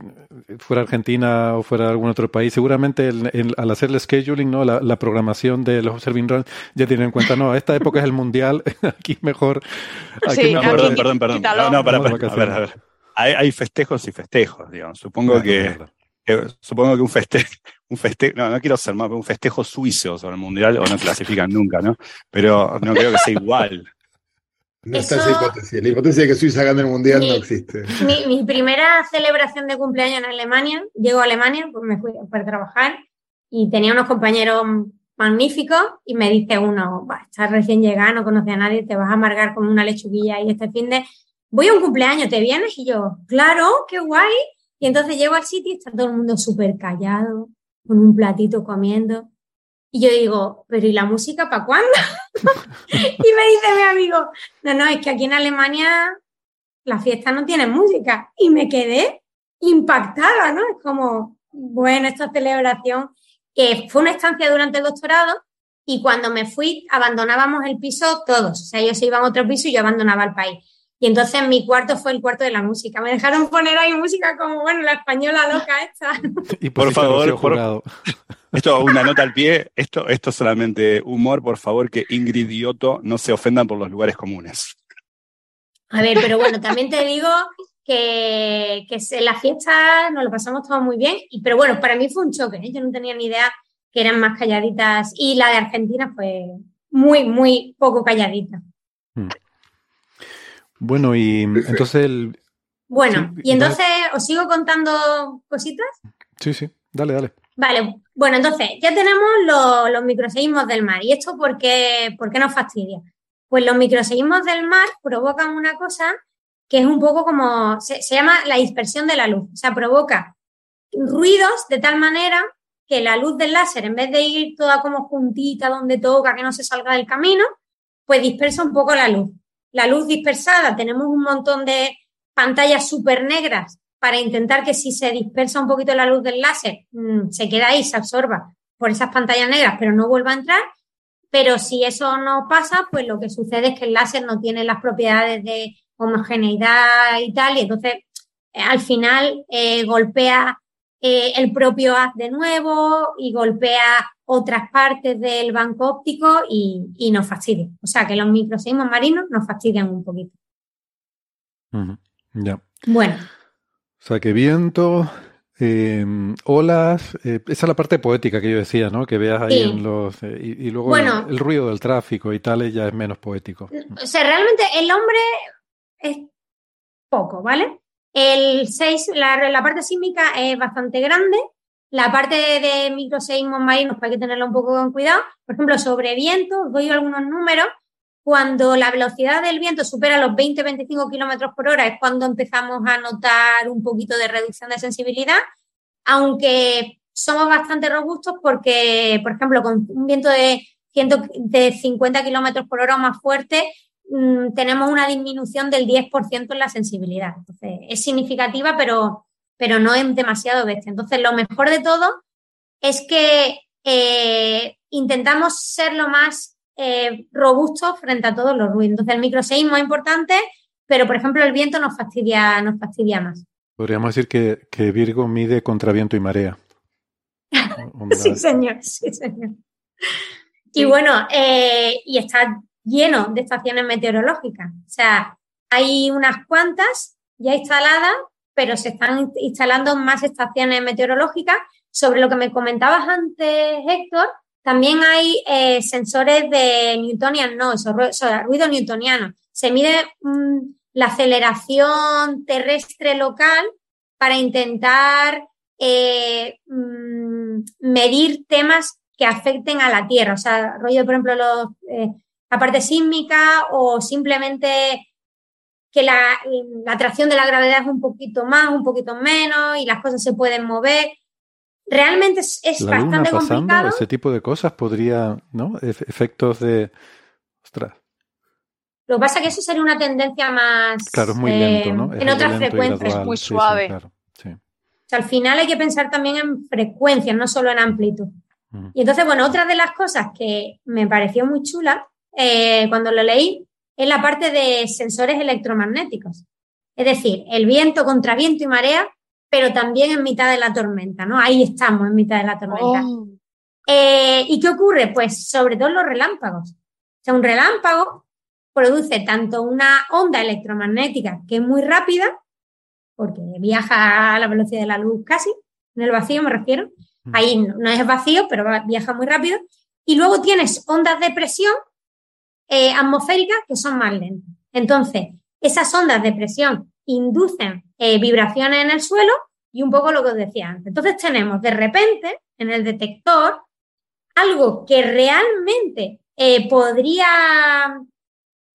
Speaker 6: fuera Argentina o fuera algún otro país, seguramente al hacer el scheduling, ¿no? La, programación de los serving runs, ya tienen en cuenta, no, esta época es el Mundial, aquí mejor...
Speaker 11: Aquí perdón, perdón, perdón, no, para, para, a ver, a ver. Hay, hay, festejos y festejos, digamos. Supongo que supongo que un festejo, un festejo, no, no quiero ser más, pero un festejo suizo sobre el mundial, o no clasifican nunca, ¿no? Pero no creo que sea igual.
Speaker 8: No está esa hipótesis. La hipótesis de que Suiza gane el mundial no existe.
Speaker 7: Mi, primera celebración de cumpleaños en Alemania, llego a Alemania, pues me fui para trabajar y tenía unos compañeros magníficos y me dice uno, estás recién llegado, no conoces a nadie, te vas a amargar como una lechuguilla y este fin de voy a un cumpleaños, ¿te vienes? Y yo, claro, qué guay. Y entonces llego al sitio y está todo el mundo súper callado, con un platito comiendo. Y yo digo, pero ¿y la música para cuándo? y me dice mi amigo, no, no, es que aquí en Alemania la fiesta no tiene música. Y me quedé impactada, ¿no? Es como, bueno, esta celebración, que fue una estancia durante el doctorado y cuando me fui abandonábamos el piso todos. O sea, ellos se iban a otro piso y yo abandonaba el país. Y entonces mi cuarto fue el cuarto de la música. Me dejaron poner ahí música como, bueno, la española loca esta.
Speaker 11: Y por favor, por, esto una nota al pie, esto, esto es solamente humor, por favor, que Ingrid y Otto no se ofendan por los lugares comunes.
Speaker 7: A ver, pero bueno, también te digo que, que en la fiesta nos lo pasamos todo muy bien, y, pero bueno, para mí fue un choque, ¿eh? yo no tenía ni idea que eran más calladitas y la de Argentina fue muy, muy poco calladita. Hmm.
Speaker 6: Bueno, y entonces el...
Speaker 7: Bueno, y entonces os sigo contando cositas.
Speaker 6: Sí, sí, dale, dale.
Speaker 7: Vale, bueno, entonces ya tenemos los, los microseísmos del mar. ¿Y esto por qué, por qué nos fastidia? Pues los microseísmos del mar provocan una cosa que es un poco como, se, se llama la dispersión de la luz. O sea, provoca ruidos de tal manera que la luz del láser, en vez de ir toda como juntita donde toca, que no se salga del camino, pues dispersa un poco la luz. La luz dispersada, tenemos un montón de pantallas súper negras para intentar que si se dispersa un poquito la luz del láser, mm, se queda ahí, se absorba por esas pantallas negras, pero no vuelva a entrar. Pero si eso no pasa, pues lo que sucede es que el láser no tiene las propiedades de homogeneidad y tal, y entonces eh, al final eh, golpea eh, el propio haz de nuevo y golpea otras partes del banco óptico y, nos fastidia. O sea que los microseísmos marinos nos fastidian un poquito.
Speaker 6: Ya.
Speaker 7: Bueno.
Speaker 6: O sea que viento, em, olas, eh, esa es la parte poética que yo decía, ¿no? Que veas ahí en los... Eh, y, luego el, ruido del tráfico y tal ya es menos poético.
Speaker 7: O sea, realmente el hombre es poco, ¿vale? El 6, la, parte sísmica es bastante grande. La parte de, microseísmos marinos pues hay que tenerlo un poco con cuidado. Por ejemplo, sobre viento, os doy algunos números. Cuando la velocidad del viento supera los 20-25 kilómetros por hora es cuando empezamos a notar un poquito de reducción de sensibilidad, aunque somos bastante robustos porque, por ejemplo, con un viento de, 150 kilómetros por hora más fuerte, Mm, tenemos una disminución del 10% en la sensibilidad. Entonces, es significativa, pero, pero no es demasiado bestia. Entonces, lo mejor de todo es que eh, intentamos ser lo más eh, robustos frente a todos los ruidos. Entonces, el microseísmo es importante, pero, por ejemplo, el viento nos fastidia, nos fastidia más.
Speaker 6: Podríamos decir que, Virgo mide contra viento y marea.
Speaker 7: sí, señor, sí, señor. Y bueno, eh, y está lleno de estaciones meteorológicas. O sea, hay unas cuantas ya instaladas, pero se están instalando más estaciones meteorológicas. Sobre lo que me comentabas antes, Héctor, también hay eh, sensores de Newtonian noise, o ruido newtoniano. Se mide mm, la aceleración terrestre local para intentar eh, mm, medir temas que afecten a la Tierra. O sea, rollo, por ejemplo, eh, la parte sísmica o simplemente que la, atracción de la gravedad es un poquito más, un poquito menos y las cosas se pueden mover. Realmente es, bastante complicado.
Speaker 6: Ese tipo de cosas podría, ¿no? efectos de. Ostras.
Speaker 7: Lo que pasa es que eso sería una tendencia más.
Speaker 6: Claro, es muy lento, ¿no?
Speaker 7: en otras frecuencias.
Speaker 10: Es muy suave.
Speaker 7: al final hay que pensar también en frecuencias, no solo en amplitud. Y entonces, bueno, otra de las cosas que me pareció muy chula eh, cuando lo leí, es la parte de sensores electromagnéticos. Es decir, el viento contra viento y marea, pero también en mitad de la tormenta, ¿no? Ahí estamos, en mitad de la tormenta. Oh. Eh, ¿Y qué ocurre? Pues sobre todo los relámpagos. O sea, un relámpago produce tanto una onda electromagnética que es muy rápida, porque viaja a la velocidad de la luz casi, en el vacío me refiero. Mm. Ahí no es vacío, pero viaja muy rápido. Y luego tienes ondas de presión eh, atmosféricas que son más lentas. Entonces, esas ondas de presión inducen eh, vibraciones en el suelo y un poco lo que os decía antes. Entonces tenemos de repente en el detector algo que realmente eh, podría, o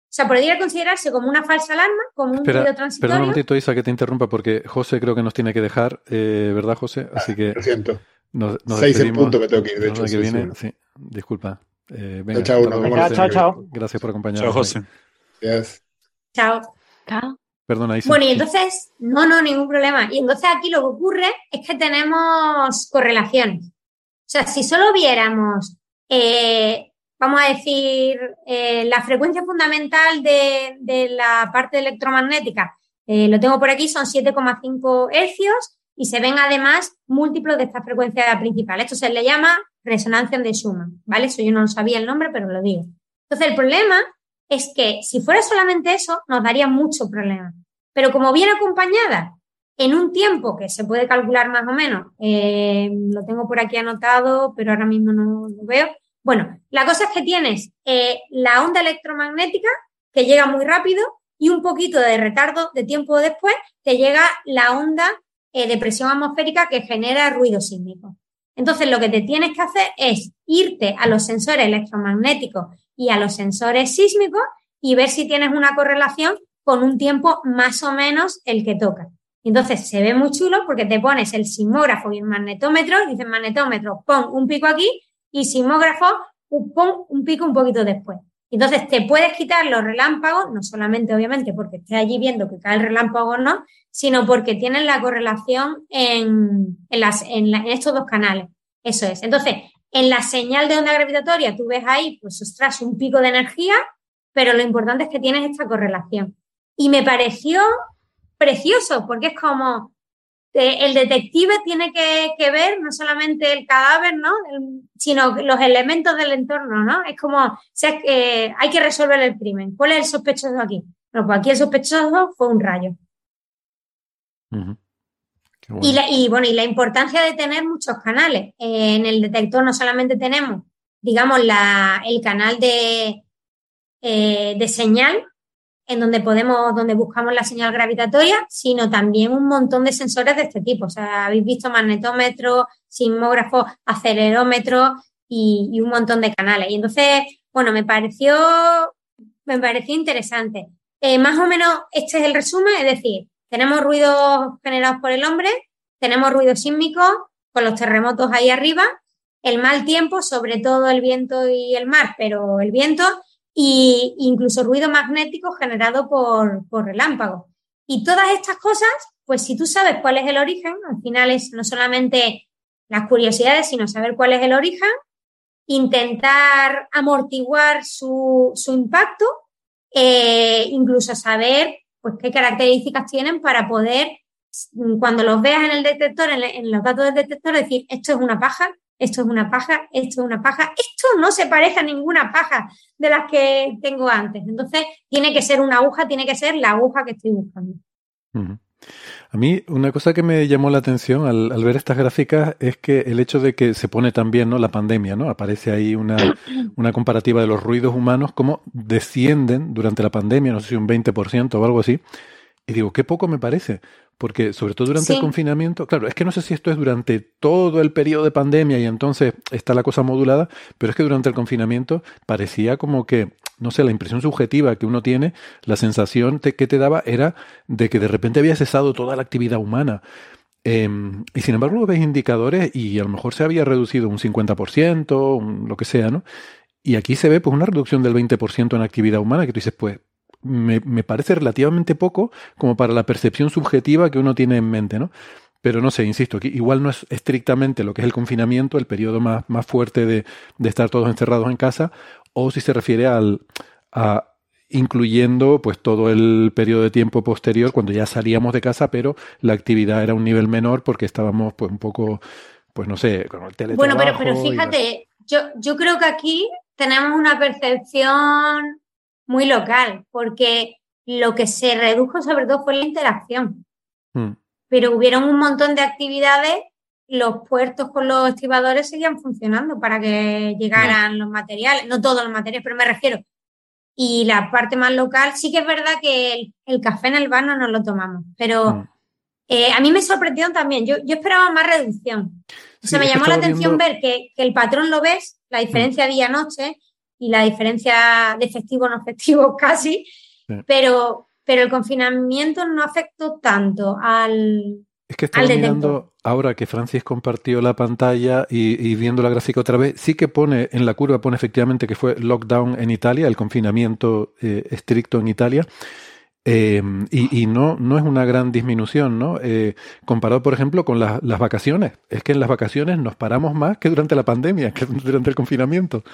Speaker 7: sea, podría considerarse como una falsa alarma, como un ruido transitorio.
Speaker 6: Perdón un momentito, Isa, que te interrumpa, porque José creo que nos tiene que dejar, ¿verdad, José? Así que...
Speaker 8: Lo siento.
Speaker 6: Nos,
Speaker 8: Seis en punto que tengo que ir, de hecho.
Speaker 6: Que viene, sí, disculpa. Eh,
Speaker 8: chao,
Speaker 9: chao,
Speaker 6: Gracias por acompañarnos.
Speaker 11: Chao, José.
Speaker 7: Chao.
Speaker 10: Chao.
Speaker 6: Perdona, Isa.
Speaker 7: Bueno, y entonces, no, no, ningún problema. Y entonces aquí lo que ocurre es que tenemos correlaciones. O sea, si solo viéramos eh, vamos a decir, eh, la frecuencia fundamental de, la parte electromagnética, eh, lo tengo por aquí, son 7,5 hercios y se ven además múltiplos de esta frecuencia principal. Esto se le llama resonancia de Schumann, ¿vale? Eso yo no sabía el nombre, pero lo digo. Entonces, el problema es que si fuera solamente eso, nos daría mucho problema. Pero como viene acompañada en un tiempo que se puede calcular más o menos, eh, lo tengo por aquí anotado, pero ahora mismo no lo veo. Bueno, la cosa es que tienes eh, la onda electromagnética que llega muy rápido y un poquito de retardo de tiempo después te llega la onda eh, de presión atmosférica que genera ruido sísmico. Entonces, lo que te tienes que hacer es irte a los sensores electromagnéticos y a los sensores sísmicos y ver si tienes una correlación con un tiempo más o menos el que toca. Entonces se ve muy chulo porque te pones el sismógrafo y el magnetómetro, dices magnetómetro, pon un pico aquí y sismógrafo, pon un pico un poquito después. Entonces te puedes quitar los relámpagos, no solamente obviamente porque estés allí viendo que cae el relámpago o no, sino porque tienen la correlación en, en, las, en estos dos canales. Eso es. Entonces, en la señal de onda gravitatoria tú ves ahí, pues ostras, un pico de energía, pero lo importante es que tienes esta correlación. Y me pareció precioso, porque es como eh, el detective tiene que, ver no solamente el cadáver, ¿no? sino los elementos del entorno, ¿no? Es como, o sea, que hay que resolver el crimen. ¿Cuál es el sospechoso aquí? Bueno, pues aquí el sospechoso fue un rayo. y, la, y, bueno, y la importancia de tener muchos canales. en el detector no solamente tenemos, digamos, la, el canal de, eh, de señal, en donde podemos, donde buscamos la señal gravitatoria, sino también un montón de sensores de este tipo. O sea, habéis visto magnetómetro, sismógrafo, acelerómetro y, un montón de canales. Y entonces, bueno, me pareció, me pareció interesante. Eh, más o menos este es el resumen, es decir, tenemos ruidos generados por el hombre, tenemos ruido sísmico con los terremotos ahí arriba, el mal tiempo, sobre todo el viento y el mar, pero el viento, y incluso ruido magnético generado por, por relámpagos. Y todas estas cosas, pues si tú sabes cuál es el origen, al final es no solamente las curiosidades, sino saber cuál es el origen, intentar amortiguar su, su impacto, eh, incluso saber pues qué características tienen para poder, cuando los veas en el detector, en los datos del detector, decir, esto es una paja, esto es una paja, esto es una paja, esto no se parece a ninguna paja de las que tengo antes. Entonces, tiene que ser una aguja, tiene que ser la aguja que estoy buscando.
Speaker 6: A mí una cosa que me llamó la atención al, ver estas gráficas es que el hecho de que se pone también ¿no? la pandemia, ¿no? Aparece ahí una, una comparativa de los ruidos humanos, cómo descienden durante la pandemia, no sé si un 20% o algo así. Y digo, qué poco me parece, porque sobre todo durante el confinamiento, claro, es que no sé si esto es durante todo el periodo de pandemia y entonces está la cosa modulada, pero es que durante el confinamiento parecía como que, no sé, la impresión subjetiva que uno tiene, la sensación que te daba era de que de repente había cesado toda la actividad humana. Em, y sin embargo, ves indicadores y a lo mejor se había reducido un 50%, lo que sea, ¿no? Y aquí se ve pues una reducción del 20% en actividad humana, que tú dices, pues me, me, parece relativamente poco como para la percepción subjetiva que uno tiene en mente, ¿no? Pero no sé, insisto, aquí igual no es estrictamente lo que es el confinamiento, el periodo más, más fuerte de, de estar todos encerrados en casa, o si se refiere al, a, incluyendo pues todo el periodo de tiempo posterior cuando ya salíamos de casa, pero la actividad era un nivel menor porque estábamos pues un poco, pues no sé, con el teletrabajo.
Speaker 7: Bueno, pero, pero fíjate, yo, yo creo que aquí tenemos una percepción muy local, porque lo que se redujo sobre todo fue la interacción. Hmm. Pero hubieron un montón de actividades, los puertos con los estibadores seguían funcionando para que llegaran los materiales, no todos los materiales, pero me refiero. Y la parte más local, sí que es verdad que el, café en el bar no nos lo tomamos, pero hmm. eh, a mí me sorprendió también, yo, yo esperaba más reducción. O sea, me llamó la atención ver que, el patrón lo ves, la diferencia hmm. día-noche, y la diferencia de efectivo no efectivo casi, pero, pero el confinamiento no afectó tanto al,
Speaker 6: es que estaba mirando ahora que Francis compartió la pantalla y, viendo la gráfica otra vez, sí que pone en la curva, pone efectivamente que fue lockdown en Italia, el confinamiento eh, estricto en Italia. Eh, y, no, no es una gran disminución, ¿no? Eh, comparado, por ejemplo, con las vacaciones. Es que en las vacaciones nos paramos más que durante la pandemia, que durante el confinamiento.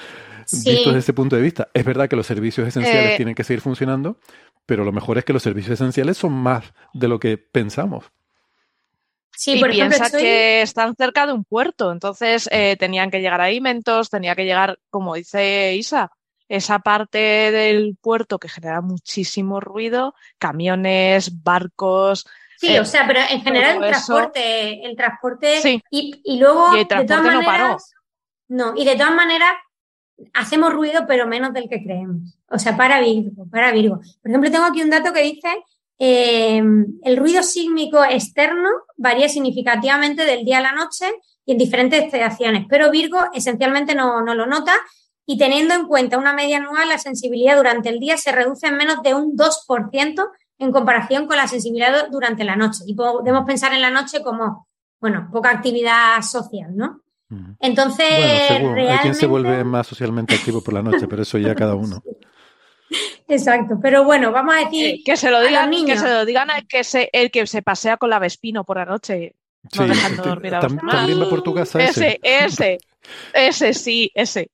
Speaker 6: Visto desde ese punto de vista. Es verdad que los servicios esenciales
Speaker 10: Eh.
Speaker 6: tienen que seguir funcionando, pero lo mejor es que los servicios esenciales son más de lo que pensamos.
Speaker 7: Sí,
Speaker 10: y
Speaker 7: por ejemplo,
Speaker 10: piensa
Speaker 7: estoy-
Speaker 10: que están cerca de un puerto, entonces eh, tenían que llegar alimentos, tenía que llegar, como dice Isa, esa parte del puerto que genera muchísimo ruido, camiones, barcos.
Speaker 7: Sí,
Speaker 10: eh,
Speaker 7: o sea, pero en general el
Speaker 10: eso-
Speaker 7: transporte, el transporte
Speaker 10: Sí.
Speaker 7: y, y luego
Speaker 10: Y el
Speaker 7: de todas
Speaker 10: transporte no
Speaker 7: maneras,
Speaker 10: paró.
Speaker 7: no, y de todas maneras hacemos ruido, pero menos del que creemos. O sea, para Virgo, para Virgo. Por ejemplo, tengo aquí un dato que dice eh, el ruido sísmico externo varía significativamente del día a la noche y en diferentes estaciones, pero Virgo esencialmente no, no lo nota y teniendo en cuenta una media anual, la sensibilidad durante el día se reduce en menos de un 2% en comparación con la sensibilidad durante la noche. Y podemos pensar en la noche como, bueno, poca actividad social, ¿no? Entonces,
Speaker 6: Bueno, según, hay quien se vuelve más socialmente activo por la noche, pero eso ya cada uno.
Speaker 7: Exacto, pero bueno, vamos a decir...
Speaker 10: Eh, que se lo digan, que se lo digan al que se, el que se pasea con la Vespino por la noche, no
Speaker 6: Sí,
Speaker 10: dejando
Speaker 6: este-
Speaker 10: dormir a los
Speaker 6: tam-
Speaker 10: demás.
Speaker 6: también va por tu casa ese.
Speaker 10: Ese, ese, ese sí, ese.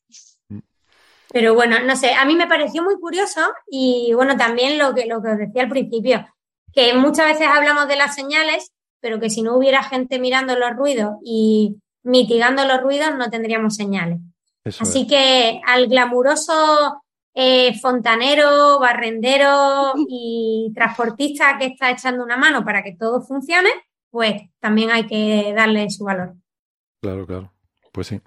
Speaker 7: Pero bueno, no sé, a mí me pareció muy curioso y bueno, también lo que, lo que os decía al principio, que muchas veces hablamos de las señales, pero que si no hubiera gente mirando los ruidos y mitigando los ruidos, no tendríamos señales.
Speaker 6: Eso
Speaker 7: Así
Speaker 6: es.
Speaker 7: que al glamuroso eh, fontanero, barrendero y transportista que está echando una mano para que todo funcione, pues también hay que darle su valor.
Speaker 6: Claro, claro. Pues sí.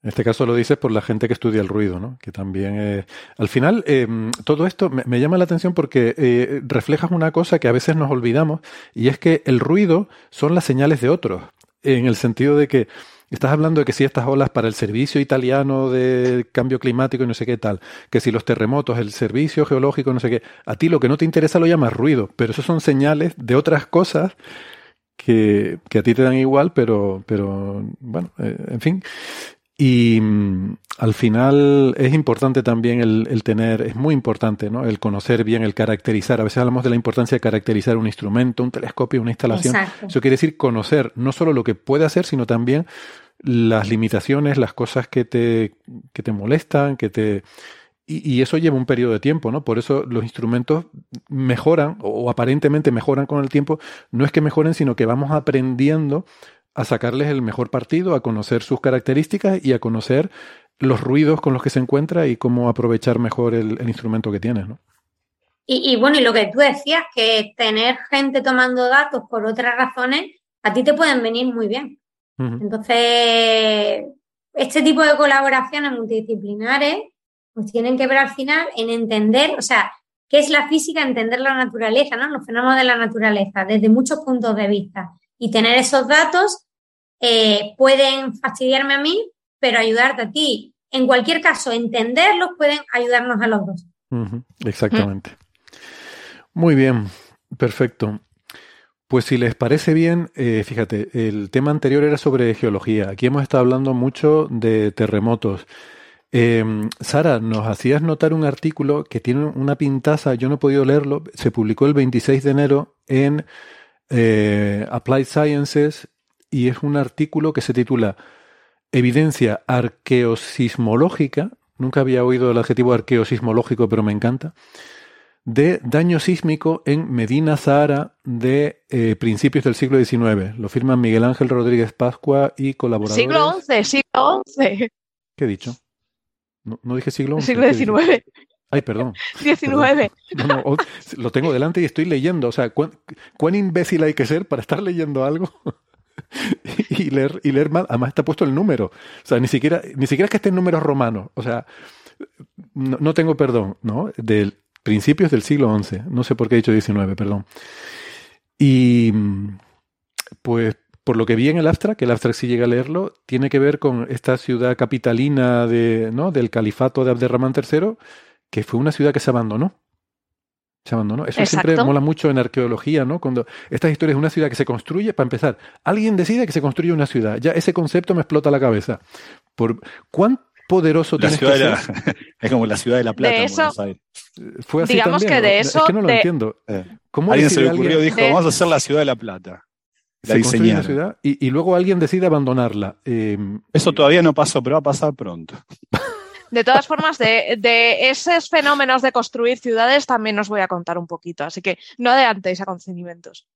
Speaker 6: En este caso lo dices por la gente que estudia el ruido, ¿no? Que también, eh, al final, eh, todo esto me, me llama la atención porque eh, reflejas una cosa que a veces nos olvidamos y es que el ruido son las señales de otros, en el sentido de que estás hablando de que si estas olas para el servicio italiano de cambio climático y no sé qué tal, que si los terremotos, el servicio geológico, no sé qué, a ti lo que no te interesa lo llamas ruido, pero eso son señales de otras cosas que, que a ti te dan igual, pero, pero bueno, eh, en fin. Y mm, al final es importante también el, el tener, es muy importante, ¿no? El conocer bien, el caracterizar. A veces hablamos de la importancia de caracterizar un instrumento, un telescopio, una instalación.
Speaker 7: Exacto.
Speaker 6: Eso quiere decir conocer no solo lo que puede hacer, sino también las limitaciones, las cosas que te, que te molestan, que te... Y, y eso lleva un periodo de tiempo, ¿no? Por eso los instrumentos mejoran o, o aparentemente mejoran con el tiempo. No es que mejoren, sino que vamos aprendiendo a sacarles el mejor partido, a conocer sus características y a conocer los ruidos con los que se encuentra y cómo aprovechar mejor el, el instrumento que tienes, ¿no?
Speaker 7: Y, y bueno, y lo que tú decías, que tener gente tomando datos por otras razones, a ti te pueden venir muy bien. Entonces, este tipo de colaboraciones multidisciplinares, pues tienen que ver al final en entender, o sea, qué es la física, entender la naturaleza, ¿no? Los fenómenos de la naturaleza, desde muchos puntos de vista. Y tener esos datos eh, pueden fastidiarme a mí, pero ayudarte a ti. En cualquier caso, entenderlos pueden ayudarnos a los dos.
Speaker 6: Exactamente. Muy bien, perfecto. Pues si les parece bien, eh, fíjate, el tema anterior era sobre geología. Aquí hemos estado hablando mucho de terremotos. Eh, Sara, nos hacías notar un artículo que tiene una pintaza, yo no he podido leerlo, se publicó el 26 de enero en eh, Applied Sciences y es un artículo que se titula Evidencia arqueosismológica, nunca había oído el adjetivo arqueosismológico, pero me encanta, de daño sísmico en Medina Zahara de eh, principios del siglo XIX. Lo firman Miguel Ángel Rodríguez Pascua y colaboradores.
Speaker 10: Siglo XI, siglo XI,
Speaker 6: ¿Qué he dicho? No, no dije siglo XI.
Speaker 10: siglo. XIX,
Speaker 6: Ay, perdón.
Speaker 10: XIX.
Speaker 6: No, no, lo tengo delante y estoy leyendo. O sea, ¿cuán, cuán imbécil hay que ser para estar leyendo algo y leer, y leer mal? Además está puesto el número. O sea, ni siquiera, ni siquiera es que esté en números romanos. O sea, no, no tengo perdón, ¿no? Del principios del siglo XI. No sé por qué he dicho XIX, perdón. Y pues por lo que vi en el abstract, que el abstract sí llega a leerlo, tiene que ver con esta ciudad capitalina de, ¿no? del califato de Abderramán III, que fue una ciudad que se abandonó. Se abandonó. Eso siempre
Speaker 10: Exacto.
Speaker 6: mola mucho en arqueología, ¿no? Cuando estas historias de una ciudad que se construye, para empezar, alguien decide que se construye una ciudad. Ya ese concepto me explota la cabeza. Por cuán poderoso
Speaker 11: La
Speaker 6: tienes
Speaker 11: ciudad
Speaker 6: que
Speaker 11: la-
Speaker 6: ser.
Speaker 11: es como la ciudad de La Plata.
Speaker 10: De eso-.
Speaker 6: Fue así
Speaker 10: Digamos
Speaker 6: también,
Speaker 10: que de
Speaker 6: ¿no?
Speaker 10: eso-
Speaker 6: Es que no lo
Speaker 10: de-
Speaker 6: entiendo.
Speaker 11: Eh.
Speaker 6: ¿Cómo
Speaker 11: Alguien se le ocurrió,
Speaker 6: alguien-
Speaker 11: dijo,
Speaker 10: De-
Speaker 11: vamos a hacer la ciudad de La Plata. La
Speaker 6: se construye una
Speaker 11: diseñaron.
Speaker 6: ciudad y, y luego alguien decide abandonarla. Eh,
Speaker 11: Eso todavía no pasó, pero va a pasar pronto.
Speaker 10: De todas formas, de, esos fenómenos de construir ciudades también os voy a contar un poquito, así que no adelantéis acontecimientos.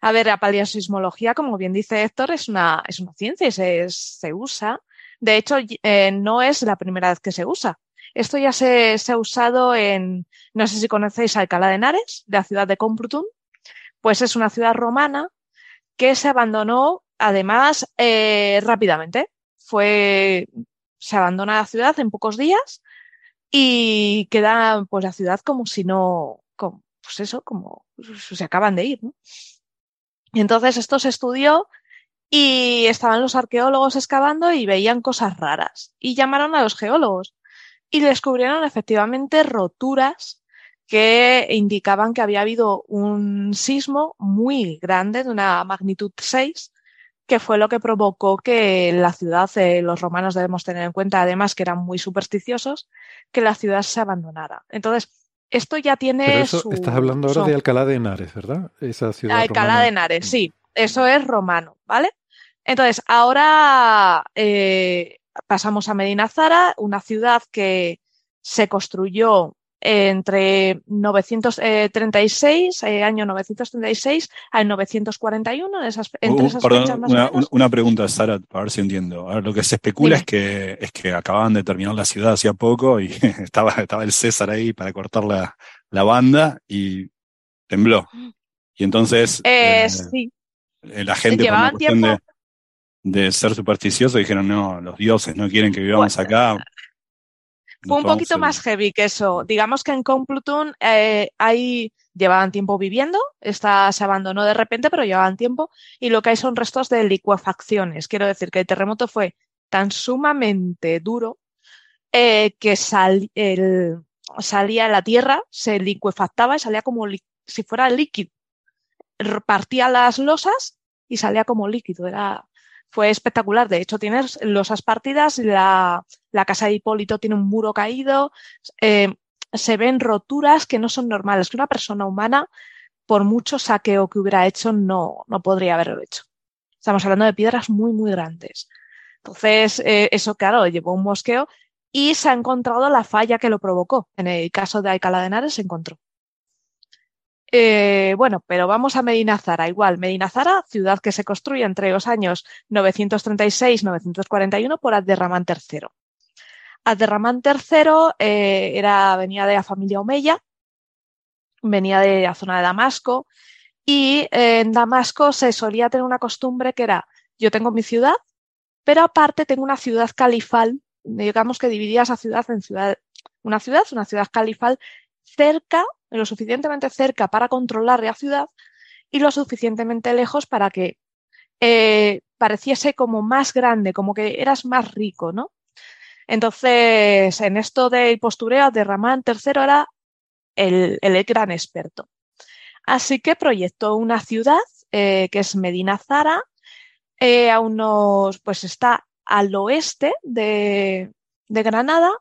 Speaker 10: A ver, la paleosismología, como bien dice Héctor, es una, es una ciencia y se, se usa. De hecho, eh, no es la primera vez que se usa. Esto ya se, se, ha usado en, no sé si conocéis Alcalá de Henares, la ciudad de Complutum, pues es una ciudad romana que se abandonó, además, eh, rápidamente. Fue, se abandona la ciudad en pocos días y queda, pues, la ciudad como si no, como, pues eso, como se acaban de ir, ¿no? Y entonces esto se estudió y estaban los arqueólogos excavando y veían cosas raras y llamaron a los geólogos y descubrieron efectivamente roturas que indicaban que había habido un sismo muy grande de una magnitud 6 que fue lo que provocó que la ciudad, eh, los romanos debemos tener en cuenta además que eran muy supersticiosos, que la ciudad se abandonara. Entonces, esto ya tiene
Speaker 6: eso, Estás hablando ahora de Alcalá de Henares, ¿verdad? Esa ciudad
Speaker 10: Alcalá de Henares, sí. Eso es romano, ¿vale? Entonces, ahora eh, pasamos a Medina Zara, una ciudad que se construyó entre 936, eh, año 936 al 941, esas, entre uh, esas fechas más
Speaker 11: una, una, pregunta, Sara, para ver si entiendo. lo que se especula es que, es que acababan de terminar la ciudad hacía poco y estaba, estaba el César ahí para cortar la, la banda y tembló. Y entonces
Speaker 10: eh, eh sí.
Speaker 11: la gente, por una cuestión de, de, ser supersticioso, dijeron, no, los dioses no quieren que vivamos acá,
Speaker 10: fue un poquito más heavy que eso. Digamos que en Complutum eh, ahí llevaban tiempo viviendo, esta se abandonó de repente, pero llevaban tiempo, y lo que hay son restos de licuefacciones. Quiero decir que el terremoto fue tan sumamente duro eh, que sal, el, salía la tierra, se licuefactaba y salía como si fuera líquido. Partía las losas y salía como líquido. Era fue espectacular. De hecho, tienes losas partidas, la, la casa de Hipólito tiene un muro caído, eh, se ven roturas que no son normales, que una persona humana, por mucho saqueo que hubiera hecho, no, no podría haberlo hecho. Estamos hablando de piedras muy, muy grandes. Entonces, eh, eso, claro, llevó un mosqueo y se ha encontrado la falla que lo provocó. En el caso de Alcalá de Henares se encontró. Eh, bueno, pero vamos a Medina Zara. Igual, Medina Zara, ciudad que se construye entre los años 936 y 941 por Abderramán III. Abderramán III eh, era, venía de la familia Omeya, venía de la zona de Damasco y eh, en Damasco se solía tener una costumbre que era, yo tengo mi ciudad, pero aparte tengo una ciudad califal, digamos que dividía esa ciudad en ciudad, una ciudad, una ciudad califal cerca lo suficientemente cerca para controlar la ciudad y lo suficientemente lejos para que eh, pareciese como más grande, como que eras más rico, ¿no? Entonces, en esto del postureo de Ramán III era el, el, gran experto. Así que proyectó una ciudad eh, que es Medina Zara, eh, a unos, pues está al oeste de, de Granada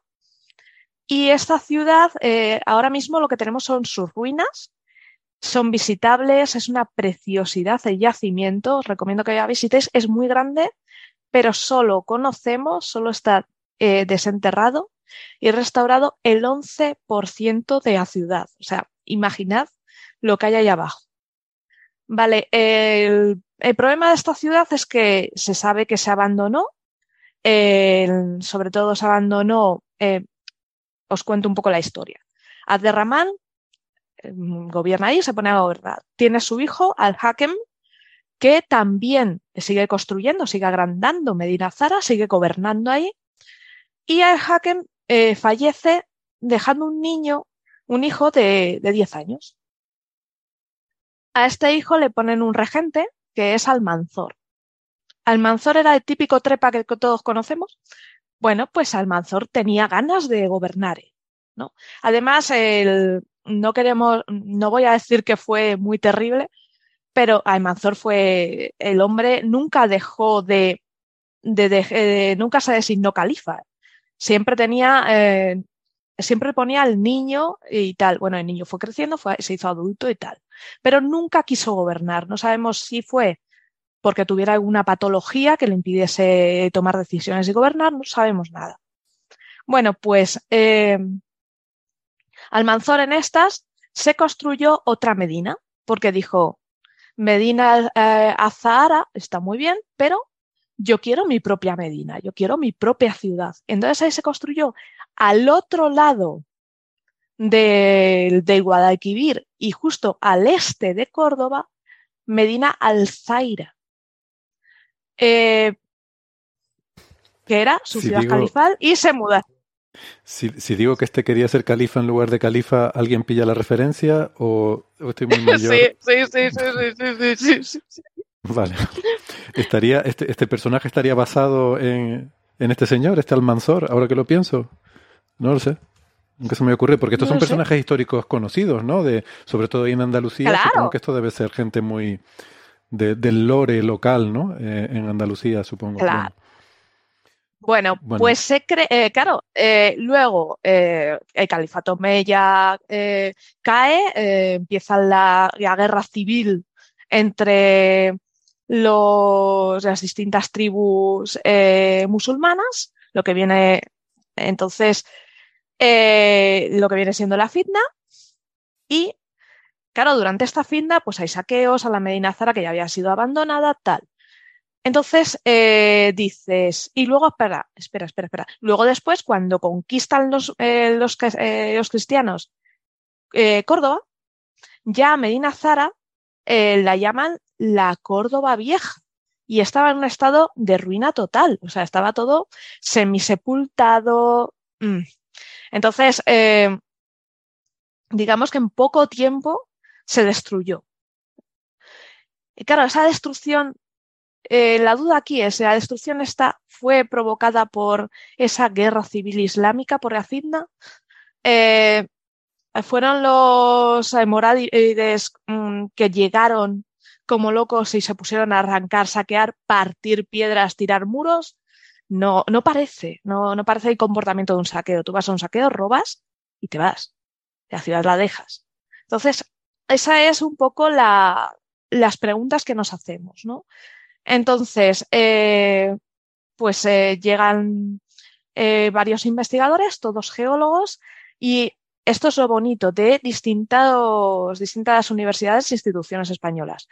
Speaker 10: y esta ciudad, eh, ahora mismo lo que tenemos son sus ruinas, son visitables, es una preciosidad el yacimiento, os recomiendo que ya visitéis, es muy grande, pero solo conocemos, solo está eh, desenterrado y restaurado el 11% de la ciudad. O sea, imaginad lo que hay ahí abajo. Vale, el, problema de esta ciudad es que se sabe que se abandonó, sobre todo se abandonó eh, os cuento un poco la historia. Abderramán gobierna ahí, se pone a gobernar. Tiene su hijo, Al-Hakem, que también sigue construyendo, sigue agrandando Medina Zara, sigue gobernando ahí. Y Al-Hakem eh, fallece dejando un niño, un hijo de, de 10 años. A este hijo le ponen un regente, que es Almanzor. Almanzor era el típico trepa que todos conocemos, bueno, pues Almanzor tenía ganas de gobernar, ¿no? Además, el, no queremos, no voy a decir que fue muy terrible, pero Almanzor fue el hombre, nunca dejó de, de, de, nunca se designó califa. Siempre tenía, eh, siempre ponía al niño y tal. Bueno, el niño fue creciendo, fue, se hizo adulto y tal. Pero nunca quiso gobernar. No sabemos si fue porque tuviera alguna patología que le impidiese tomar decisiones y gobernar, no sabemos nada. Bueno, pues eh, Almanzor en estas se construyó otra Medina, porque dijo, Medina eh, Azahara está muy bien, pero yo quiero mi propia Medina, yo quiero mi propia ciudad. Entonces ahí se construyó al otro lado del de Guadalquivir y justo al este de Córdoba, Medina Alzaira, eh, que era su ciudad califal y se muda.
Speaker 6: Si, digo que este quería ser califa en lugar de califa, ¿alguien pilla la referencia o, estoy muy mayor?
Speaker 10: sí, sí, sí, sí, sí, sí, sí,
Speaker 6: Vale. Estaría, este, este personaje estaría basado en, en este señor, este Almanzor, ahora que lo pienso. No lo sé. Nunca se me ocurre, porque estos son personajes históricos conocidos, ¿no? De, sobre todo en Andalucía.
Speaker 10: Claro.
Speaker 6: Supongo que esto debe ser gente muy del lore local, ¿no? Eh, en Andalucía, supongo.
Speaker 10: Claro. Bueno, pues se cree, eh, claro, eh, luego el califato Meya cae, empieza la, guerra civil entre los, las distintas tribus musulmanas, lo que viene entonces eh, lo que viene siendo la fitna. Y, claro, durante esta fitna, pues hay saqueos a la Medina Zara que ya había sido abandonada, tal. Entonces eh, dices, y luego, espera, espera, espera, espera. Luego después, cuando conquistan los, eh, los, los, cristianos Córdoba, ya Medina Zara la llaman la Córdoba Vieja y estaba en un estado de ruina total. O sea, estaba todo semisepultado. Mm. Entonces, eh, digamos que en poco tiempo se destruyó. Y claro, esa destrucción, eh, la duda aquí es, la destrucción esta fue provocada por esa guerra civil islámica, por la fitna. Eh, fueron los moradides mm, que llegaron como locos y se pusieron a arrancar, saquear, partir piedras, tirar muros no, no parece, no, no parece el comportamiento de un saqueo. Tú vas a un saqueo, robas y te vas. La ciudad la dejas. Entonces, esa es un poco la, las preguntas que nos hacemos, ¿no? Entonces, eh, pues eh, llegan eh, varios investigadores, todos geólogos, y esto es lo bonito de distintas, distintas universidades e instituciones españolas.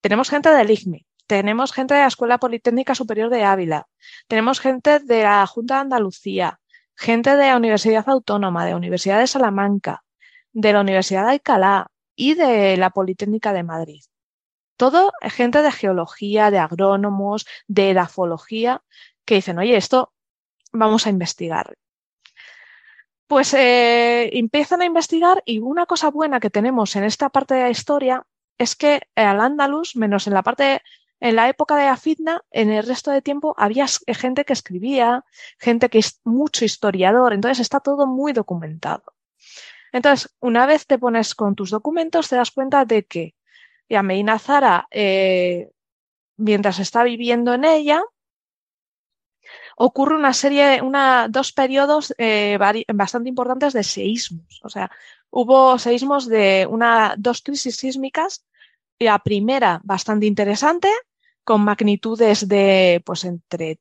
Speaker 10: Tenemos gente del IGMI, tenemos gente de la Escuela Politécnica Superior de Ávila, tenemos gente de la Junta de Andalucía, gente de la Universidad Autónoma, de la Universidad de Salamanca, de la Universidad de Alcalá y de la Politécnica de Madrid. Todo gente de geología, de agrónomos, de edafología, que dicen, oye, esto vamos a investigar. Pues eh, empiezan a investigar y una cosa buena que tenemos en esta parte de la historia es que al Andalus, menos en la parte en la época de la fitna, en el resto de tiempo había gente que escribía, gente que es mucho historiador, entonces está todo muy documentado. Entonces, una vez te pones con tus documentos, te das cuenta de que ya Medina Zara, eh, mientras está viviendo en ella, ocurre una serie, una, dos periodos eh, bastante importantes de seísmos. O sea, hubo seísmos de una, dos crisis sísmicas la primera, bastante interesante, con magnitudes de, pues, entre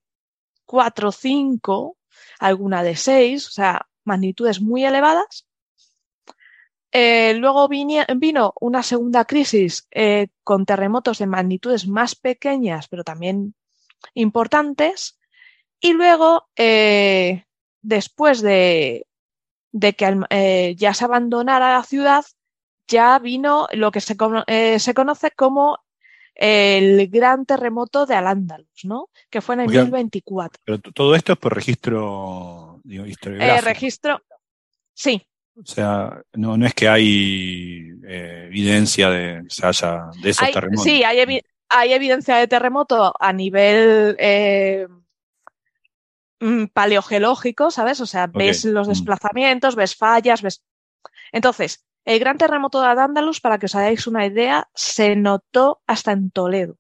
Speaker 10: 4 o 5, alguna de 6, o sea, magnitudes muy elevadas. Eh, luego vino una segunda crisis eh, con terremotos de magnitudes más pequeñas, pero también importantes. Y luego, eh, después de, de que ya se abandonara la ciudad, ya vino lo que se, eh, se conoce como el gran terremoto de Al-Ándalus, ¿no? Que fue en el 1024.
Speaker 11: Pero todo esto es por registro digo,
Speaker 10: historiográfico. Eh, registro, sí.
Speaker 11: O sea, no, no es que hay eh, evidencia de, se haya, de esos terremotos.
Speaker 10: Sí, hay, hay, evidencia de terremoto a nivel eh, mm, paleogeológico, ¿sabes? O sea, ves los mm. desplazamientos, ves fallas, ves. Entonces, el gran terremoto de Al-Ándalus, para que os hagáis una idea, se notó hasta en Toledo.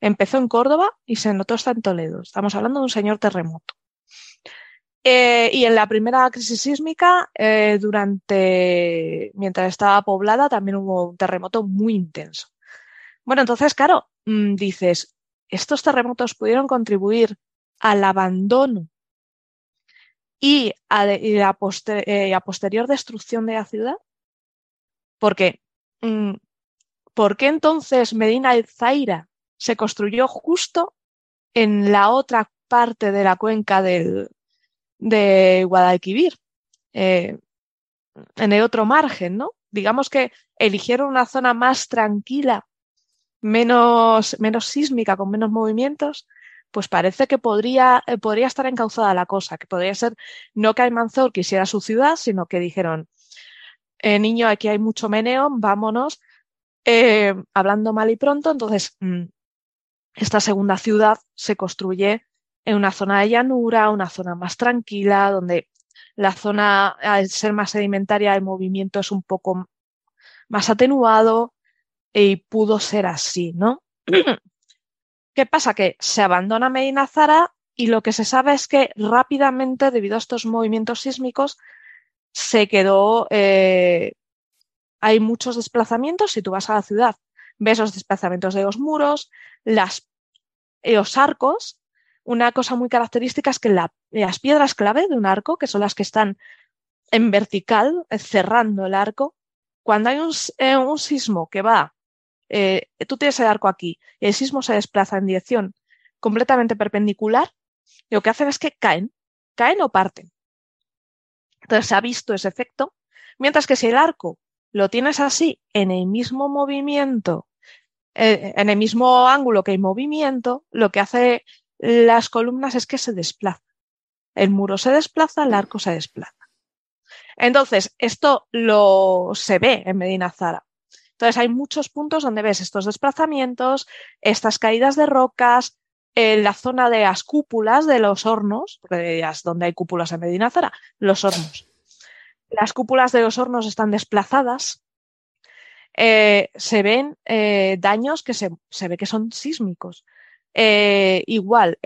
Speaker 10: Empezó en Córdoba y se notó hasta en Toledo. Estamos hablando de un señor terremoto. Eh, y en la primera crisis sísmica, eh, durante, mientras estaba poblada, también hubo un terremoto muy intenso. Bueno, entonces, claro, mm, dices, estos terremotos pudieron contribuir al abandono y a, eh, posterior destrucción de la ciudad. Porque, mm, ¿por qué entonces Medina el Zaira se construyó justo en la otra parte de la cuenca del, de Guadalquivir? Eh, en el otro margen, ¿no? Digamos que eligieron una zona más tranquila, menos, menos sísmica, con menos movimientos, pues parece que podría, eh, podría estar encauzada la cosa, que podría ser no que Aymanzor quisiera su ciudad, sino que dijeron, eh, niño, aquí hay mucho meneo, vámonos, eh, hablando mal y pronto, entonces mm, esta segunda ciudad se construye en una zona de llanura, una zona más tranquila, donde la zona, al ser más sedimentaria, el movimiento es un poco más atenuado y pudo ser así, ¿no? ¿Qué pasa? Que se abandona Medina Zara y lo que se sabe es que rápidamente, debido a estos movimientos sísmicos, se quedó. Eh, hay muchos desplazamientos. Si tú vas a la ciudad, ves los desplazamientos de los muros, las, los arcos. Una cosa muy característica es que las piedras clave de un arco, que son las que están en vertical, cerrando el arco, cuando hay eh, un sismo que va eh, tú tienes el arco aquí y el sismo se desplaza en dirección completamente perpendicular, lo que hacen es que caen, caen o parten. Entonces se ha visto ese efecto, mientras que si el arco lo tienes así en el mismo movimiento, eh, en el mismo ángulo que el movimiento, lo que hace las columnas es que se desplaza. El muro se desplaza, el arco se desplaza. Entonces, esto lo se ve en Medina Zara. Entonces hay muchos puntos donde ves estos desplazamientos, estas caídas de rocas, en la zona de las cúpulas de los hornos, donde hay cúpulas en Medina Zara, los hornos. Las cúpulas de los hornos están desplazadas. Eh, se ven eh, daños que se, ve que son sísmicos. Eh, igual,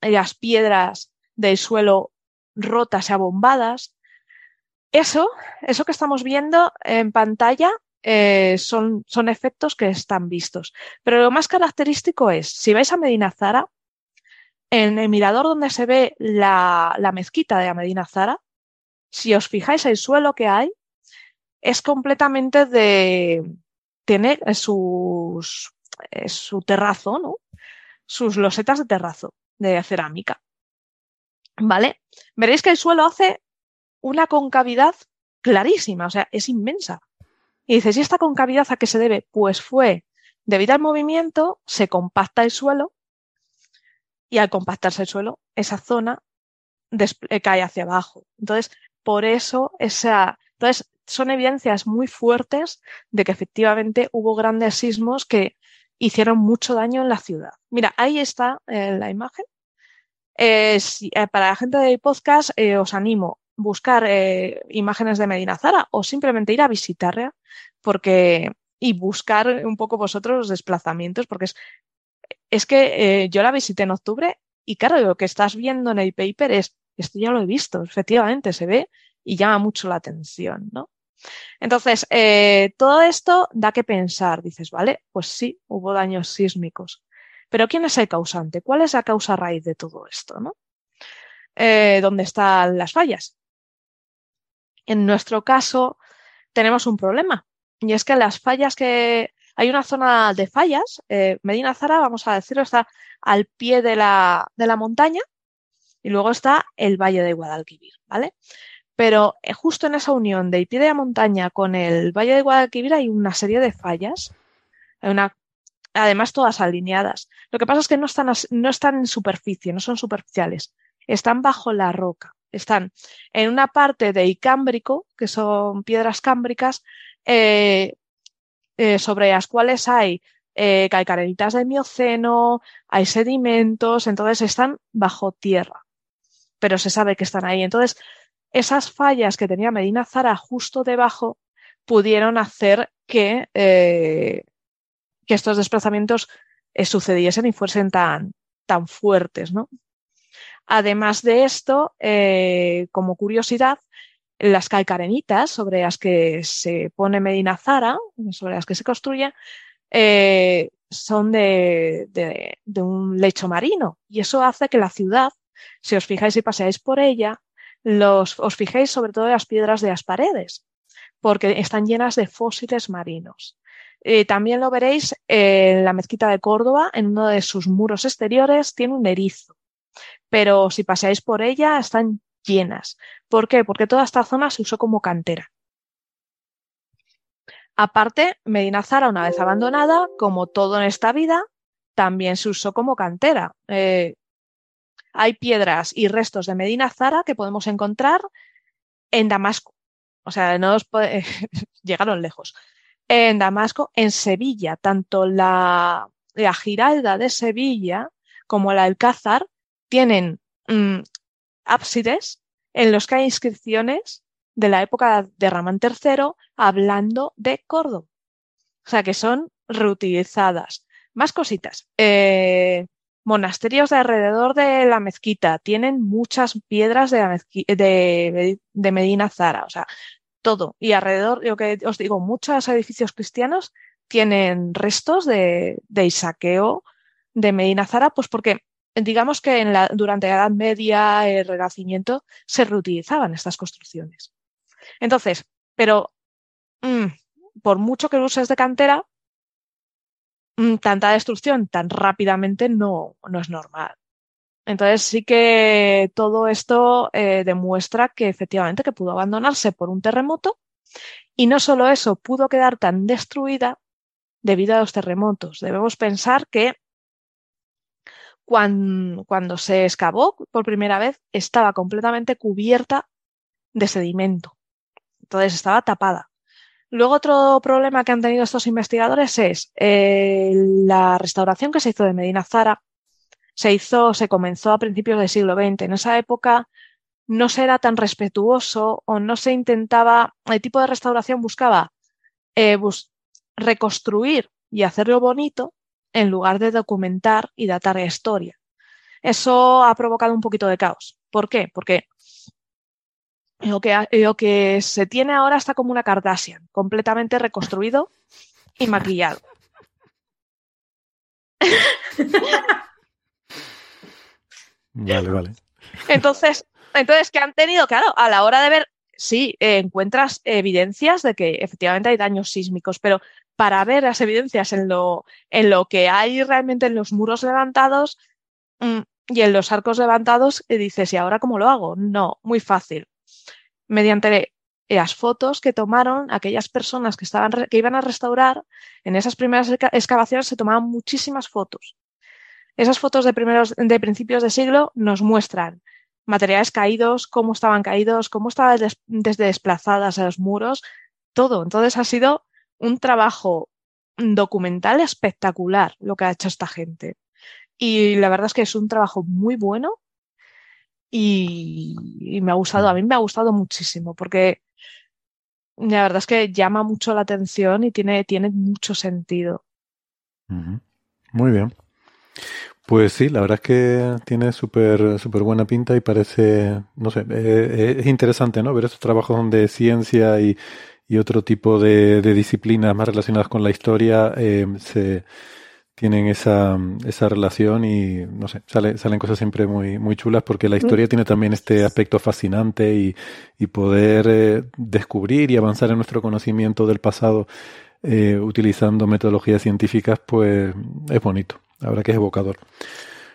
Speaker 10: las piedras del suelo rotas y abombadas. Eso, eso que estamos viendo en pantalla eh, son, son efectos que están vistos. Pero lo más característico es, si vais a Medina Zara, en el mirador donde se ve la, la mezquita de Medina Zara, si os fijáis el suelo que hay, es completamente de tener sus, su terrazo, ¿no? Sus losetas de terrazo de cerámica. ¿Vale? Veréis que el suelo hace una concavidad clarísima, o sea, es inmensa. Y dices, ¿y esta concavidad a qué se debe? Pues fue, debido al movimiento, se compacta el suelo y al compactarse el suelo, esa zona eh, cae hacia abajo. Entonces, por eso esa, entonces son evidencias muy fuertes de que efectivamente hubo grandes sismos que hicieron mucho daño en la ciudad. Mira, ahí está eh, la imagen. Eh, para la gente del podcast, os animo buscar eh, imágenes de Medina Zara o simplemente ir a visitarla porque y buscar un poco vosotros los desplazamientos porque es, es que eh, yo la visité en octubre y claro, lo que estás viendo en el paper es, esto ya lo he visto, efectivamente se ve y llama mucho la atención, ¿no? Entonces, eh, todo esto da que pensar, dices, vale, pues sí, hubo daños sísmicos, pero ¿quién es el causante? ¿Cuál es la causa raíz de todo esto, no? ¿Dónde están las fallas? En nuestro caso, tenemos un problema. Y es que las fallas que. Hay una zona de fallas. Eh, Medina Zara, vamos a decirlo, está al pie de la, de la montaña. Y luego está el Valle de Guadalquivir, ¿vale? Pero eh, justo en esa unión del pie de la montaña con el Valle de Guadalquivir hay una serie de fallas. Hay una, además, todas alineadas. Lo que pasa es que no están, no están en superficie, no son superficiales. Están bajo la roca están en una parte de Icámbrico, que son piedras cámbricas, eh, eh, sobre las cuales hay eh, calcarenitas de mioceno, hay sedimentos, entonces están bajo tierra, pero se sabe que están ahí. Entonces, esas fallas que tenía Medina Zara justo debajo pudieron hacer que, que estos desplazamientos sucediesen y fuesen tan, tan fuertes, ¿no? Además de esto, eh, como curiosidad, las calcarenitas sobre las que se pone Medina Zara, sobre las que se construye, eh, son de, un lecho marino y eso hace que la ciudad si os fijáis y paseáis por ella, los, os fijéis sobre todo en las piedras de las paredes, porque están llenas de fósiles marinos. Eh, también lo veréis en la mezquita de Córdoba, en uno de sus muros exteriores tiene un erizo, pero si paseáis por ella están llenas. ¿Por qué? Porque toda esta zona se usó como cantera. Aparte, Medina Zara, una vez abandonada, como todo en esta vida, también se usó como cantera. Eh, hay piedras y restos de Medina Zara que podemos encontrar en Damasco. O sea, no os llegaron lejos. En Damasco, en Sevilla, tanto la, la Giralda de Sevilla como la Alcázar tienen mm, ábsides en los que hay inscripciones de la época de Ramán III hablando de Córdoba. O sea, que son reutilizadas. Más cositas. Eh, monasterios de alrededor de la mezquita tienen muchas piedras de, Medina Zara. O sea, todo. Y alrededor, lo que os digo, muchos edificios cristianos tienen restos de, de isaqueo de Medina Zara, pues porque digamos que en la, durante la Edad Media, el Renacimiento, se reutilizaban estas construcciones. Entonces, pero mm, por mucho que uses de cantera, mm, tanta destrucción tan rápidamente no, no es normal. Entonces sí que todo esto eh, demuestra que efectivamente que pudo abandonarse por un terremoto y no solo eso, pudo quedar tan destruida debido a los terremotos. Debemos pensar que cuando, cuando se excavó por primera vez estaba completamente cubierta de sedimento. Entonces estaba tapada. Luego otro problema que han tenido estos investigadores es eh, la restauración que se hizo de Medina Zara. Se hizo, se comenzó a principios del siglo XX. En esa época no se era tan respetuoso o no se intentaba, el tipo de restauración buscaba eh, reconstruir y hacerlo bonito en lugar de documentar y datar la historia. Eso ha provocado un poquito de caos. ¿Por qué? Porque lo que, lo que se tiene ahora está como una Kardashian, completamente reconstruido y maquillado.
Speaker 6: Vale, vale.
Speaker 10: Entonces, entonces, ¿qué han tenido? Claro, a la hora de ver, sí, eh, encuentras evidencias de que efectivamente hay daños sísmicos, pero para ver las evidencias en lo, en lo que hay realmente en los muros levantados mm, y en los arcos levantados, y dices, ¿y ahora cómo lo hago? No, muy fácil mediante las fotos que tomaron aquellas personas que, estaban, que iban a restaurar, en esas primeras excavaciones se tomaban muchísimas fotos. Esas fotos de, primeros, de principios de siglo nos muestran materiales caídos, cómo estaban caídos, cómo estaban desde desplazadas a los muros, todo. Entonces ha sido un trabajo documental espectacular lo que ha hecho esta gente. Y la verdad es que es un trabajo muy bueno y, me ha gustado, a mí me ha gustado muchísimo porque la verdad es que llama mucho la atención y tiene, tiene mucho sentido.
Speaker 6: Muy bien. Pues sí, la verdad es que tiene súper súper buena pinta y parece, no sé, eh, eh, es interesante, ¿no? Ver estos trabajos donde ciencia y, y otro tipo de, de, disciplinas más relacionadas con la historia eh, se, tienen esa, esa relación y no sé, sale, salen cosas siempre muy, muy chulas porque la historia tiene también este aspecto fascinante y, y poder eh, descubrir y avanzar en nuestro conocimiento del pasado eh, utilizando metodologías científicas, pues es bonito, la verdad que es evocador.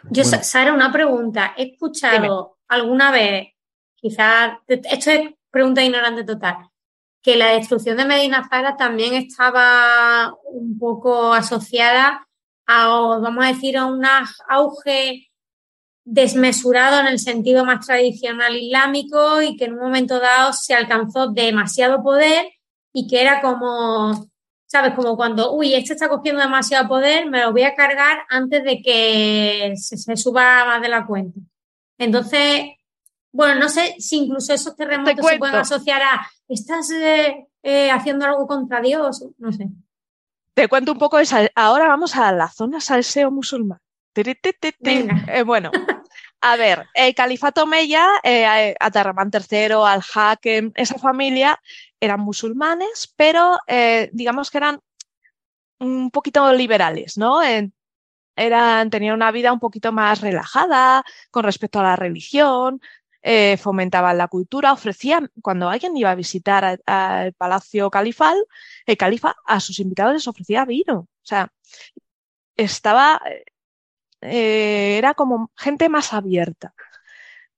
Speaker 7: Yo, Sara, una pregunta. He escuchado alguna vez, quizás, esto es pregunta ignorante total, que la destrucción de Medina Zara también estaba un poco asociada vamos a decir, a un auge desmesurado en el sentido más tradicional islámico y que en un momento dado se alcanzó demasiado poder y que era como, ¿sabes? Como cuando, uy, este está cogiendo demasiado poder, me lo voy a cargar antes de que se, suba más de la cuenta. Entonces, bueno, no sé si incluso esos terremotos se pueden asociar a, estás eh, eh, haciendo algo contra Dios, no sé.
Speaker 10: Te cuento un poco de Ahora vamos a la zona salseo musulmán. Eh, bueno, a ver, el califato Meya, eh, Atarramán III, Al-Hakem, esa familia eran musulmanes, pero eh, digamos que eran un poquito liberales, ¿no? Eran, tenían una vida un poquito más relajada con respecto a la religión, eh, fomentaban la cultura, ofrecían, cuando alguien iba a visitar al palacio califal, el califa a sus invitados les ofrecía vino. O sea, estaba, eh, era como gente más abierta.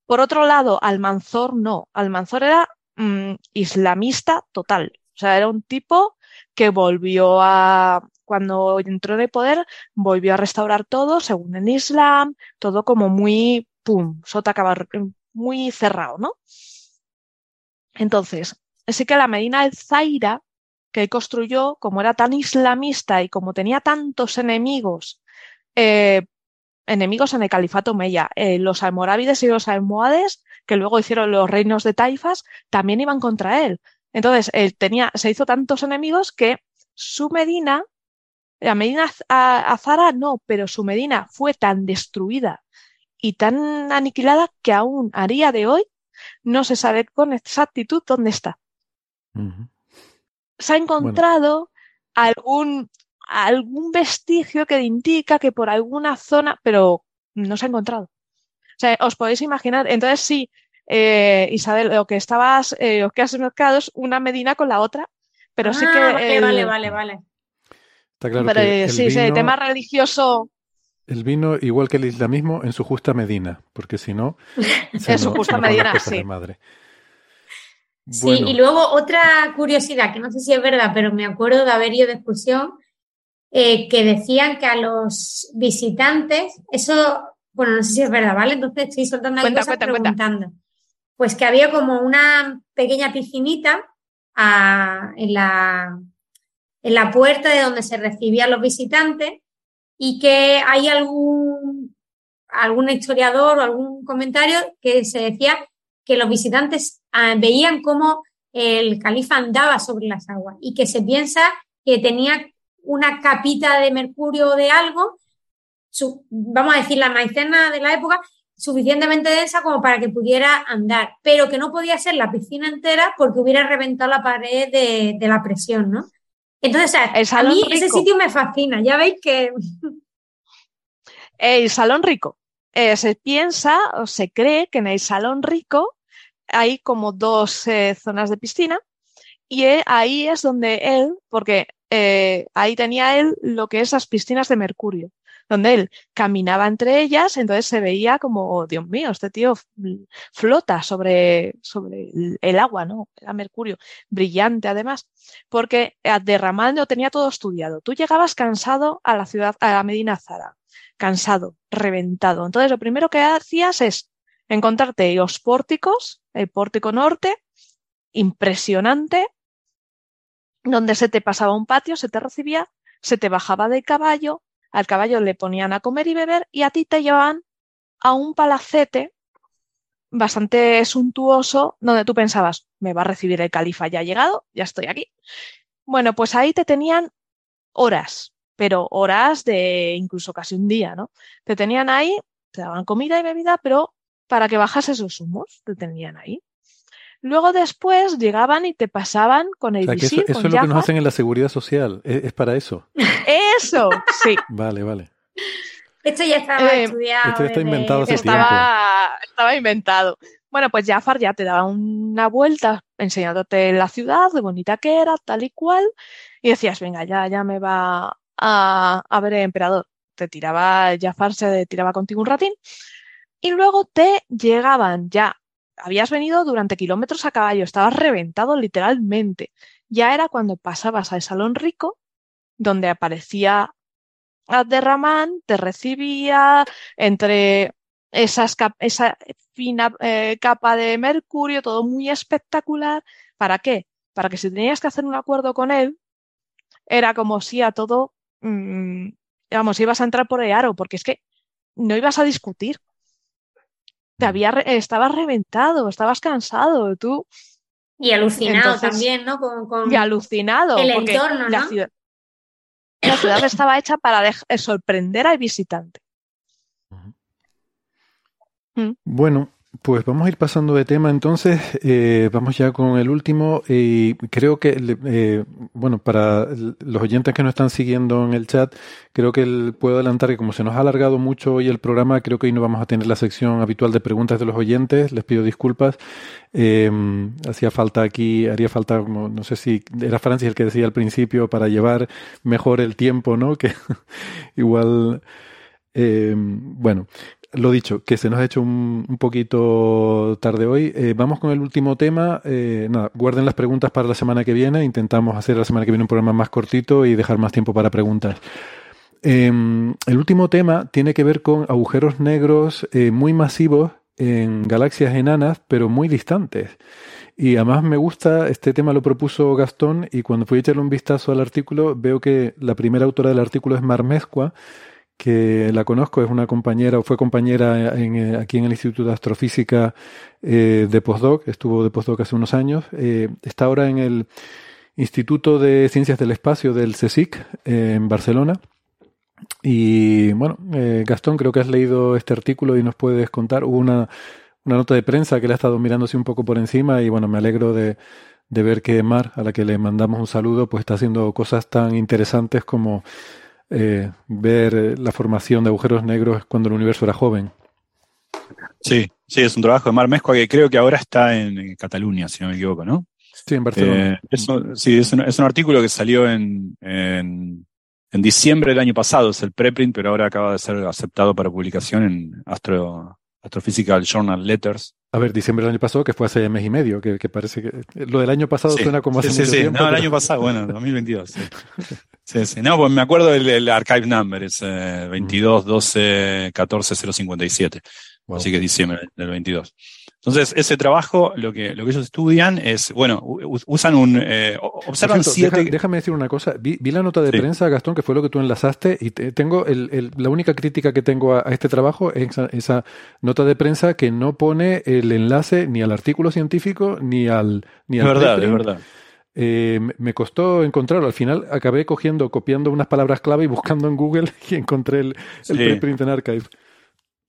Speaker 10: Por otro lado, Almanzor no. Almanzor era mm, islamista total. O sea, era un tipo que volvió a, cuando entró en el poder, volvió a restaurar todo según el Islam, todo como muy, pum, sota muy cerrado, ¿no? Entonces, sí que la Medina del Zaira que construyó, como era tan islamista y como tenía tantos enemigos, eh, enemigos en el califato Meya, eh, los almorávides y los almohades, que luego hicieron los reinos de Taifas, también iban contra él. Entonces, él tenía, se hizo tantos enemigos que su Medina, la Medina Azara no, pero su Medina fue tan destruida y tan aniquilada que aún a día de hoy no se sabe con exactitud dónde está. Se ha encontrado algún, algún vestigio que indica que por alguna zona, pero no se ha encontrado. O sea, os podéis imaginar, entonces sí, eh, Isabel, lo que estabas, eh, lo que has mezclado es una Medina con la otra, pero sí que.
Speaker 7: Ah, vale, vale, vale, vale.
Speaker 6: Está claro
Speaker 10: pero
Speaker 6: que
Speaker 10: sí,
Speaker 6: el
Speaker 10: sí, el tema religioso.
Speaker 6: El vino, igual que el islamismo, en su justa medida, porque si no.
Speaker 10: en su justa medida, sí.
Speaker 6: Madre.
Speaker 7: Sí, y luego otra curiosidad, que no sé si es verdad, pero me acuerdo de haber ido de excursión, eh, que decían que a los visitantes, eso, bueno, no sé si es verdad, ¿vale? Entonces estoy soltando ahí
Speaker 10: Cuenta,
Speaker 7: cosas
Speaker 10: cuenta, cuenta.
Speaker 7: preguntando. Pues que había como una pequeña piscinita a- en, la, en la puerta de donde se recibían los visitantes y que hay algún, algún historiador o algún comentario que se decía que los visitantes ah, veían cómo el califa andaba sobre las aguas y que se piensa que tenía una capita de mercurio o de algo, su- vamos a decir la maicena de la época, suficientemente densa como para que pudiera andar, pero que no podía ser la piscina entera porque hubiera reventado la pared de, de la presión, ¿no? Entonces, o sea,
Speaker 10: El
Speaker 7: a mí ese sitio me fascina, ya veis que
Speaker 10: El salón rico. Eh, se piensa o se cree que en el salón rico hay como dos eh, zonas de piscina y eh, ahí es donde él, porque ahí tenía él lo que es las piscinas de mercurio, donde él caminaba entre ellas, entonces se veía como, oh, Dios mío, este tío flota sobre, sobre el- agua, ¿no? Era mercurio, brillante además, porque Abderramán lo tenía todo estudiado. Tú llegabas cansado a la ciudad, a la Medina Zara, cansado, reventado. Entonces lo primero que hacías es encontrarte los pórticos, el pórtico norte, impresionante, donde se te pasaba un patio, se te recibía, se te bajaba del caballo, al caballo le ponían a comer y beber y a ti te llevaban a un palacete bastante suntuoso donde tú pensabas, me va a recibir el califa, ya ha llegado, ya estoy aquí. Bueno, pues ahí te tenían horas, pero horas de incluso casi un día, ¿no? Te tenían ahí, te daban comida y bebida, pero para que bajases los humos, te tenían ahí. Luego después llegaban y te pasaban con el
Speaker 6: O sea, eso,
Speaker 10: visir,
Speaker 6: eso
Speaker 10: con
Speaker 6: es lo que nos hacen en la seguridad social. Es, es para eso.
Speaker 10: Eso, sí.
Speaker 6: Vale, vale.
Speaker 7: esto ya estaba
Speaker 10: Eh,
Speaker 7: estudiado.
Speaker 6: esto ya está inventado hace
Speaker 10: Estaba, estaba inventado. Bueno, pues Jafar ya te daba una vuelta enseñándote la ciudad, de bonita que era, tal y cual, y decías, venga, ya, ya me va a, a ver el emperador. Te tiraba, Jafar se tiraba contigo un ratín, y luego te llegaban ya, habías venido durante kilómetros a caballo, estabas reventado literalmente. Ya era cuando pasabas al salón rico, donde aparecía Abderramán, te recibía entre esa fina eh, capa de mercurio, todo muy espectacular. ¿Para qué? Para que si tenías que hacer un acuerdo con él, era como si a todo, mm, vamos, ibas a entrar por el aro, porque es que no ibas a discutir. Te había, re- estabas reventado, estabas cansado, tú,
Speaker 7: Y alucinado
Speaker 10: Entonces-
Speaker 7: también, ¿no? Con, con
Speaker 10: y alucinado,
Speaker 7: el
Speaker 10: porque
Speaker 7: entorno,
Speaker 10: la
Speaker 7: ¿no?
Speaker 10: ciudad, la ciudad estaba hecha para eh, sorprender al visitante.
Speaker 6: Bueno, Pues vamos a ir pasando de tema entonces, eh, vamos ya con el último y creo que, eh, bueno, para los oyentes que nos están siguiendo en el chat, creo que puedo adelantar que como se nos ha alargado mucho hoy el programa, creo que hoy no vamos a tener la sección habitual de preguntas de los oyentes, les pido disculpas. Eh, hacía falta aquí, haría falta, no sé si era Francis el que decía al principio, para llevar mejor el tiempo, ¿no? Que igual... Eh, bueno, lo dicho, que se nos ha hecho un, un poquito tarde hoy. Eh, vamos con el último tema. Eh, nada, guarden las preguntas para la semana que viene. Intentamos hacer la semana que viene un programa más cortito y dejar más tiempo para preguntas. Em, el último tema tiene que ver con agujeros negros eh, muy masivos en galaxias enanas, pero muy distantes. Y además me gusta, este tema lo propuso Gastón y cuando fui a echarle un vistazo al artículo veo que la primera autora del artículo es Marmezcua, que la conozco, es una compañera o fue compañera en, aquí en el Instituto de Astrofísica eh, de postdoc, estuvo de postdoc hace unos años, eh, está ahora en el Instituto de Ciencias del Espacio del CSIC eh, en Barcelona. Y bueno, Gastón, creo que has leído este artículo y nos puedes contar. Hubo una, una nota de prensa que le ha estado mirándose un poco por encima y bueno, me alegro de, de ver que Mar, a la que le mandamos un saludo, pues está haciendo cosas tan interesantes como eh, ver la formación de agujeros negros cuando el universo era joven.
Speaker 11: Sí, sí, es un trabajo de Mar Mezcua que creo que ahora está en Cataluña, si no me equivoco, ¿no?
Speaker 6: Sí, en Barcelona.
Speaker 11: Eh, sí, es un, es un, artículo que salió en, en, en, diciembre del año pasado, es el preprint, pero ahora acaba de ser aceptado para publicación en Astro, Astrophysical Journal Letters.
Speaker 6: A ver, diciembre del año pasado, que fue hace mes y medio, que, que parece que lo del año pasado suena como hace
Speaker 11: sí,
Speaker 6: mucho
Speaker 11: sí,
Speaker 6: tiempo.
Speaker 11: No, el año pasado, bueno, 2022. Sí. Sí, sí. No, pues me acuerdo del, archive number, es eh, 22 12 14 057. Wow. Así que diciembre del 22. Entonces, ese trabajo, lo que, lo que ellos estudian es, bueno, usan un, eh, observan
Speaker 6: cierto,
Speaker 11: siete...
Speaker 6: Deja, déjame decir una cosa, vi, vi la nota de sí. prensa, Gastón, que fue lo que tú enlazaste, y te, tengo, el, el, la única crítica que tengo a, a este trabajo es esa, esa, nota de prensa que no pone el enlace ni al artículo científico, ni al... Ni
Speaker 11: es
Speaker 6: al
Speaker 11: verdad, es verdad.
Speaker 6: Eh, me costó encontrarlo. Al final acabé cogiendo, copiando unas palabras clave y buscando en Google y encontré el, el sí. preprint en archive.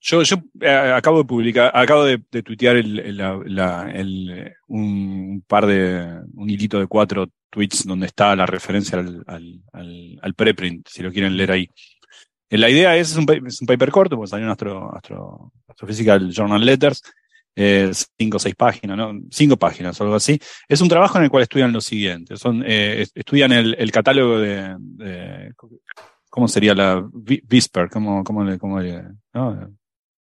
Speaker 11: Yo, yo eh, acabo de publicar, acabo de, de tuitear el, el, la, el, un par de, un hilito de cuatro tweets donde está la referencia al, al, al, al preprint, si lo quieren leer ahí. Eh, La idea es, es un, es un paper corto, porque salió en Astro, Astro, Astrophysical Journal Letters, eh, cinco o seis páginas, ¿no? Cinco páginas algo así. Es un trabajo en el cual estudian lo siguiente. Son, eh, estudian el, el catálogo de, de, ¿cómo sería la Visper? ¿Cómo, cómo le, cómo le, no?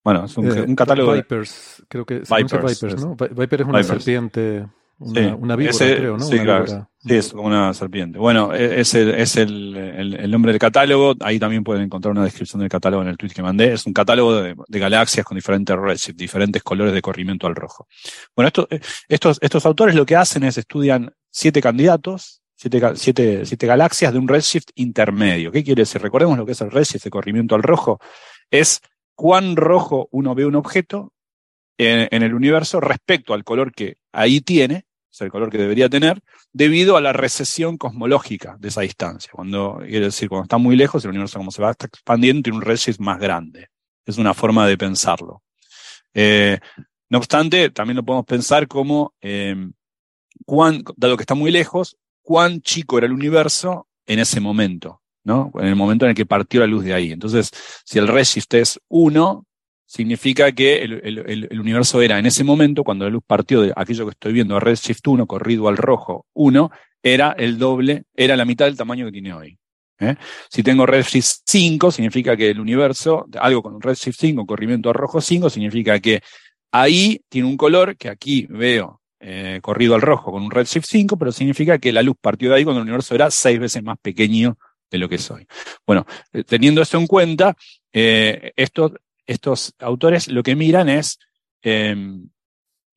Speaker 11: Bueno, es un,
Speaker 6: eh,
Speaker 11: un catálogo.
Speaker 6: Vipers, creo que se Vipers, Vipers, ¿no? Viper es una
Speaker 11: Vipers.
Speaker 6: serpiente, una,
Speaker 11: Sí,
Speaker 6: una víbora,
Speaker 11: ese-
Speaker 6: creo, ¿no?
Speaker 11: Sí,
Speaker 6: Una
Speaker 11: claro,
Speaker 6: víbora.
Speaker 11: sí, es como una serpiente. Bueno, e- es, el, es el, el, el nombre del catálogo. Ahí también pueden encontrar una descripción del catálogo en el tweet que mandé. Es un catálogo de, de galaxias con diferentes redshift, diferentes colores de corrimiento al rojo. Bueno, esto, eh, estos, estos autores lo que hacen es estudian siete candidatos, siete, siete, siete galaxias de un redshift intermedio. ¿Qué quiere decir? Recordemos lo que es el redshift de corrimiento al rojo. Es cuán rojo uno ve un objeto en, el universo respecto al color que ahí tiene, sea, el color que debería tener, debido a la recesión cosmológica de esa distancia. Cuando, quiere decir, cuando está muy lejos, el universo como se va expandiendo, tiene un redshift más grande. Es una forma de pensarlo. Eh, no obstante, también lo podemos pensar como, eh, cuán, dado que está muy lejos, cuán chico era el universo en ese momento, ¿no? En el momento en el que partió la luz de ahí. Entonces, si el redshift es 1, significa que el, universo era en ese momento, cuando la luz partió de aquello que estoy viendo, redshift 1, corrido al rojo 1, era el doble, era la mitad del tamaño que tiene hoy. ¿eh? Si tengo redshift 5, significa que el universo, algo con un redshift 5, corrimiento al rojo 5, significa que ahí tiene un color que aquí veo eh, corrido al rojo con un redshift 5, pero significa que la luz partió de ahí cuando el universo era seis veces más pequeño de lo que soy. Bueno, eh, teniendo esto en cuenta, eh, estos, estos autores lo que miran es eh,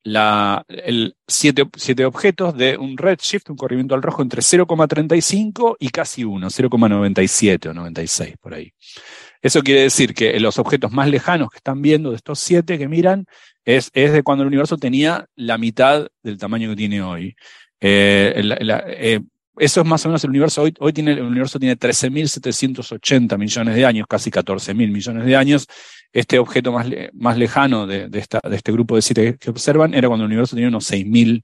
Speaker 11: la, el siete, siete objetos de un redshift, un corrimiento al rojo entre 0,35 y casi 1, 0,97 o 96 por ahí. Eso quiere decir que los objetos más lejanos que están viendo de estos siete que miran es, es de cuando el universo tenía la mitad del tamaño que tiene hoy. Eh, eso es más o menos el universo. Hoy, hoy tiene, el universo tiene 13.780 millones de años, casi 14.000 millones de años. Este objeto más, más lejano de, esta, de este grupo de siete que observan era cuando el universo tenía unos 6.000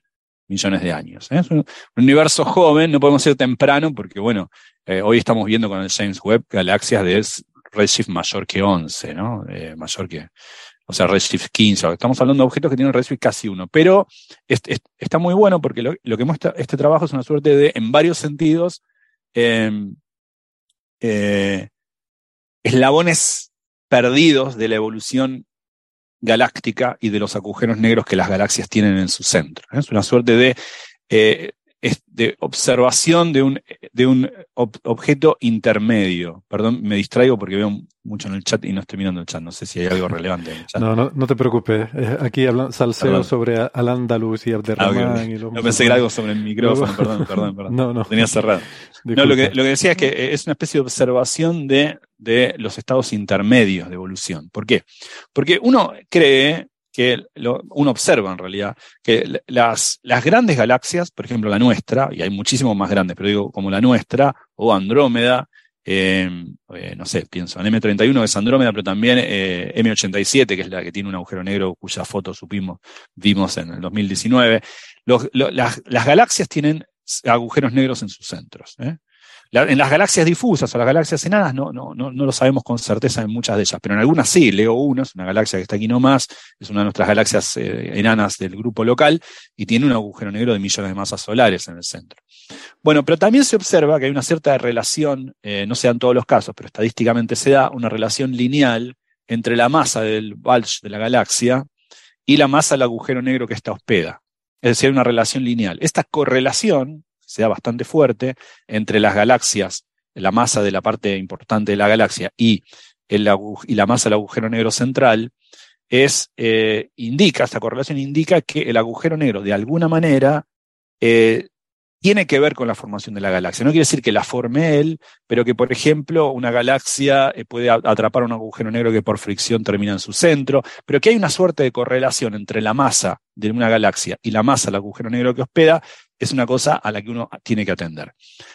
Speaker 11: millones de años. ¿eh? Un, universo joven, no podemos ser temprano, porque bueno, eh, hoy estamos viendo con el James Webb galaxias de redshift mayor que 11, ¿no? Eh, mayor que, o sea, Redshift 15. Estamos hablando de objetos que tienen Redshift casi uno. Pero está muy bueno porque lo, que muestra este trabajo es una suerte de, en varios sentidos, em, eh, eslabones perdidos de la evolución galáctica y de los agujeros negros que las galaxias tienen en su centro. Es una suerte de eh, de observación de un, de un objeto intermedio. Perdón, me distraigo porque veo mucho en el chat y no estoy mirando el chat. No sé si hay algo relevante en el chat.
Speaker 6: No, no, no te preocupes. Eh, aquí hablan salseo sobre Al-Andalus y Abderrahman.
Speaker 11: Ah, y no pensé que era algo sobre el micrófono, perdón, perdón, perdón. No, no. Tenía cerrado. No, lo que, lo que decía es que eh, es una especie de observación de, de los estados intermedios de evolución. ¿Por qué? Porque uno cree que uno observa en realidad que las, las grandes galaxias, por ejemplo la nuestra, y hay muchísimos más grandes, pero digo como la nuestra, o Andrómeda, eh, eh, no sé, pienso en M31 que es Andrómeda, pero también eh, M87, que es la que tiene un agujero negro cuya foto supimos, vimos en el 2019. las, las, galaxias tienen agujeros negros en sus centros. En las galaxias difusas o las galaxias enanas no, no, no, no, lo sabemos con certeza en muchas de ellas, pero en algunas sí. Leo 1 es una galaxia que está aquí nomás, es una de nuestras galaxias eh, enanas del grupo local y tiene un agujero negro de millones de masas solares en el centro. Bueno, pero también se observa que hay una cierta relación, eh, no sea en todos los casos, pero estadísticamente se da una relación lineal entre la masa del bulge de la galaxia y la masa del agujero negro que está hospeda. Es decir, una relación lineal. Esta correlación sea bastante fuerte entre las galaxias, la masa de la parte importante de la galaxia y, el, y la masa del agujero negro central, es, eh, indica, esta correlación indica que el agujero negro de alguna manera eh, tiene que ver con la formación de la galaxia. No quiere decir que la forme él, pero que, por ejemplo, una galaxia eh, puede atrapar un agujero negro que por fricción termina en su centro, pero que hay una suerte de correlación entre la masa de una galaxia y la masa del agujero negro que hospeda, es una cosa a la que uno tiene que atender.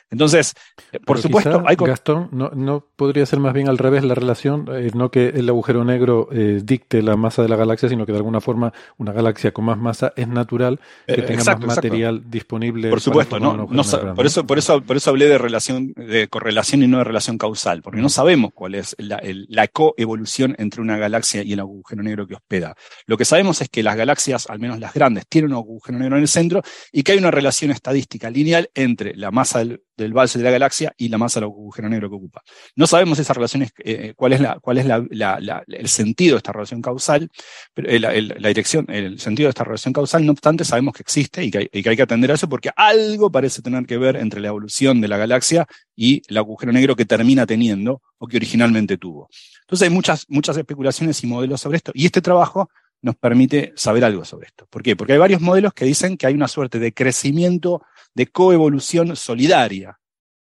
Speaker 11: Entonces, eh, por supuesto, hay...
Speaker 6: Gastón, no, no, podría ser más bien al revés la relación, eh, no que el agujero negro eh, dicte la masa de la galaxia, sino que de alguna forma una galaxia con más masa es natural que tenga más material disponible.
Speaker 11: Por supuesto, no, por eso, por eso, por eso hablé de relación, de correlación y no de relación causal, porque no sabemos cuál es la, la coevolución entre una galaxia y el agujero negro que hospeda. Lo que sabemos es que las galaxias, al menos las grandes, tienen un agujero negro en el centro y que hay una relación estadística lineal entre la masa del, del valse de la galaxia y la masa del agujero negro que ocupa. No sabemos esas relaciones, eh, cuál es, la, cuál es el sentido de esta relación causal, pero, eh, la dirección, el sentido de esta relación causal, no obstante, sabemos que existe y que, hay, que hay que atender a eso porque algo parece tener que ver entre la evolución de la galaxia y el agujero negro que termina teniendo o que originalmente tuvo. Entonces hay muchas, muchas especulaciones y modelos sobre esto. Y este trabajo nos permite saber algo sobre esto. ¿Por qué? Porque hay varios modelos que dicen que hay una suerte de crecimiento, de coevolución solidaria,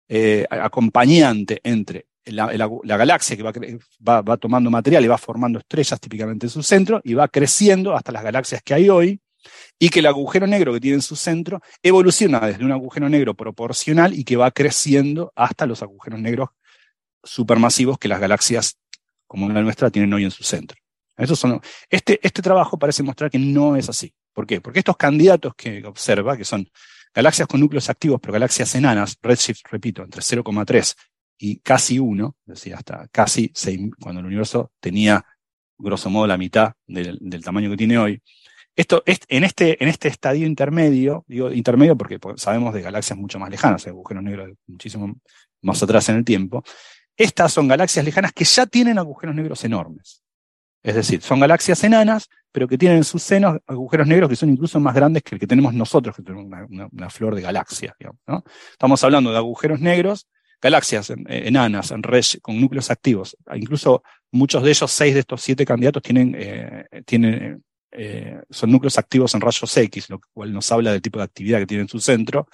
Speaker 11: eh, acompañante entre la, galaxia que va, va, tomando material y va formando estrellas típicamente en su centro y va creciendo hasta las galaxias que hay hoy, y que el agujero negro que tiene en su centro evoluciona desde un agujero negro proporcional y que va creciendo hasta los agujeros negros supermasivos que las galaxias como la nuestra tienen hoy en su centro son, este, este trabajo parece mostrar que no es así. ¿Por qué? Porque estos candidatos que observa, que son galaxias con núcleos activos, pero galaxias enanas, redshift, repito, entre 0,3 y casi 1, es decir, hasta casi 6, cuando el universo tenía grosso modo la mitad del, tamaño que tiene hoy. Esto, en, este, en este estadio intermedio, digo intermedio porque sabemos de galaxias mucho más lejanas, agujeros negros muchísimo más atrás en el tiempo, estas son galaxias lejanas que ya tienen agujeros negros enormes. Es decir, son galaxias enanas, pero que tienen en sus senos agujeros negros que son incluso más grandes que el que tenemos nosotros, que tenemos una, flor de galaxias. Estamos hablando de agujeros negros, galaxias eh, enanas en con núcleos activos. Incluso muchos de ellos, seis de estos siete candidatos, tienen, eh, tienen eh, son núcleos activos en rayos X, lo cual nos habla del tipo de actividad que tienen en su centro.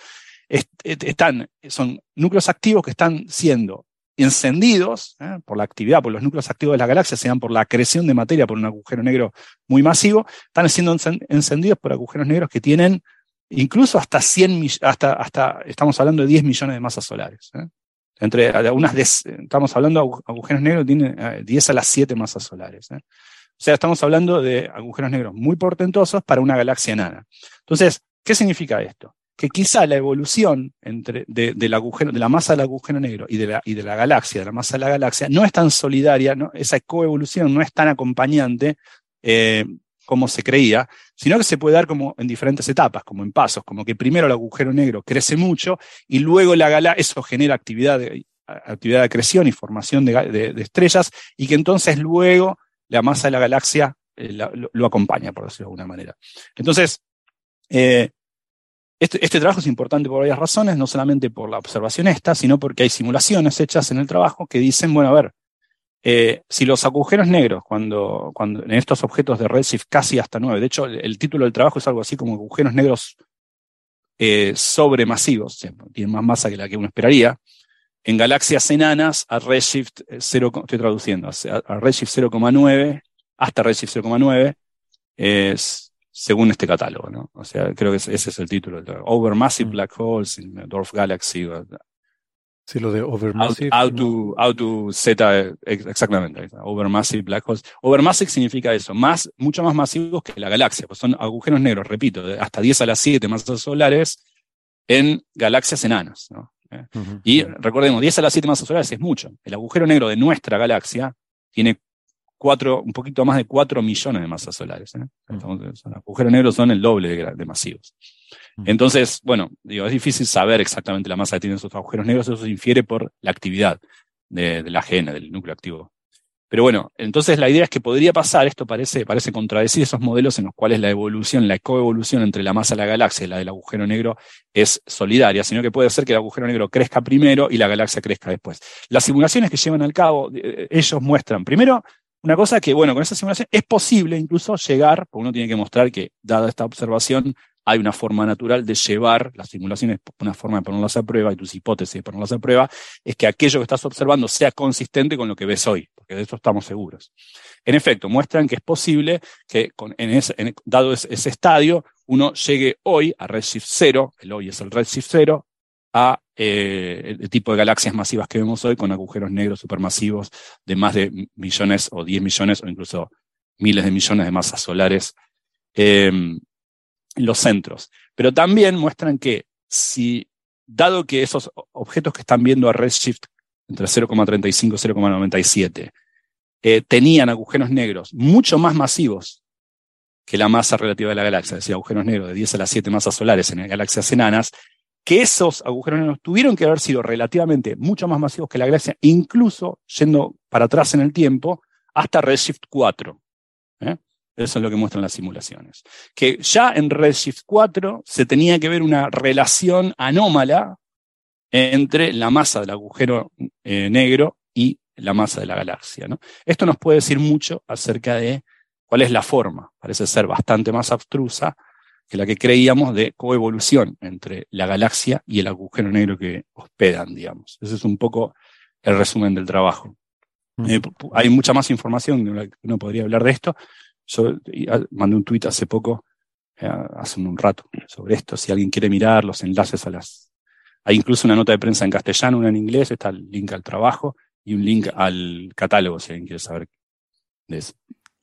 Speaker 11: están, son núcleos activos que están siendo encendidos ¿eh? por la actividad, por los núcleos activos de la galaxia, sean por la acreción de materia por un agujero negro muy masivo, están siendo encendidos por agujeros negros que tienen incluso hasta 100, hasta, hasta, estamos hablando de 10 millones de masas solares. ¿eh? Entre algunas, estamos hablando de agujeros negros, tienen 10 a las 7 masas solares. ¿eh? O sea, estamos hablando de agujeros negros muy portentosos para una galaxia enana. Entonces, ¿qué significa esto? Que quizá la evolución entre, de, la masa del agujero negro y de, la, y de la galaxia, de la masa de la galaxia, no es tan solidaria, ¿no? esa coevolución no es tan acompañante eh, como se creía, sino que se puede dar como en diferentes etapas, como en pasos, como que primero el agujero negro crece mucho y luego la galaxia, eso genera actividad de, actividad de y formación de, estrellas, y que entonces luego la masa de la galaxia eh, lo, acompaña, por decirlo de alguna manera. Entonces, eh, este, este, trabajo es importante por varias razones, no solamente por la observación esta, sino porque hay simulaciones hechas en el trabajo que dicen, bueno, a ver, eh, si los agujeros negros, cuando, cuando en estos objetos de Redshift casi hasta 9, de hecho el, título del trabajo es algo así como agujeros negros eh, sobremasivos, tienen más masa que la que uno esperaría, en galaxias enanas a Redshift 0, estoy traduciendo, a, Redshift 0,9 hasta Redshift 0,9 es según este catálogo, ¿no? O sea, creo que ese es el título. Overmassive mm. Black Holes in Dwarf Galaxy,
Speaker 6: Sí, lo de Overmassive.
Speaker 11: Auto, auto Z, exactamente. Overmassive Black Holes. Overmassive significa eso, más, mucho más masivos que la galaxia, pues son agujeros negros, repito, hasta 10 a las 7 masas solares en galaxias enanas. ¿no? ¿Eh? Y recordemos, 10 a las 7 masas solares es mucho. El agujero negro de nuestra galaxia tiene cuatro, un poquito más de 4 millones de masas solares. ¿eh? los agujeros negros son el doble de masivos. Entonces, bueno, digo, es difícil saber exactamente la masa que tienen esos agujeros negros, eso se infiere por la actividad de, la AGN, del núcleo activo. Pero bueno, entonces la idea es que podría pasar, esto parece, parece contradecir esos modelos en los cuales la evolución, la coevolución entre la masa de la galaxia y la del agujero negro es solidaria, sino que puede ser que el agujero negro crezca primero y la galaxia crezca después. Las simulaciones que llevan al cabo, eh, ellos muestran primero una cosa que, bueno, con esa simulación es posible incluso llegar, porque uno tiene que mostrar que, dada esta observación, hay una forma natural de llevar las simulaciones, una forma de ponerlas a prueba y tus hipótesis de ponerlas a prueba, es que aquello que estás observando sea consistente con lo que ves hoy, porque de eso estamos seguros. En efecto, muestran que es posible que, en ese, dado ese, estadio, uno llegue hoy a Redshift 0, el hoy es el Redshift 0, a eh, el tipo de galaxias masivas que vemos hoy con agujeros negros supermasivos de más de millones o 10 millones o incluso miles de millones de masas solares. Em, los centros. Pero también muestran que si, dado que esos objetos que están viendo a redshift entre 0,35 y 0,97 eh, tenían agujeros negros mucho más masivos que la masa relativa de la galaxia, es decir, agujeros negros de 10 a las 7 masas solares en galaxias enanas, que esos agujeros negros tuvieron que haber sido relativamente mucho más masivos que la galaxia, incluso yendo para atrás en el tiempo, hasta Redshift 4. ¿eh? Eso es lo que muestran las simulaciones. Que ya en Redshift 4 se tenía que ver una relación anómala entre la masa del agujero eh, negro y la masa de la galaxia. Esto nos puede decir mucho acerca de cuál es la forma. Parece ser bastante más abstrusa que la que creíamos de coevolución entre la galaxia y el agujero negro que hospedan, digamos. Ese es un poco el resumen del trabajo. Eh, hay mucha más información de la que uno podría hablar de esto, yo ah, mandé un tuit hace poco, eh, hace un rato, sobre esto. Si alguien quiere mirar los enlaces a las. Hay incluso una nota de prensa en castellano, una en inglés, está el link al trabajo y un link al catálogo, si alguien quiere saber de eso.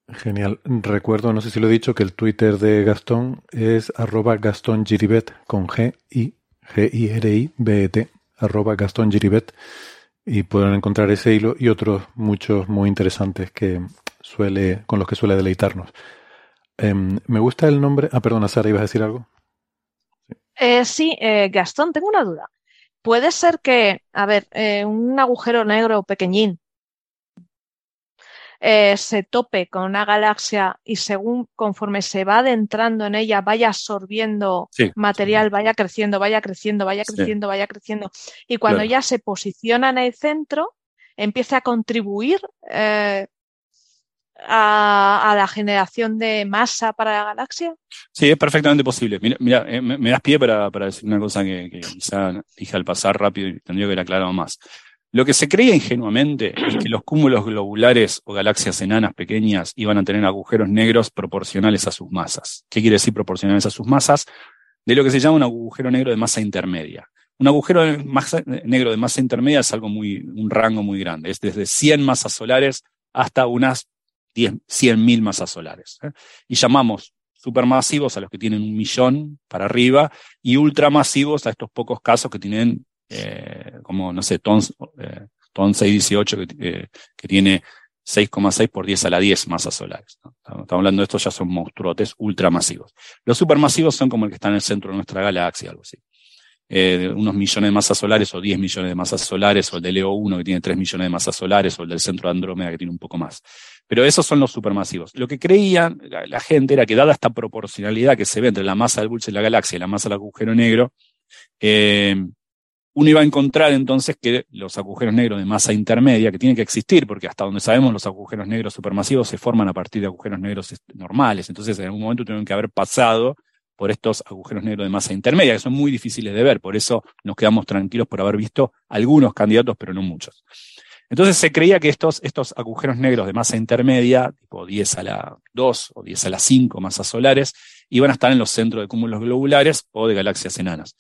Speaker 6: Genial. Recuerdo, no sé si lo he dicho, que el Twitter de Gastón es arroba Gastón Giribet con G I G I R I B E T arroba Giribet y pueden encontrar ese hilo y otros muchos muy interesantes que, suele, con los que suele deleitarnos. Em, me gusta el nombre. Ah, perdona, Sara, ¿ibas a decir algo?
Speaker 10: sí, eh, eh, Gastón, tengo una duda. Puede ser que, a ver, eh, un agujero negro pequeñín se tope con una galaxia y según conforme se va adentrando en ella vaya absorbiendo material, vaya creciendo, vaya creciendo, vaya creciendo, vaya creciendo. Y cuando ya se posiciona en el centro, empieza a contribuir a, la generación de masa para la galaxia?
Speaker 11: Sí, es perfectamente posible. Mira, eh, me, das pie para, decir una cosa que, quizá dije al pasar rápido y tendría que haber aclarado más. Lo que se creía ingenuamente es que los cúmulos globulares o galaxias enanas pequeñas iban a tener agujeros negros proporcionales a sus masas. ¿Qué quiere decir proporcionales a sus masas? de lo que se llama un agujero negro de masa intermedia. Un agujero negro de masa intermedia es algo muy, un rango muy grande, es desde 100 masas solares hasta unas 100.000 masas solares. ¿eh? Y llamamos supermasivos a los que tienen un millón para arriba y ultramasivos a estos pocos casos que tienen, eh, como, no sé, TON, eh, 618 que, eh, que tiene 6,6 por 10 a la 10 masas solares. Estamos hablando de estos ya son monstruotes ultramasivos. Los supermasivos son como el que está en el centro de nuestra galaxia, algo así. Eh, unos millones de masas solares o 10 millones de masas solares, o el de Leo 1 que tiene 3 millones de masas solares, o el del centro de Andrómeda que tiene un poco más. Pero esos son los supermasivos. Lo que creían la, gente era que dada esta proporcionalidad que se ve entre la masa del bulbo de la galaxia y la masa del agujero negro, eh, uno iba a encontrar entonces que los agujeros negros de masa intermedia, que tienen que existir, porque hasta donde sabemos los agujeros negros supermasivos se forman a partir de agujeros negros normales, entonces en algún momento tienen que haber pasado por estos agujeros negros de masa intermedia, que son muy difíciles de ver, por eso nos quedamos tranquilos por haber visto algunos candidatos, pero no muchos. Entonces se creía que estos, estos agujeros negros de masa intermedia, tipo 10 a la 2 o 10 a la 5 masas solares, iban a estar en los centros de cúmulos globulares o de galaxias enanas.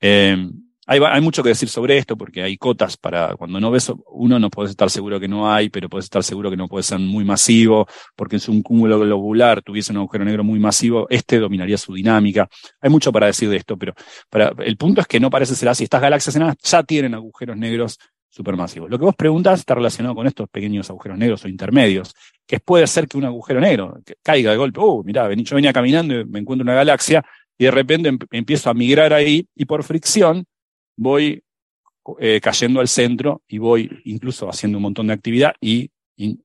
Speaker 11: Eh, hay, mucho que decir sobre esto porque hay cotas para cuando no ves uno no puedes estar seguro que no hay, pero puedes estar seguro que no puede ser muy masivo, porque si un cúmulo globular tuviese un agujero negro muy masivo, este dominaría su dinámica. Hay mucho para decir de esto, pero para, el punto es que no parece ser así. Estas galaxias enanas ya tienen agujeros negros supermasivos. Lo que vos preguntás está relacionado con estos pequeños agujeros negros o intermedios, que puede ser que un agujero negro caiga de golpe, oh, mirá, yo venía caminando y me encuentro una galaxia y de repente em, empiezo a migrar ahí y por fricción voy eh, cayendo al centro y voy incluso haciendo un montón de actividad y,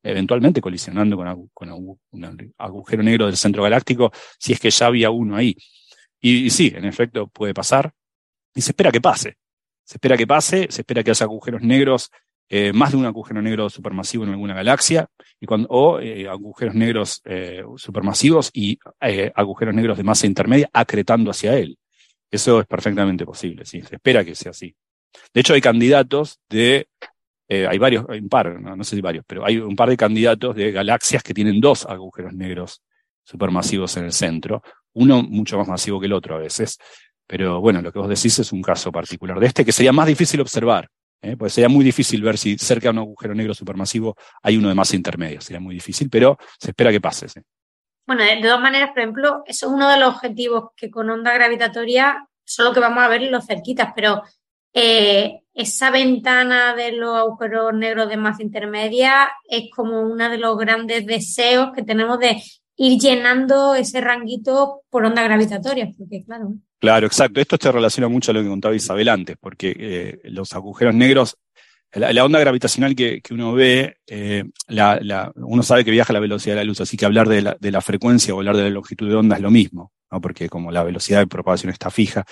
Speaker 11: eventualmente colisionando con, un agujero negro del centro galáctico si es que ya había uno ahí. Y, sí, en efecto puede pasar y se espera que pase. Se espera que pase, se espera que haya agujeros negros, eh, más de un agujero negro supermasivo en alguna galaxia, y cuando, o eh, agujeros negros supermasivos y agujeros negros de masa intermedia acretando hacia él. Eso es perfectamente posible, sí, se espera que sea así. De hecho, hay candidatos de, eh, hay varios, hay un par, no, sé si varios, pero hay un par de candidatos de galaxias que tienen dos agujeros negros supermasivos en el centro, uno mucho más masivo que el otro a veces. Pero bueno, lo que vos decís es un caso particular de este que sería más difícil observar, ¿eh? porque sería muy difícil ver si cerca de un agujero negro supermasivo hay uno de masa intermedia, sería muy difícil, pero se espera que pase. ¿sí?
Speaker 7: Bueno, de, dos maneras, por ejemplo, eso es uno de los objetivos que con onda gravitatoria solo que vamos a ver los cerquitas, pero eh, esa ventana de los agujeros negros de masa intermedia es como uno de los grandes deseos que tenemos de ir llenando ese ranguito por onda gravitatoria, porque claro.
Speaker 11: Claro, exacto. Esto se relaciona mucho a lo que contaba Isabel antes, porque eh, los agujeros negros la, onda gravitacional que, uno ve, eh, uno sabe que viaja a la velocidad de la luz, así que hablar de la, frecuencia o hablar de la longitud de onda es lo mismo, ¿no? porque como la velocidad de propagación está fija.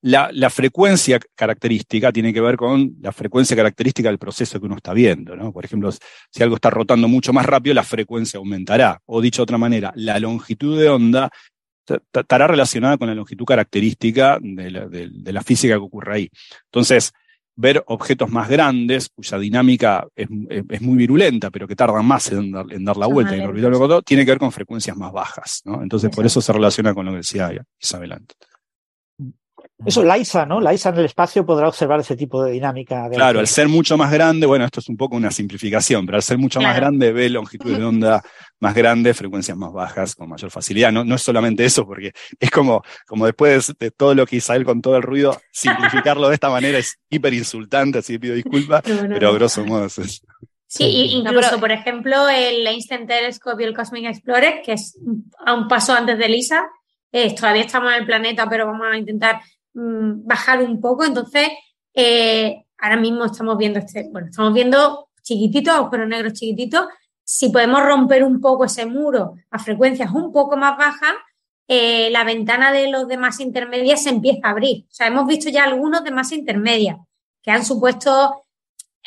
Speaker 11: La, frecuencia característica tiene que ver con la frecuencia característica del proceso que uno está viendo. ¿no? Por ejemplo, si algo está rotando mucho más rápido, la frecuencia aumentará. O dicho de otra manera, la longitud de onda estará relacionada con la longitud característica de la, de la física que ocurre ahí. Entonces, ver objetos más grandes, cuya dinámica es, muy virulenta, pero que tardan más en dar, la vuelta y en orbitar tiene que ver con frecuencias más bajas. ¿no? Entonces, por eso se relaciona con lo que decía Isabel antes.
Speaker 9: Eso, LISA, ¿no? LISA en el espacio podrá observar ese tipo de dinámica.
Speaker 11: claro, al ser mucho más grande, bueno, esto es un poco una simplificación, pero al ser mucho más grande ve longitud de onda más grande, frecuencias más bajas, con mayor facilidad. No, no es solamente eso, porque es como, como después de todo lo que Isabel con todo el ruido, simplificarlo de esta manera es hiper insultante, así que pido disculpas, pero a grosso modo es eso.
Speaker 7: Sí, incluso, por ejemplo, el Einstein Telescope y el Cosmic Explorer, que es a un paso antes de LISA, eh, todavía estamos en el planeta, pero vamos a intentar Mm, bajar un poco. Entonces, eh, ahora mismo estamos viendo este, bueno, estamos viendo chiquititos, agujeros negros chiquititos. Si podemos romper un poco ese muro a frecuencias un poco más bajas, eh, la ventana de los de masa intermedia se empieza a abrir. O sea, hemos visto ya algunos de masa intermedia que han supuesto.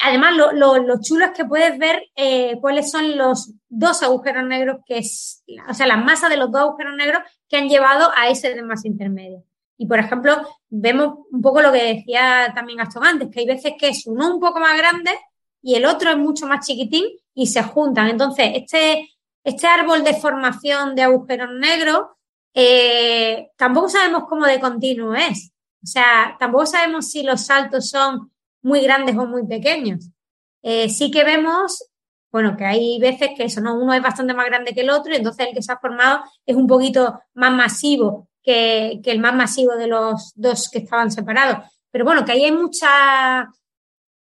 Speaker 7: Además, lo, chulo es que puedes ver eh, cuáles son los dos agujeros negros que es, o sea, la masa de los dos agujeros negros que han llevado a ese de masa intermedia. Y, por ejemplo, vemos un poco lo que decía también Aston antes, que hay veces que es uno un poco más grande y el otro es mucho más chiquitín y se juntan. Entonces, este, este árbol de formación de agujeros negros eh, tampoco sabemos cómo de continuo es. O sea, tampoco sabemos si los saltos son muy grandes o muy pequeños. Eh, sí que vemos, bueno, que hay veces que eso, ¿no? Uno es bastante más grande que el otro y entonces el que se ha formado es un poquito más masivo que, el más masivo de los dos que estaban separados. Pero bueno, que ahí hay mucha,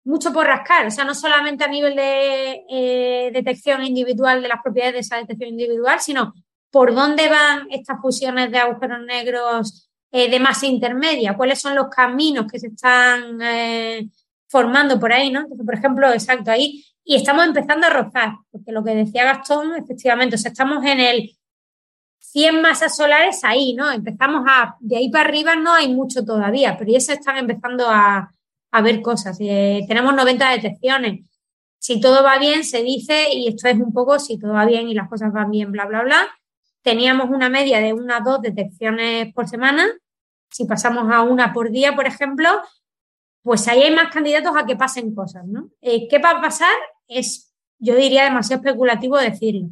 Speaker 7: mucho por rascar, o sea, no solamente a nivel de eh, detección individual de las propiedades de esa detección individual, sino por dónde van estas fusiones de agujeros negros eh, de masa intermedia, cuáles son los caminos que se están eh, formando por ahí, ¿no? Entonces, por ejemplo, exacto, ahí, y estamos empezando a rozar, porque lo que decía Gastón, efectivamente, o sea, estamos en el 100 masas solares ahí, ¿no? Empezamos a, de ahí para arriba no hay mucho todavía, pero ya se están empezando a, a ver cosas. Eh, tenemos 90 detecciones. Si todo va bien, se dice, y esto es un poco si todo va bien y las cosas van bien, bla, bla, bla, teníamos una media de unas dos detecciones por semana. Si pasamos a una por día, por ejemplo, pues ahí hay más candidatos a que pasen cosas, ¿no? Eh, ¿Qué va a pasar? Es, yo diría, demasiado especulativo decirlo,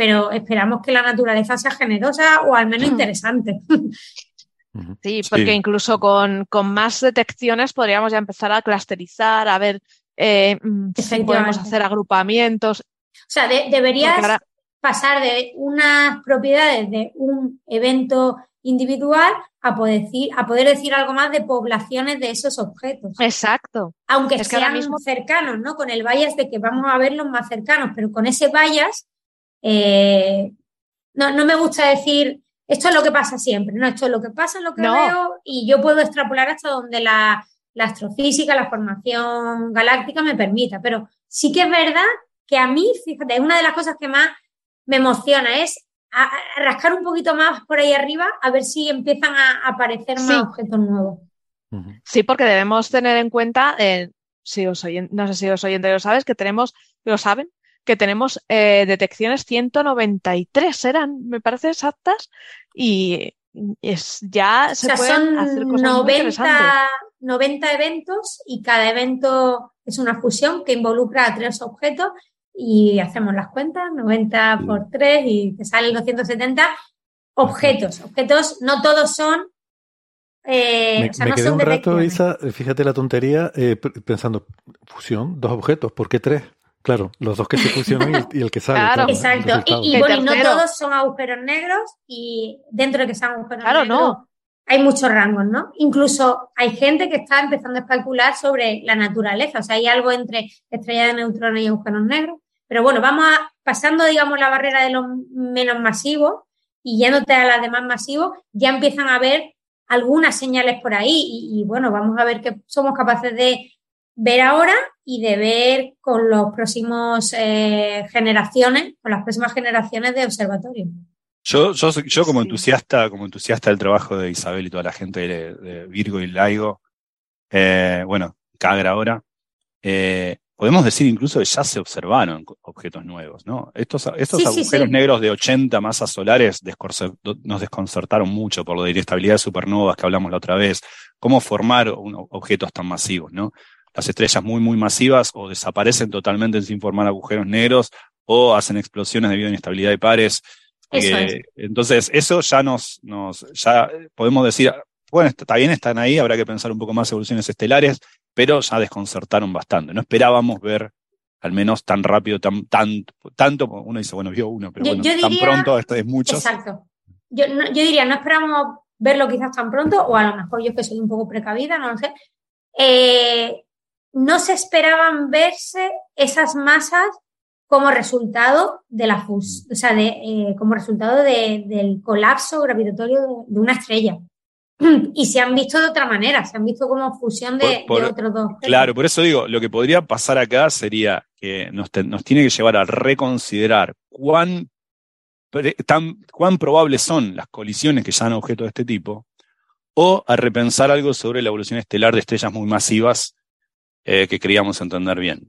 Speaker 7: pero esperamos que la naturaleza sea generosa o al menos interesante.
Speaker 10: Sí, porque incluso con, más detecciones podríamos ya empezar a clusterizar, a ver eh, mm, si podemos hacer agrupamientos.
Speaker 7: O sea, deberías pasar de unas propiedades de un evento individual a poder, decir, a poder decir algo más de poblaciones de esos objetos.
Speaker 10: Exacto.
Speaker 7: Aunque sean mismo... cercanos, ¿no? Con el bias de que vamos a verlos más cercanos, pero con ese bias, eh, no, no me gusta decir esto es lo que pasa siempre, ¿no? Esto es lo que pasa, es lo que veo y yo puedo extrapolar hasta donde la, la astrofísica, la formación galáctica me permita. Pero sí que es verdad que a mí, fíjate, una de las cosas que más me emociona es rascar un poquito más por ahí arriba a ver si empiezan a aparecer más objetos nuevos.
Speaker 10: Sí, porque debemos tener en cuenta, eh, si os no sé si os oyentes lo sabes, que tenemos, lo saben, que tenemos eh, detecciones 193, eran, me parece exactas, y es, ya se pueden hacer cosas 90,
Speaker 7: 90 eventos y cada evento es una fusión que involucra a tres objetos y hacemos las cuentas, 90 por 3 y te salen 270 objetos. Objetos no todos son
Speaker 6: eh, me, quedé un rato, Isa, fíjate la tontería, eh, pensando, fusión, dos objetos, ¿por qué tres? Claro, los dos que se fusionan y, el que sale. Claro,
Speaker 7: exacto. Y, bueno, no todos son agujeros negros y dentro de que sean agujeros negros no. hay muchos rangos, ¿no? Incluso hay gente que está empezando a especular sobre la naturaleza, o sea, hay algo entre estrellas de neutrones y agujeros negros. Pero bueno, vamos a, pasando, digamos, la barrera de los menos masivos y yéndote a las demás masivos, ya empiezan a ver algunas señales por ahí y, y bueno, vamos a ver qué somos capaces de ver ahora y de ver con los próximos eh, generaciones, con las próximas generaciones de observatorio.
Speaker 11: Yo, yo, yo como entusiasta, como entusiasta del trabajo de Isabel y toda la gente de, Virgo y Laigo, eh, bueno, Cagra ahora, eh, podemos decir incluso que ya se observaron objetos nuevos, ¿no? Estos, estos agujeros negros de 80 masas solares nos desconcertaron mucho por lo de inestabilidad de supernovas que hablamos la otra vez, cómo formar objetos tan masivos, ¿no? Las estrellas muy, muy masivas o desaparecen totalmente sin formar agujeros negros o hacen explosiones debido a inestabilidad de pares. Eh, entonces, eso ya nos, nos, ya podemos decir, bueno, está bien, están ahí, habrá que pensar un poco más evoluciones estelares, pero ya desconcertaron bastante. No esperábamos ver al menos tan rápido, tan, tan, tanto, uno dice, bueno, vio uno, pero bueno, tan pronto, esto es mucho.
Speaker 7: Exacto. Yo, yo diría, no esperábamos verlo quizás tan pronto, o a lo mejor yo que soy un poco precavida, no lo sé. Eh, no se esperaban verse esas masas como resultado de la fus, o sea, de, eh, como resultado del colapso gravitatorio de, una estrella. Y se han visto de otra manera, se han visto como fusión de, otros dos.
Speaker 11: Claro, por eso digo, lo que podría pasar acá sería que nos, tiene que llevar a reconsiderar cuán, tan, cuán probables son las colisiones que ya han objeto de este tipo, o a repensar algo sobre la evolución estelar de estrellas muy masivas eh, que queríamos entender bien.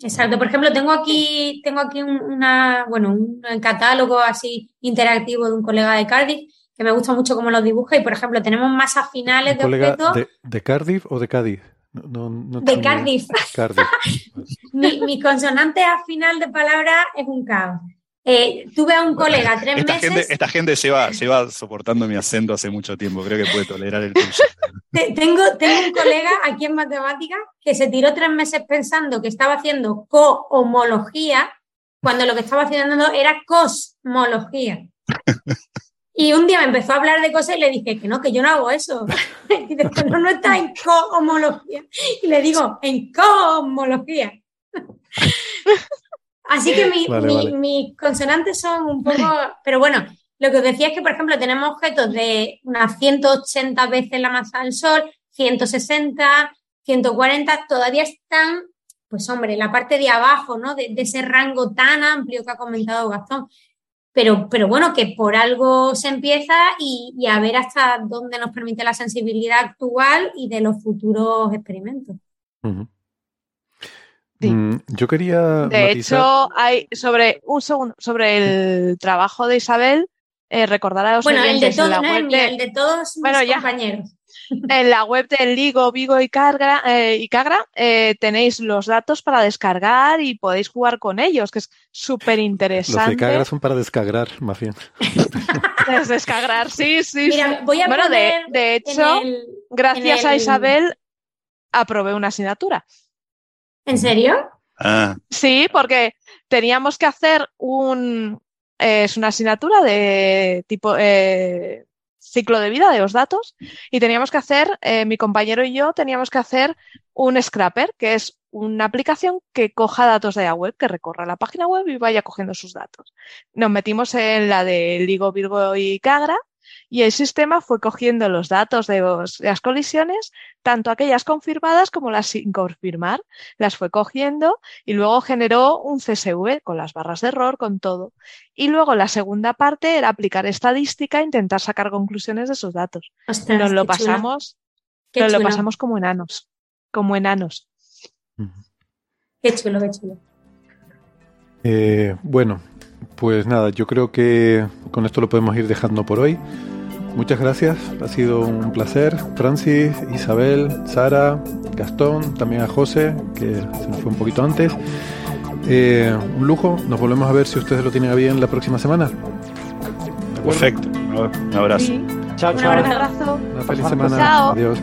Speaker 7: Exacto. Por ejemplo, tengo aquí, tengo aquí un, una, bueno, un catálogo así interactivo de un colega de Cardiff que me gusta mucho cómo lo dibuja y, por ejemplo, tenemos masas finales de objetos.
Speaker 6: De, Cardiff o de Cádiz?
Speaker 7: de Cardiff. mi, consonante a final de palabra es un caos. Eh, tuve a un colega tres
Speaker 11: esta
Speaker 7: meses.
Speaker 11: Gente, esta gente lleva, lleva soportando mi acento hace mucho tiempo, creo que puede tolerar el tuyo.
Speaker 7: tengo, tengo un colega aquí en matemáticas que se tiró tres meses pensando que estaba haciendo cohomología cuando lo que estaba haciendo era cosmología. Y un día me empezó a hablar de cosas y le dije que no, que yo no hago eso. Y dice, no, no está en cohomología. Y le digo, en cohomología. Así que mis consonantes son un poco. Pero bueno, lo que os decía es que, por ejemplo, tenemos objetos de unas 180 veces la masa del Sol, 160, 140, todavía están, pues hombre, la parte de abajo, ¿no? De, de ese rango tan amplio que ha comentado Gastón. Pero, pero bueno, que por algo se empieza y, a ver hasta dónde nos permite la sensibilidad actual y de los futuros experimentos.
Speaker 6: Mm, yo quería.
Speaker 10: De hecho, hay sobre un segundo, sobre el trabajo de Isabel, eh, recordar a los
Speaker 7: bueno, el de, la web el de todos mis compañeros.
Speaker 10: En la web del Ligo, Vigo y, Carga, eh, y Cagra eh, tenéis los datos para descargar y podéis jugar con ellos, que es súper interesante. Los
Speaker 6: de Cagra son para descargar, más bien.
Speaker 10: descargar, sí, sí.
Speaker 7: Mira, voy a
Speaker 10: bueno, de, hecho, gracias a Isabel, aprobé una asignatura.
Speaker 7: ¿En serio?
Speaker 11: Ah.
Speaker 10: Sí, porque teníamos que hacer un. es una asignatura de tipo. Eh, ciclo de vida de los datos y teníamos que hacer, eh, mi compañero y yo teníamos que hacer un scrapper, que es una aplicación que coja datos de la web, que recorra la página web y vaya cogiendo sus datos. Nos metimos en la de Ligo, Virgo y Cagra y el sistema fue cogiendo los datos de, las colisiones, tanto aquellas confirmadas como las sin confirmar, las fue cogiendo y luego generó un CSV con las barras de error, con todo. Y luego la segunda parte era aplicar estadística e intentar sacar conclusiones de esos datos. nos lo pasamos, nos lo pasamos como enanos, como enanos.
Speaker 7: Qué chulo, qué chulo.
Speaker 6: Eh, bueno, pues nada, yo creo que con esto lo podemos ir dejando por hoy. Muchas gracias, ha sido un placer. Francis, Isabel, Sara, Gastón, también a José, que se nos fue un poquito antes. Eh, un lujo, nos volvemos a ver si ustedes lo tienen bien la próxima semana.
Speaker 11: Perfecto, un abrazo.
Speaker 9: Chao, chao.
Speaker 10: Un abrazo.
Speaker 6: Una feliz semana. Adiós.